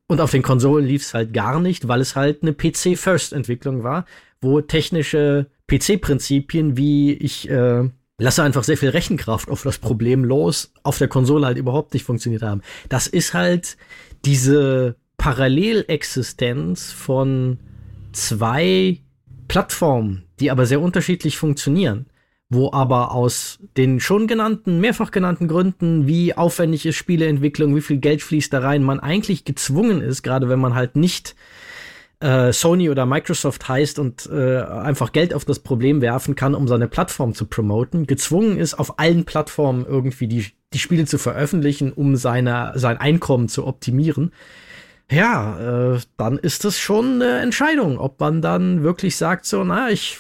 Und auf den Konsolen lief's halt gar nicht, weil es halt eine PC-First-Entwicklung war, wo technische PC-Prinzipien wie ich äh, lasse einfach sehr viel Rechenkraft auf das Problem los, auf der Konsole halt überhaupt nicht funktioniert haben. Das ist halt diese Parallelexistenz von zwei Plattformen, die aber sehr unterschiedlich funktionieren, wo aber aus den schon genannten, mehrfach genannten Gründen, wie aufwendig ist Spieleentwicklung, wie viel Geld fließt da rein, man eigentlich gezwungen ist, gerade wenn man halt nicht äh, Sony oder Microsoft heißt und äh, einfach Geld auf das Problem werfen kann, um seine Plattform zu promoten, gezwungen ist, auf allen Plattformen irgendwie die, die Spiele zu veröffentlichen, um seine, sein Einkommen zu optimieren. Ja, äh, dann ist das schon eine Entscheidung, ob man dann wirklich sagt, so, na, ich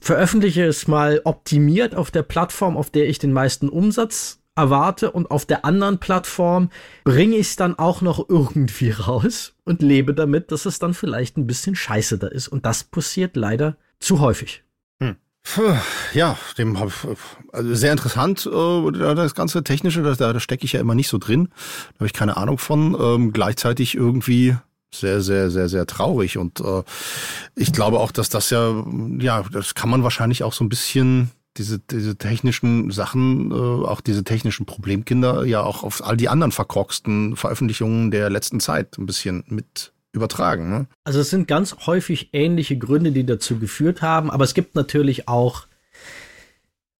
veröffentliche es mal optimiert auf der Plattform, auf der ich den meisten Umsatz erwarte und auf der anderen Plattform bringe ich es dann auch noch irgendwie raus und lebe damit, dass es dann vielleicht ein bisschen scheiße da ist. Und das passiert leider zu häufig. Hm. Ja, dem hab, also sehr interessant, äh, das ganze Technische, da, da stecke ich ja immer nicht so drin. Da habe ich keine Ahnung von. Ähm, gleichzeitig irgendwie sehr, sehr, sehr, sehr traurig. Und äh, ich glaube auch, dass das ja, ja, das kann man wahrscheinlich auch so ein bisschen diese, diese technischen Sachen, äh, auch diese technischen Problemkinder ja auch auf all die anderen verkorksten Veröffentlichungen der letzten Zeit ein bisschen mit übertragen. Ne? Also es sind ganz häufig ähnliche Gründe, die dazu geführt haben, aber es gibt natürlich auch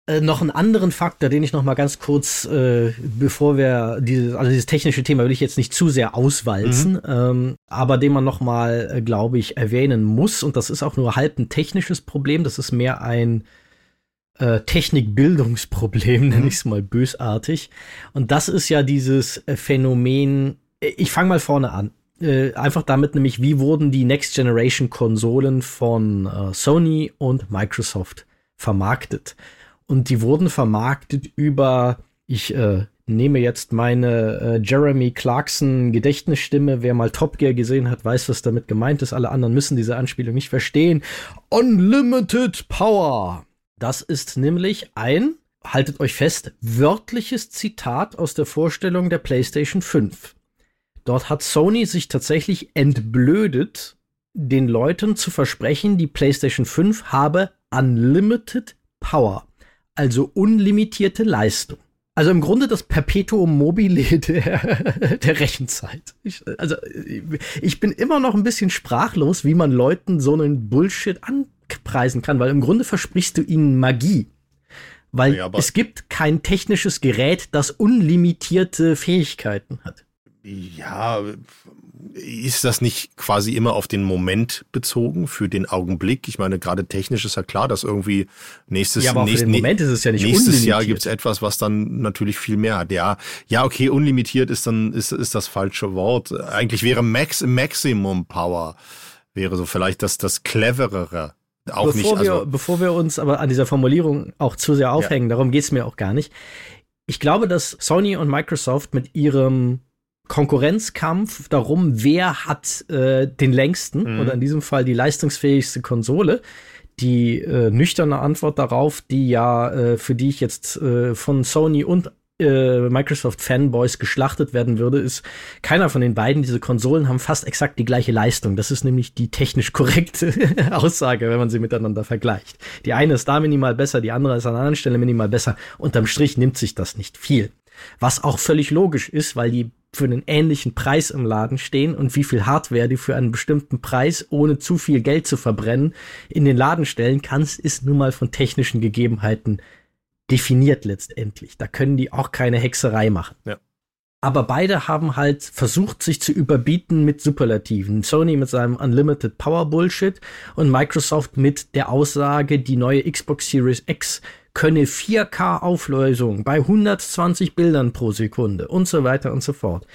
äh, noch einen anderen Faktor, den ich noch mal ganz kurz, äh, bevor wir dieses, also dieses technische Thema will ich jetzt nicht zu sehr auswalzen, mhm. ähm, aber den man noch mal, äh, glaube ich, erwähnen muss und das ist auch nur halb ein technisches Problem, das ist mehr ein äh, Technikbildungsproblem, mhm. nenne ich es mal bösartig. Und das ist ja dieses äh, Phänomen, ich fange mal vorne an. Äh, einfach damit nämlich, wie wurden die Next Generation Konsolen von äh, Sony und Microsoft vermarktet? Und die wurden vermarktet über, ich äh, nehme jetzt meine äh, Jeremy Clarkson Gedächtnisstimme. Wer mal Top Gear gesehen hat, weiß, was damit gemeint ist. Alle anderen müssen diese Anspielung nicht verstehen. Unlimited Power. Das ist nämlich ein, haltet euch fest, wörtliches Zitat aus der Vorstellung der PlayStation 5. Dort hat Sony sich tatsächlich entblödet, den Leuten zu versprechen, die PlayStation 5 habe Unlimited Power, also unlimitierte Leistung. Also im Grunde das Perpetuum mobile der, der Rechenzeit. Ich, also ich bin immer noch ein bisschen sprachlos, wie man Leuten so einen Bullshit an, preisen kann, weil im Grunde versprichst du ihnen Magie. Weil ja, es gibt kein technisches Gerät, das unlimitierte Fähigkeiten hat. Ja, ist das nicht quasi immer auf den Moment bezogen, für den Augenblick? Ich meine, gerade technisch ist ja klar, dass irgendwie nächstes ja, aber nächst, Moment ist es ja nicht nächstes unlimitiert. Jahr gibt es etwas, was dann natürlich viel mehr hat. Ja, ja, okay, unlimitiert ist dann ist, ist das falsche Wort. Eigentlich wäre Max Maximum Power wäre so vielleicht das das cleverere auch bevor nicht. Also wir, bevor wir uns aber an dieser Formulierung auch zu sehr aufhängen, ja. darum geht's mir auch gar nicht. Ich glaube, dass Sony und Microsoft mit ihrem Konkurrenzkampf darum, wer hat äh, den längsten mhm. oder in diesem Fall die leistungsfähigste Konsole, die äh, nüchterne Antwort darauf, die ja, äh, für die ich jetzt äh, von Sony und äh, Microsoft-Fanboys geschlachtet werden würde, ist keiner von den beiden. Diese Konsolen haben fast exakt die gleiche Leistung. Das ist nämlich die technisch korrekte Aussage, wenn man sie miteinander vergleicht. Die eine ist da minimal besser, die andere ist an einer anderen Stelle minimal besser. Unterm Strich nimmt sich das nicht viel. Was auch völlig logisch ist, weil die für einen ähnlichen Preis im Laden stehen und wie viel Hardware die für einen bestimmten Preis, ohne zu viel Geld zu verbrennen, in den Laden stellen kannst, ist nun mal von technischen Gegebenheiten definiert letztendlich. Da können die auch keine Hexerei machen. Ja. Aber beide haben halt versucht, sich zu überbieten mit Superlativen. Sony mit seinem Unlimited Power Bullshit und Microsoft mit der Aussage, die neue Xbox Series X könne 4K Auflösung bei 120 Bildern pro Sekunde und so weiter und so fort.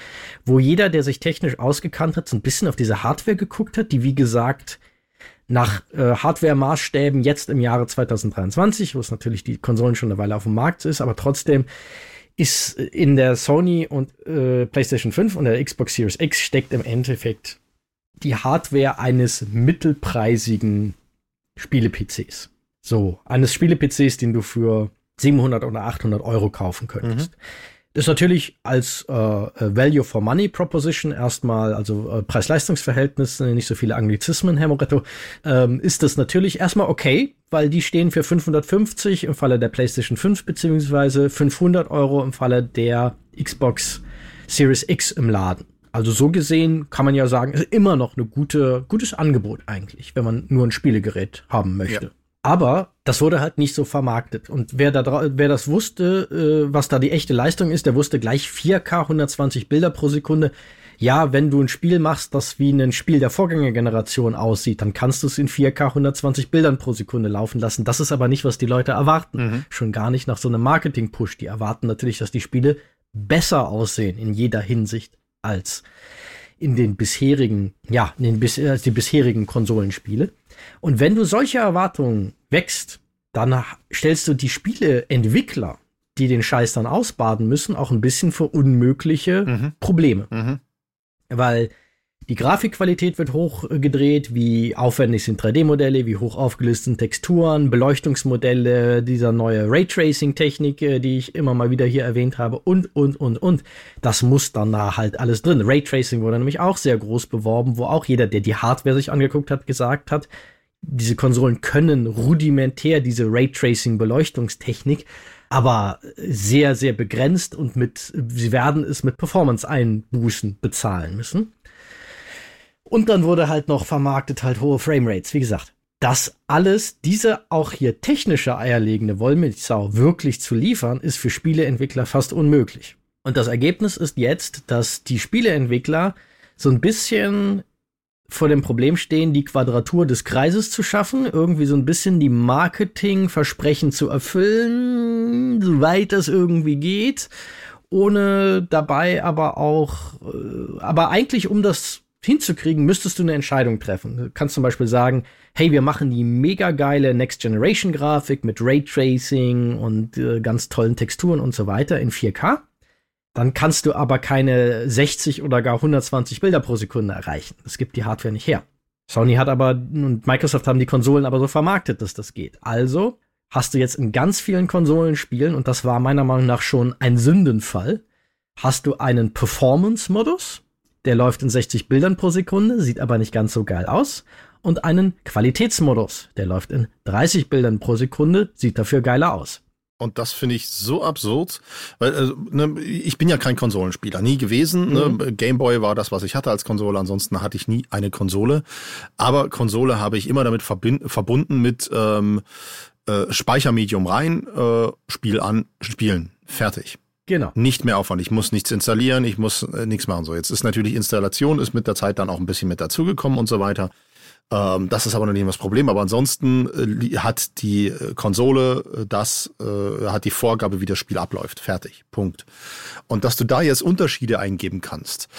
Wo jeder, der sich technisch ausgekannt hat, so ein bisschen auf diese Hardware geguckt hat, die wie gesagt nach äh, Hardware-Maßstäben jetzt im Jahre 2023, wo es natürlich die Konsolen schon eine Weile auf dem Markt ist, aber trotzdem ist in der Sony und äh, PlayStation 5 und der Xbox Series X steckt im Endeffekt die Hardware eines mittelpreisigen Spiele-PCs. So, eines Spiele-PCs, den du für 700 oder 800 Euro kaufen könntest. Mhm ist natürlich als äh, äh, Value for Money Proposition erstmal, also äh, Preis-Leistungs-Verhältnis, nicht so viele Anglizismen, Herr Moretto, ähm, ist das natürlich erstmal okay, weil die stehen für 550 im Falle der PlayStation 5 beziehungsweise 500 Euro im Falle der Xbox Series X im Laden. Also so gesehen kann man ja sagen, ist immer noch eine gute, gutes Angebot eigentlich, wenn man nur ein Spielegerät haben möchte. Ja. Aber das wurde halt nicht so vermarktet. Und wer, da, wer das wusste, äh, was da die echte Leistung ist, der wusste gleich 4K 120 Bilder pro Sekunde. Ja, wenn du ein Spiel machst, das wie ein Spiel der Vorgängergeneration aussieht, dann kannst du es in 4K 120 Bildern pro Sekunde laufen lassen. Das ist aber nicht, was die Leute erwarten. Mhm. Schon gar nicht nach so einem Marketing-Push. Die erwarten natürlich, dass die Spiele besser aussehen in jeder Hinsicht als in den bisherigen, ja, in den bis, äh, die bisherigen Konsolenspiele. Und wenn du solche Erwartungen wächst, dann stellst du die Spieleentwickler die den Scheiß dann ausbaden müssen, auch ein bisschen für unmögliche mhm. Probleme. Mhm. Weil die Grafikqualität wird hochgedreht, wie aufwendig sind 3D-Modelle, wie hoch aufgelöst sind Texturen, Beleuchtungsmodelle, dieser neue Raytracing-Technik, äh, die ich immer mal wieder hier erwähnt habe und, und, und, und. Das muss dann da halt alles drin. Raytracing wurde nämlich auch sehr groß beworben, wo auch jeder, der die Hardware sich angeguckt hat, gesagt hat, diese Konsolen können rudimentär diese Raytracing-Beleuchtungstechnik, aber sehr, sehr begrenzt und mit, sie werden es mit Performance-Einbußen bezahlen müssen. Und dann wurde halt noch vermarktet halt hohe Framerates. Wie gesagt, das alles, diese auch hier technische eierlegende Wollmilchsau wirklich zu liefern, ist für Spieleentwickler fast unmöglich. Und das Ergebnis ist jetzt, dass die Spieleentwickler so ein bisschen vor dem Problem stehen, die Quadratur des Kreises zu schaffen, irgendwie so ein bisschen die Marketingversprechen zu erfüllen, soweit das irgendwie geht, ohne dabei aber auch, äh, aber eigentlich um das hinzukriegen, müsstest du eine Entscheidung treffen. Du kannst zum Beispiel sagen, hey, wir machen die mega geile Next Generation Grafik mit Raytracing und äh, ganz tollen Texturen und so weiter in 4K. Dann kannst du aber keine 60 oder gar 120 Bilder pro Sekunde erreichen. Das gibt die Hardware nicht her. Sony hat aber und Microsoft haben die Konsolen aber so vermarktet, dass das geht. Also hast du jetzt in ganz vielen Konsolenspielen, und das war meiner Meinung nach schon ein Sündenfall, hast du einen Performance-Modus, der läuft in 60 Bildern pro Sekunde, sieht aber nicht ganz so geil aus. Und einen Qualitätsmodus, der läuft in 30 Bildern pro Sekunde, sieht dafür geiler aus. Und das finde ich so absurd, weil also, ne, ich bin ja kein Konsolenspieler, nie gewesen. Ne? Mhm. Ne? Gameboy war das, was ich hatte als Konsole, ansonsten hatte ich nie eine Konsole. Aber Konsole habe ich immer damit verbunden mit ähm, äh, Speichermedium rein, äh, Spiel an, spielen, fertig. Genau. Nicht mehr Aufwand. Ich muss nichts installieren, ich muss äh, nichts machen. So, jetzt ist natürlich Installation, ist mit der Zeit dann auch ein bisschen mit dazugekommen und so weiter. Ähm, das ist aber noch nicht das Problem. Aber ansonsten äh, hat die äh, Konsole äh, das, äh, hat die Vorgabe, wie das Spiel abläuft. Fertig. Punkt. Und dass du da jetzt Unterschiede eingeben kannst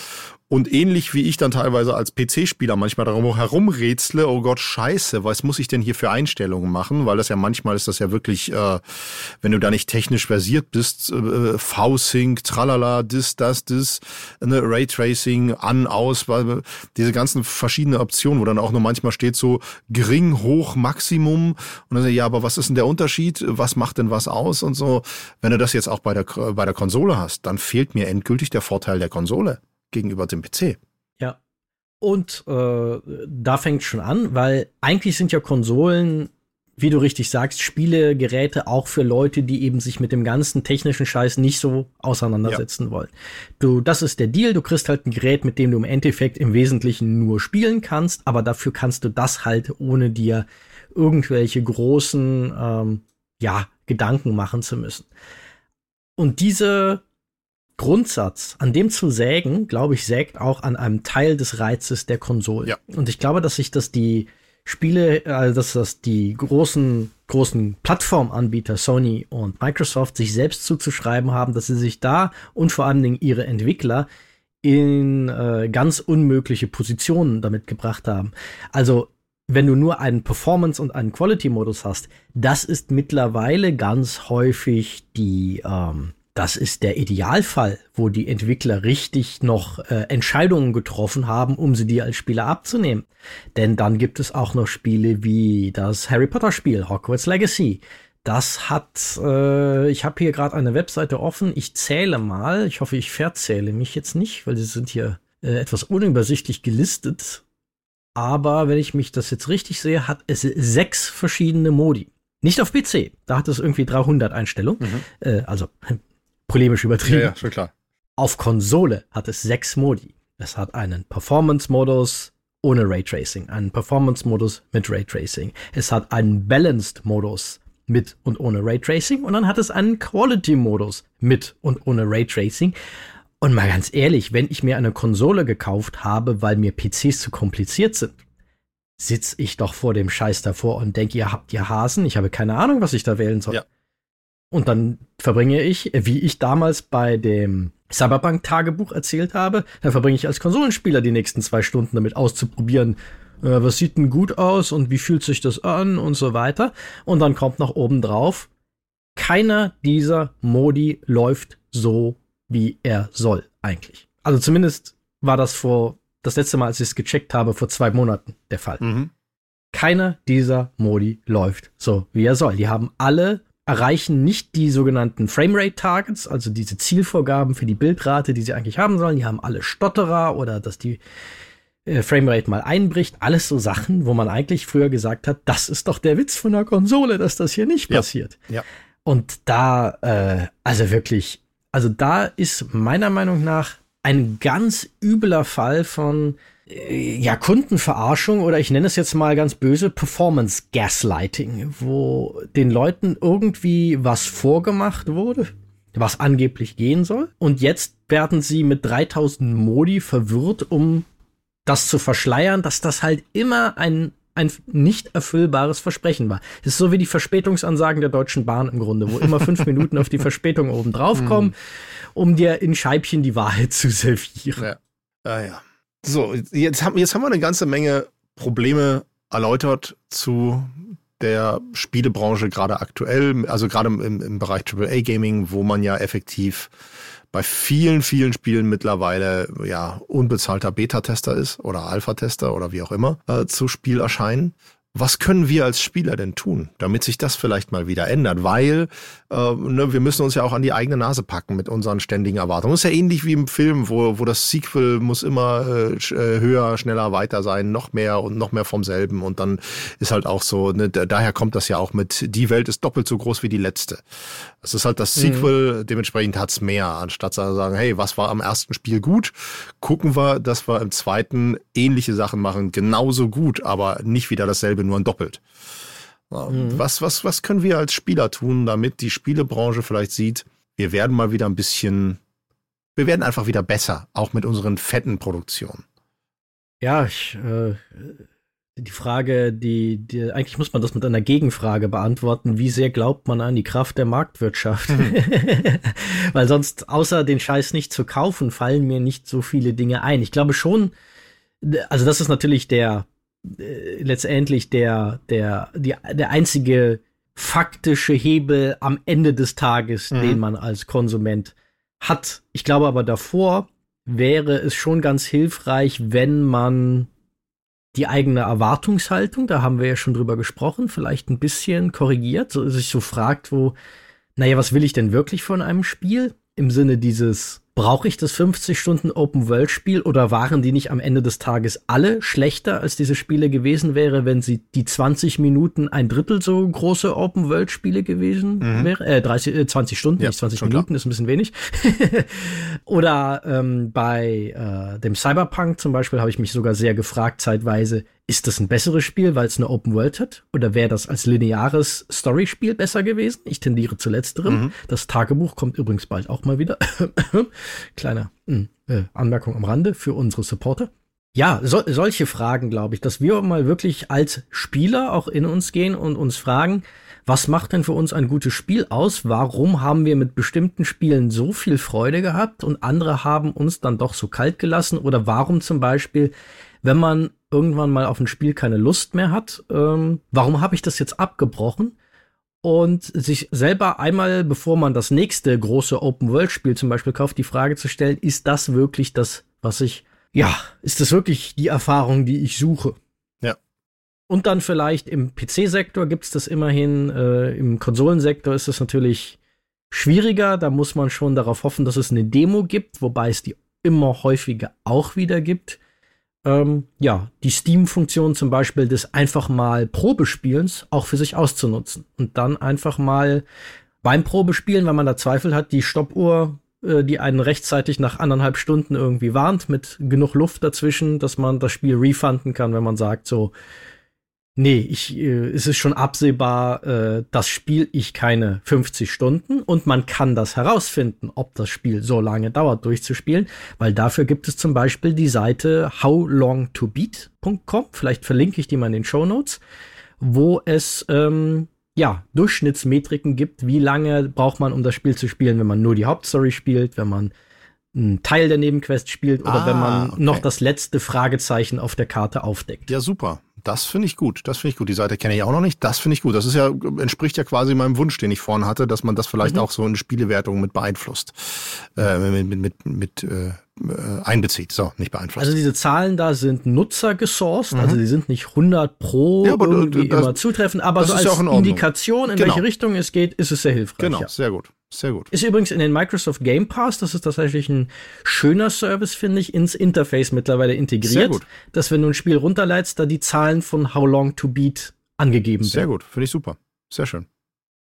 und ähnlich wie ich dann teilweise als PC-Spieler manchmal darum herumrätsle, oh Gott, scheiße, was muss ich denn hier für Einstellungen machen? Weil das ja manchmal ist das ja wirklich, äh, wenn du da nicht technisch versiert bist, äh, V-Sync, tralala, dis, das, dis, ne, Raytracing, an, aus, weil diese ganzen verschiedenen Optionen, wo dann auch nur manchmal steht so gering, hoch, Maximum. Und dann ja, aber was ist denn der Unterschied? Was macht denn was aus? Und so, wenn du das jetzt auch bei der, bei der Konsole hast, dann fehlt mir endgültig der Vorteil der Konsole gegenüber dem PC. Ja. Und äh, da fängt schon an, weil eigentlich sind ja Konsolen, wie du richtig sagst, Spielegeräte auch für Leute, die eben sich mit dem ganzen technischen Scheiß nicht so auseinandersetzen ja. wollen. Du, das ist der Deal. Du kriegst halt ein Gerät, mit dem du im Endeffekt im Wesentlichen nur spielen kannst, aber dafür kannst du das halt ohne dir irgendwelche großen, ähm, ja, Gedanken machen zu müssen. Und diese Grundsatz, an dem zu sägen, glaube ich, sägt auch an einem Teil des Reizes der Konsole. Ja. Und ich glaube, dass sich das die Spiele, also dass das die großen, großen Plattformanbieter Sony und Microsoft sich selbst zuzuschreiben haben, dass sie sich da und vor allen Dingen ihre Entwickler in äh, ganz unmögliche Positionen damit gebracht haben. Also wenn du nur einen Performance- und einen Quality-Modus hast, das ist mittlerweile ganz häufig die ähm, das ist der Idealfall, wo die Entwickler richtig noch äh, Entscheidungen getroffen haben, um sie dir als Spieler abzunehmen. Denn dann gibt es auch noch Spiele wie das Harry Potter Spiel, Hogwarts Legacy. Das hat, äh, ich habe hier gerade eine Webseite offen. Ich zähle mal. Ich hoffe, ich verzähle mich jetzt nicht, weil sie sind hier äh, etwas unübersichtlich gelistet. Aber wenn ich mich das jetzt richtig sehe, hat es sechs verschiedene Modi. Nicht auf PC. Da hat es irgendwie 300 Einstellungen. Mhm. Äh, also polemisch übertrieben. Ja, ja, schon klar. Auf Konsole hat es sechs Modi. Es hat einen Performance-Modus ohne Raytracing, einen Performance-Modus mit Raytracing. Es hat einen Balanced-Modus mit und ohne Raytracing und dann hat es einen Quality-Modus mit und ohne Raytracing. Und mal ganz ehrlich, wenn ich mir eine Konsole gekauft habe, weil mir PCs zu kompliziert sind, sitze ich doch vor dem Scheiß davor und denke, ihr habt ihr Hasen, ich habe keine Ahnung, was ich da wählen soll. Ja. Und dann verbringe ich, wie ich damals bei dem Cyberpunk-Tagebuch erzählt habe, dann verbringe ich als Konsolenspieler die nächsten zwei Stunden damit auszuprobieren, äh, was sieht denn gut aus und wie fühlt sich das an und so weiter. Und dann kommt noch oben drauf, keiner dieser Modi läuft so, wie er soll, eigentlich. Also zumindest war das vor, das letzte Mal, als ich es gecheckt habe, vor zwei Monaten der Fall. Mhm. Keiner dieser Modi läuft so, wie er soll. Die haben alle erreichen nicht die sogenannten Framerate Targets, also diese Zielvorgaben für die Bildrate, die sie eigentlich haben sollen. Die haben alle Stotterer oder dass die äh, Framerate mal einbricht. Alles so Sachen, wo man eigentlich früher gesagt hat, das ist doch der Witz von der Konsole, dass das hier nicht ja. passiert. Ja. Und da, äh, also wirklich, also da ist meiner Meinung nach ein ganz übler Fall von ja, Kundenverarschung oder ich nenne es jetzt mal ganz böse Performance Gaslighting, wo den Leuten irgendwie was vorgemacht wurde, was angeblich gehen soll. Und jetzt werden sie mit 3000 Modi verwirrt, um das zu verschleiern, dass das halt immer ein ein nicht erfüllbares Versprechen war. Das ist so wie die Verspätungsansagen der Deutschen Bahn im Grunde, wo immer fünf Minuten auf die Verspätung oben drauf kommen, mhm. um dir in Scheibchen die Wahrheit zu servieren. Ja. Ah, ja. So, jetzt haben, jetzt haben wir eine ganze Menge Probleme erläutert zu der Spielebranche gerade aktuell, also gerade im, im Bereich AAA Gaming, wo man ja effektiv bei vielen, vielen Spielen mittlerweile ja unbezahlter Beta-Tester ist oder Alpha-Tester oder wie auch immer äh, zu Spiel erscheinen. Was können wir als Spieler denn tun, damit sich das vielleicht mal wieder ändert? Weil äh, ne, wir müssen uns ja auch an die eigene Nase packen mit unseren ständigen Erwartungen. Das ist ja ähnlich wie im Film, wo, wo das Sequel muss immer äh, äh, höher, schneller, weiter sein, noch mehr und noch mehr vom selben. Und dann ist halt auch so, ne, daher kommt das ja auch mit, die Welt ist doppelt so groß wie die letzte. Es ist halt das mhm. Sequel, mhm. dementsprechend hat's mehr, anstatt zu sagen, hey, was war am ersten Spiel gut? Gucken wir, dass wir im zweiten ähnliche Sachen machen, genauso gut, aber nicht wieder dasselbe, nur ein doppelt. Mhm. Was, was, was können wir als Spieler tun, damit die Spielebranche vielleicht sieht, wir werden mal wieder ein bisschen, wir werden einfach wieder besser, auch mit unseren fetten Produktionen. Ja, ich, äh, die Frage, die, die, eigentlich muss man das mit einer Gegenfrage beantworten. Wie sehr glaubt man an die Kraft der Marktwirtschaft? Mhm. Weil sonst, außer den Scheiß nicht zu kaufen, fallen mir nicht so viele Dinge ein. Ich glaube schon, also das ist natürlich der, äh, letztendlich der, der, die, der einzige faktische Hebel am Ende des Tages, mhm. den man als Konsument hat. Ich glaube aber davor wäre es schon ganz hilfreich, wenn man die eigene Erwartungshaltung, da haben wir ja schon drüber gesprochen, vielleicht ein bisschen korrigiert, so sich so fragt, wo, naja, was will ich denn wirklich von einem Spiel? Im Sinne dieses Brauche ich das 50 Stunden Open World Spiel oder waren die nicht am Ende des Tages alle schlechter als diese Spiele gewesen wäre, wenn sie die 20 Minuten ein Drittel so große Open World Spiele gewesen mhm. wäre? Äh, 30, äh, 20 Stunden, ja, nicht 20 Minuten, klar. ist ein bisschen wenig. oder ähm, bei äh, dem Cyberpunk zum Beispiel habe ich mich sogar sehr gefragt zeitweise, ist das ein besseres Spiel, weil es eine Open World hat? Oder wäre das als lineares Story-Spiel besser gewesen? Ich tendiere zu letzterem. Mhm. Das Tagebuch kommt übrigens bald auch mal wieder. Kleine hm, äh, Anmerkung am Rande für unsere Supporter. Ja, so, solche Fragen, glaube ich, dass wir mal wirklich als Spieler auch in uns gehen und uns fragen, was macht denn für uns ein gutes Spiel aus? Warum haben wir mit bestimmten Spielen so viel Freude gehabt und andere haben uns dann doch so kalt gelassen? Oder warum zum Beispiel, wenn man irgendwann mal auf ein Spiel keine Lust mehr hat, ähm, warum habe ich das jetzt abgebrochen? Und sich selber einmal, bevor man das nächste große Open-World-Spiel zum Beispiel kauft, die Frage zu stellen, ist das wirklich das, was ich, ja, ist das wirklich die Erfahrung, die ich suche? Ja. Und dann vielleicht im PC-Sektor gibt's das immerhin, äh, im Konsolensektor ist es natürlich schwieriger, da muss man schon darauf hoffen, dass es eine Demo gibt, wobei es die immer häufiger auch wieder gibt ähm, ja, die Steam-Funktion zum Beispiel des einfach mal Probespielens auch für sich auszunutzen. Und dann einfach mal beim Probespielen, wenn man da Zweifel hat, die Stoppuhr, äh, die einen rechtzeitig nach anderthalb Stunden irgendwie warnt, mit genug Luft dazwischen, dass man das Spiel refunden kann, wenn man sagt, so, Nee, ich, äh, es ist schon absehbar, äh, das spiele ich keine 50 Stunden und man kann das herausfinden, ob das Spiel so lange dauert durchzuspielen, weil dafür gibt es zum Beispiel die Seite howlongtobeat.com, vielleicht verlinke ich die mal in den Show Notes, wo es ähm, ja Durchschnittsmetriken gibt, wie lange braucht man, um das Spiel zu spielen, wenn man nur die Hauptstory spielt, wenn man einen Teil der Nebenquest spielt oder ah, wenn man okay. noch das letzte Fragezeichen auf der Karte aufdeckt. Ja, super. Das finde ich gut. Das finde ich gut. Die Seite kenne ich auch noch nicht. Das finde ich gut. Das ist ja, entspricht ja quasi meinem Wunsch, den ich vorhin hatte, dass man das vielleicht mhm. auch so in Spielewertungen mit beeinflusst. Äh, mit, mit, mit, mit äh, einbezieht. So, nicht beeinflusst. Also diese Zahlen da sind Nutzer gesourced, mhm. also die sind nicht 100 pro ja, aber irgendwie das, immer zutreffend, aber so als ja Indikation, in genau. welche Richtung es geht, ist es sehr hilfreich. Genau, ja. sehr gut. Sehr gut. Ist übrigens in den Microsoft Game Pass, das ist tatsächlich ein schöner Service, finde ich, ins Interface mittlerweile integriert. Sehr gut. Dass wenn du ein Spiel runterleitst, da die Zahlen von How Long to Beat angegeben werden. Sehr gut, finde ich super. Sehr schön.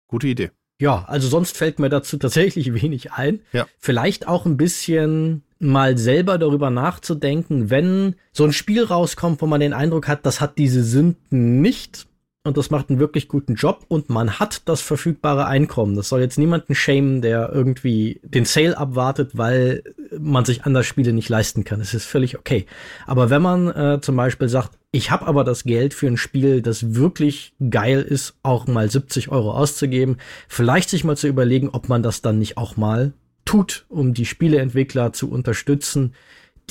Gute Idee. Ja, also sonst fällt mir dazu tatsächlich wenig ein. Ja. Vielleicht auch ein bisschen mal selber darüber nachzudenken, wenn so ein Spiel rauskommt, wo man den Eindruck hat, das hat diese Sünden nicht, und das macht einen wirklich guten Job und man hat das verfügbare Einkommen. Das soll jetzt niemanden schämen, der irgendwie den Sale abwartet, weil man sich anders Spiele nicht leisten kann. Es ist völlig okay. Aber wenn man äh, zum Beispiel sagt, ich habe aber das Geld für ein Spiel, das wirklich geil ist, auch mal 70 Euro auszugeben, vielleicht sich mal zu überlegen, ob man das dann nicht auch mal tut, um die Spieleentwickler zu unterstützen,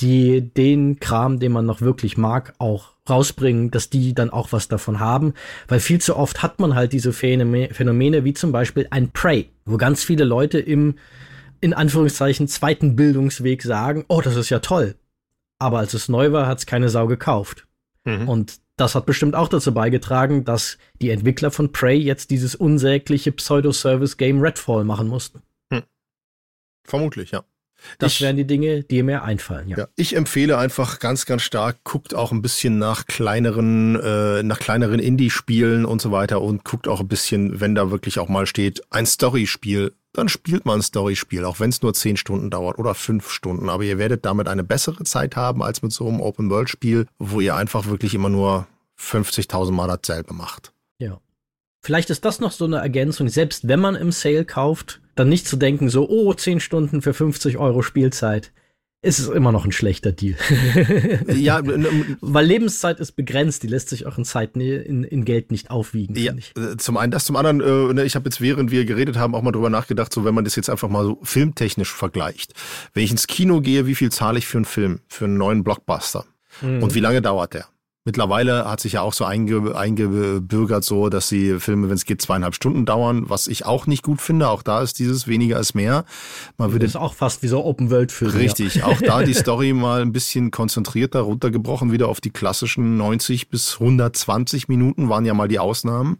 die den Kram, den man noch wirklich mag, auch rausbringen, dass die dann auch was davon haben, weil viel zu oft hat man halt diese Phänomene wie zum Beispiel ein Prey, wo ganz viele Leute im in Anführungszeichen zweiten Bildungsweg sagen, oh, das ist ja toll. Aber als es neu war, hat es keine Sau gekauft. Mhm. Und das hat bestimmt auch dazu beigetragen, dass die Entwickler von Prey jetzt dieses unsägliche Pseudo-Service-Game Redfall machen mussten. Hm. Vermutlich, ja. Das ich, wären die Dinge, die mir einfallen. Ja. ja. ich empfehle einfach ganz, ganz stark, guckt auch ein bisschen nach kleineren, äh, nach kleineren Indie-Spielen und so weiter und guckt auch ein bisschen, wenn da wirklich auch mal steht, ein Story-Spiel, dann spielt man ein Story-Spiel, auch wenn es nur zehn Stunden dauert oder fünf Stunden. Aber ihr werdet damit eine bessere Zeit haben als mit so einem Open-World-Spiel, wo ihr einfach wirklich immer nur 50.000 Mal dasselbe macht. Ja. Vielleicht ist das noch so eine Ergänzung, selbst wenn man im Sale kauft, dann nicht zu denken, so, oh, 10 Stunden für 50 Euro Spielzeit. Ist es immer noch ein schlechter Deal. ja, weil Lebenszeit ist begrenzt, die lässt sich auch in Zeit in, in Geld nicht aufwiegen. Ja, äh, zum einen das, zum anderen, äh, ne, ich habe jetzt während wir geredet haben auch mal drüber nachgedacht, so wenn man das jetzt einfach mal so filmtechnisch vergleicht. Wenn ich ins Kino gehe, wie viel zahle ich für einen Film, für einen neuen Blockbuster? Mhm. Und wie lange dauert der? Mittlerweile hat sich ja auch so einge, eingebürgert, so dass die Filme, wenn es geht, zweieinhalb Stunden dauern, was ich auch nicht gut finde. Auch da ist dieses weniger als mehr. Man würde das ist auch fast wie so Open World Film. Richtig, ja. auch da die Story mal ein bisschen konzentrierter runtergebrochen, wieder auf die klassischen 90 bis 120 Minuten waren ja mal die Ausnahmen.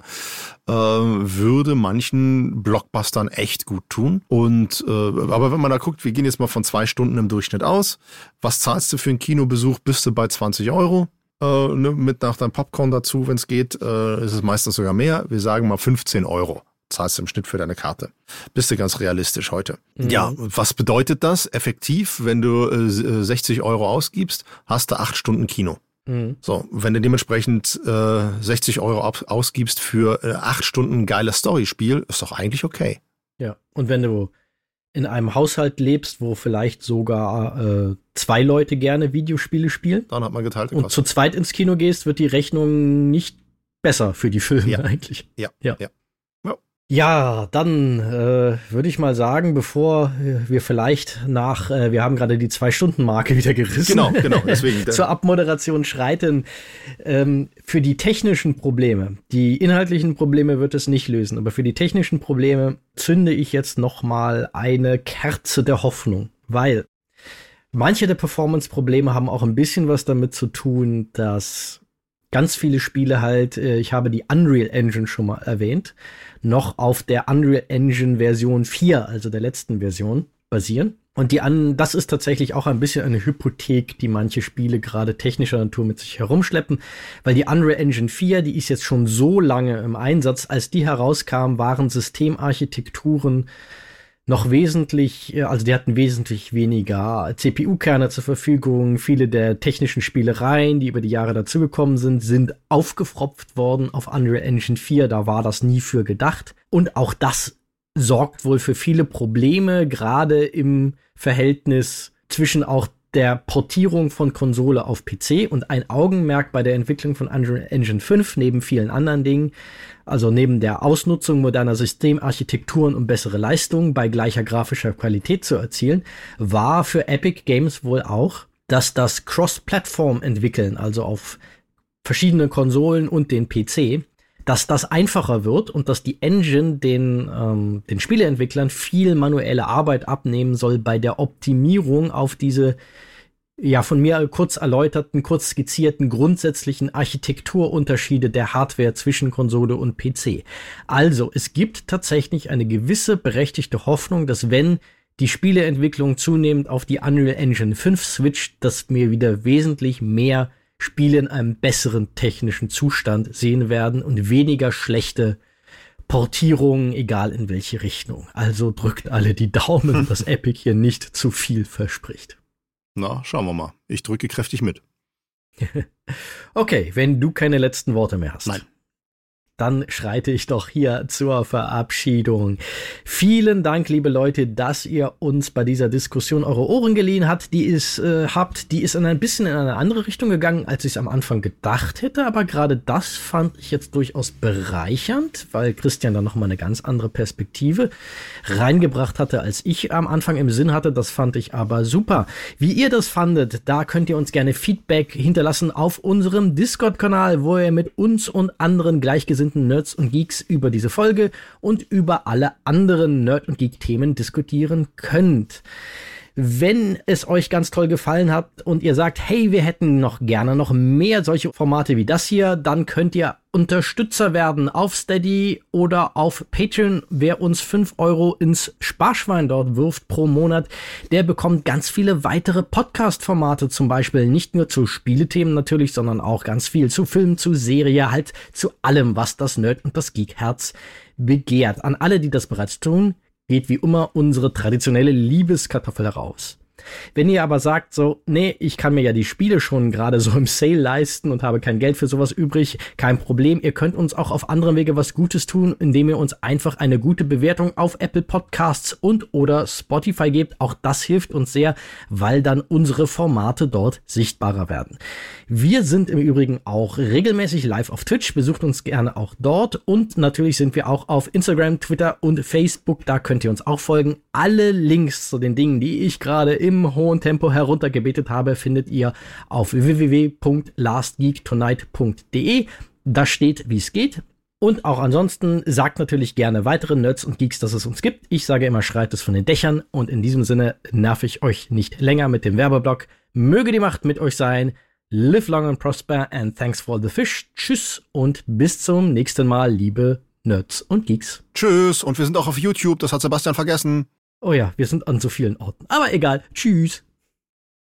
Äh, würde manchen Blockbustern echt gut tun. Und äh, aber wenn man da guckt, wir gehen jetzt mal von zwei Stunden im Durchschnitt aus. Was zahlst du für einen Kinobesuch? Bist du bei 20 Euro? Äh, ne, mit nach deinem Popcorn dazu, wenn es geht, äh, ist es meistens sogar mehr. Wir sagen mal 15 Euro zahlst du im Schnitt für deine Karte. Bist du ganz realistisch heute. Mhm. Ja, was bedeutet das effektiv? Wenn du äh, 60 äh, Euro ausgibst, hast du acht Stunden Kino. Mhm. So, wenn du dementsprechend äh, 60 Euro ausgibst für äh, acht Stunden geiles Storyspiel, ist doch eigentlich okay. Ja, und wenn du in einem Haushalt lebst, wo vielleicht sogar äh, zwei Leute gerne Videospiele spielen. Dann hat man geteilte Kosten. Und zu zweit ins Kino gehst, wird die Rechnung nicht besser für die Filme ja. eigentlich. Ja. ja. ja. Ja, dann äh, würde ich mal sagen, bevor wir vielleicht nach, äh, wir haben gerade die Zwei-Stunden-Marke wieder gerissen, genau, genau, deswegen, zur Abmoderation schreiten, ähm, für die technischen Probleme, die inhaltlichen Probleme wird es nicht lösen, aber für die technischen Probleme zünde ich jetzt noch mal eine Kerze der Hoffnung, weil manche der Performance-Probleme haben auch ein bisschen was damit zu tun, dass ganz viele Spiele halt, äh, ich habe die Unreal Engine schon mal erwähnt, noch auf der Unreal Engine Version 4, also der letzten Version, basieren. Und die an, das ist tatsächlich auch ein bisschen eine Hypothek, die manche Spiele gerade technischer Natur mit sich herumschleppen, weil die Unreal Engine 4, die ist jetzt schon so lange im Einsatz, als die herauskam, waren Systemarchitekturen noch wesentlich, äh, also die hatten wesentlich weniger CPU-Kerne zur Verfügung. Viele der technischen Spielereien, die über die Jahre dazugekommen sind, sind aufgefropft worden auf Unreal Engine 4. Da war das nie für gedacht. Und auch das sorgt wohl für viele Probleme, gerade im Verhältnis zwischen auch der Portierung von Konsole auf PC und ein Augenmerk bei der Entwicklung von Unreal Engine 5 neben vielen anderen Dingen, also neben der Ausnutzung moderner Systemarchitekturen um bessere Leistungen bei gleicher grafischer Qualität zu erzielen, war für Epic Games wohl auch, dass das Cross-Plattform entwickeln, also auf verschiedene Konsolen und den PC, dass das einfacher wird und dass die Engine den, ähm, den Spieleentwicklern viel manuelle Arbeit abnehmen soll bei der Optimierung auf diese ja von mir kurz erläuterten, kurz skizzierten grundsätzlichen Architekturunterschiede der Hardware zwischen Konsole und PC. Also, es gibt tatsächlich eine gewisse berechtigte Hoffnung, dass wenn die Spieleentwicklung zunehmend auf die Unreal Engine 5 switcht, dass wir wieder wesentlich mehr Spiele in einem besseren technischen Zustand sehen werden und weniger schlechte Portierungen, egal in welche Richtung. Also drückt alle die Daumen, dass Epic hier nicht zu viel verspricht. Na, schauen wir mal. Ich drücke kräftig mit. okay, wenn du keine letzten Worte mehr hast. Nein dann schreite ich doch hier zur Verabschiedung. Vielen Dank, liebe Leute, dass ihr uns bei dieser Diskussion eure Ohren geliehen habt. Die ist, äh, habt, die ist in ein bisschen in eine andere Richtung gegangen, als ich es am Anfang gedacht hätte. Aber gerade das fand ich jetzt durchaus bereichernd, weil Christian da nochmal eine ganz andere Perspektive reingebracht hatte, als ich am Anfang im Sinn hatte. Das fand ich aber super. Wie ihr das fandet, da könnt ihr uns gerne Feedback hinterlassen auf unserem Discord-Kanal, wo ihr mit uns und anderen Gleichgesinnten gleichgesinnten Nerds und Geeks über diese Folge und über alle anderen Nerd- und Geek-Themen diskutieren könnt. Wenn es euch ganz toll gefallen hat und ihr sagt, hey, wir hätten noch gerne noch mehr solche Formate wie das hier, dann könnt ihr Unterstützer werden auf Steady oder auf Patreon. Wer uns fünf Euro ins Sparschwein dort wirft pro Monat, der bekommt ganz viele weitere Podcast-Formate, zum Beispiel nicht nur zu Spielethemen natürlich, sondern auch ganz viel zu Filmen, zu Serie, halt zu allem, was das Nerd und das Geek-Herz begehrt. An alle, die das bereits tun, geht wie immer unsere traditionelle Liebeskartoffel heraus. Wenn ihr aber sagt so, nee, ich kann mir ja die Spiele schon gerade so im Sale leisten und habe kein Geld für sowas übrig, kein Problem. Ihr könnt uns auch auf anderem Wege was Gutes tun, indem ihr uns einfach eine gute Bewertung auf Apple Podcasts und oder Spotify gebt. Auch das hilft uns sehr, weil dann unsere Formate dort sichtbarer werden. Wir sind im Übrigen auch regelmäßig live auf Twitch. Besucht uns gerne auch dort. Und natürlich sind wir auch auf Instagram, Twitter und Facebook. Da könnt ihr uns auch folgen. Alle Links zu den Dingen, die ich gerade im hohen Tempo heruntergebetet habe, findet ihr auf www.lastgeektonight.de. Da steht, wie es geht. Und auch ansonsten sagt natürlich gerne weitere Nerds und Geeks, dass es uns gibt. Ich sage immer, schreit es von den Dächern. Und in diesem Sinne nerv ich euch nicht länger mit dem Werbeblock. Möge die Macht mit euch sein. Live long and prosper and thanks for the fish. Tschüss und bis zum nächsten Mal, liebe Nerds und Geeks. Tschüss und wir sind auch auf YouTube, das hat Sebastian vergessen. Oh ja, wir sind an so vielen Orten. Aber egal. Tschüss.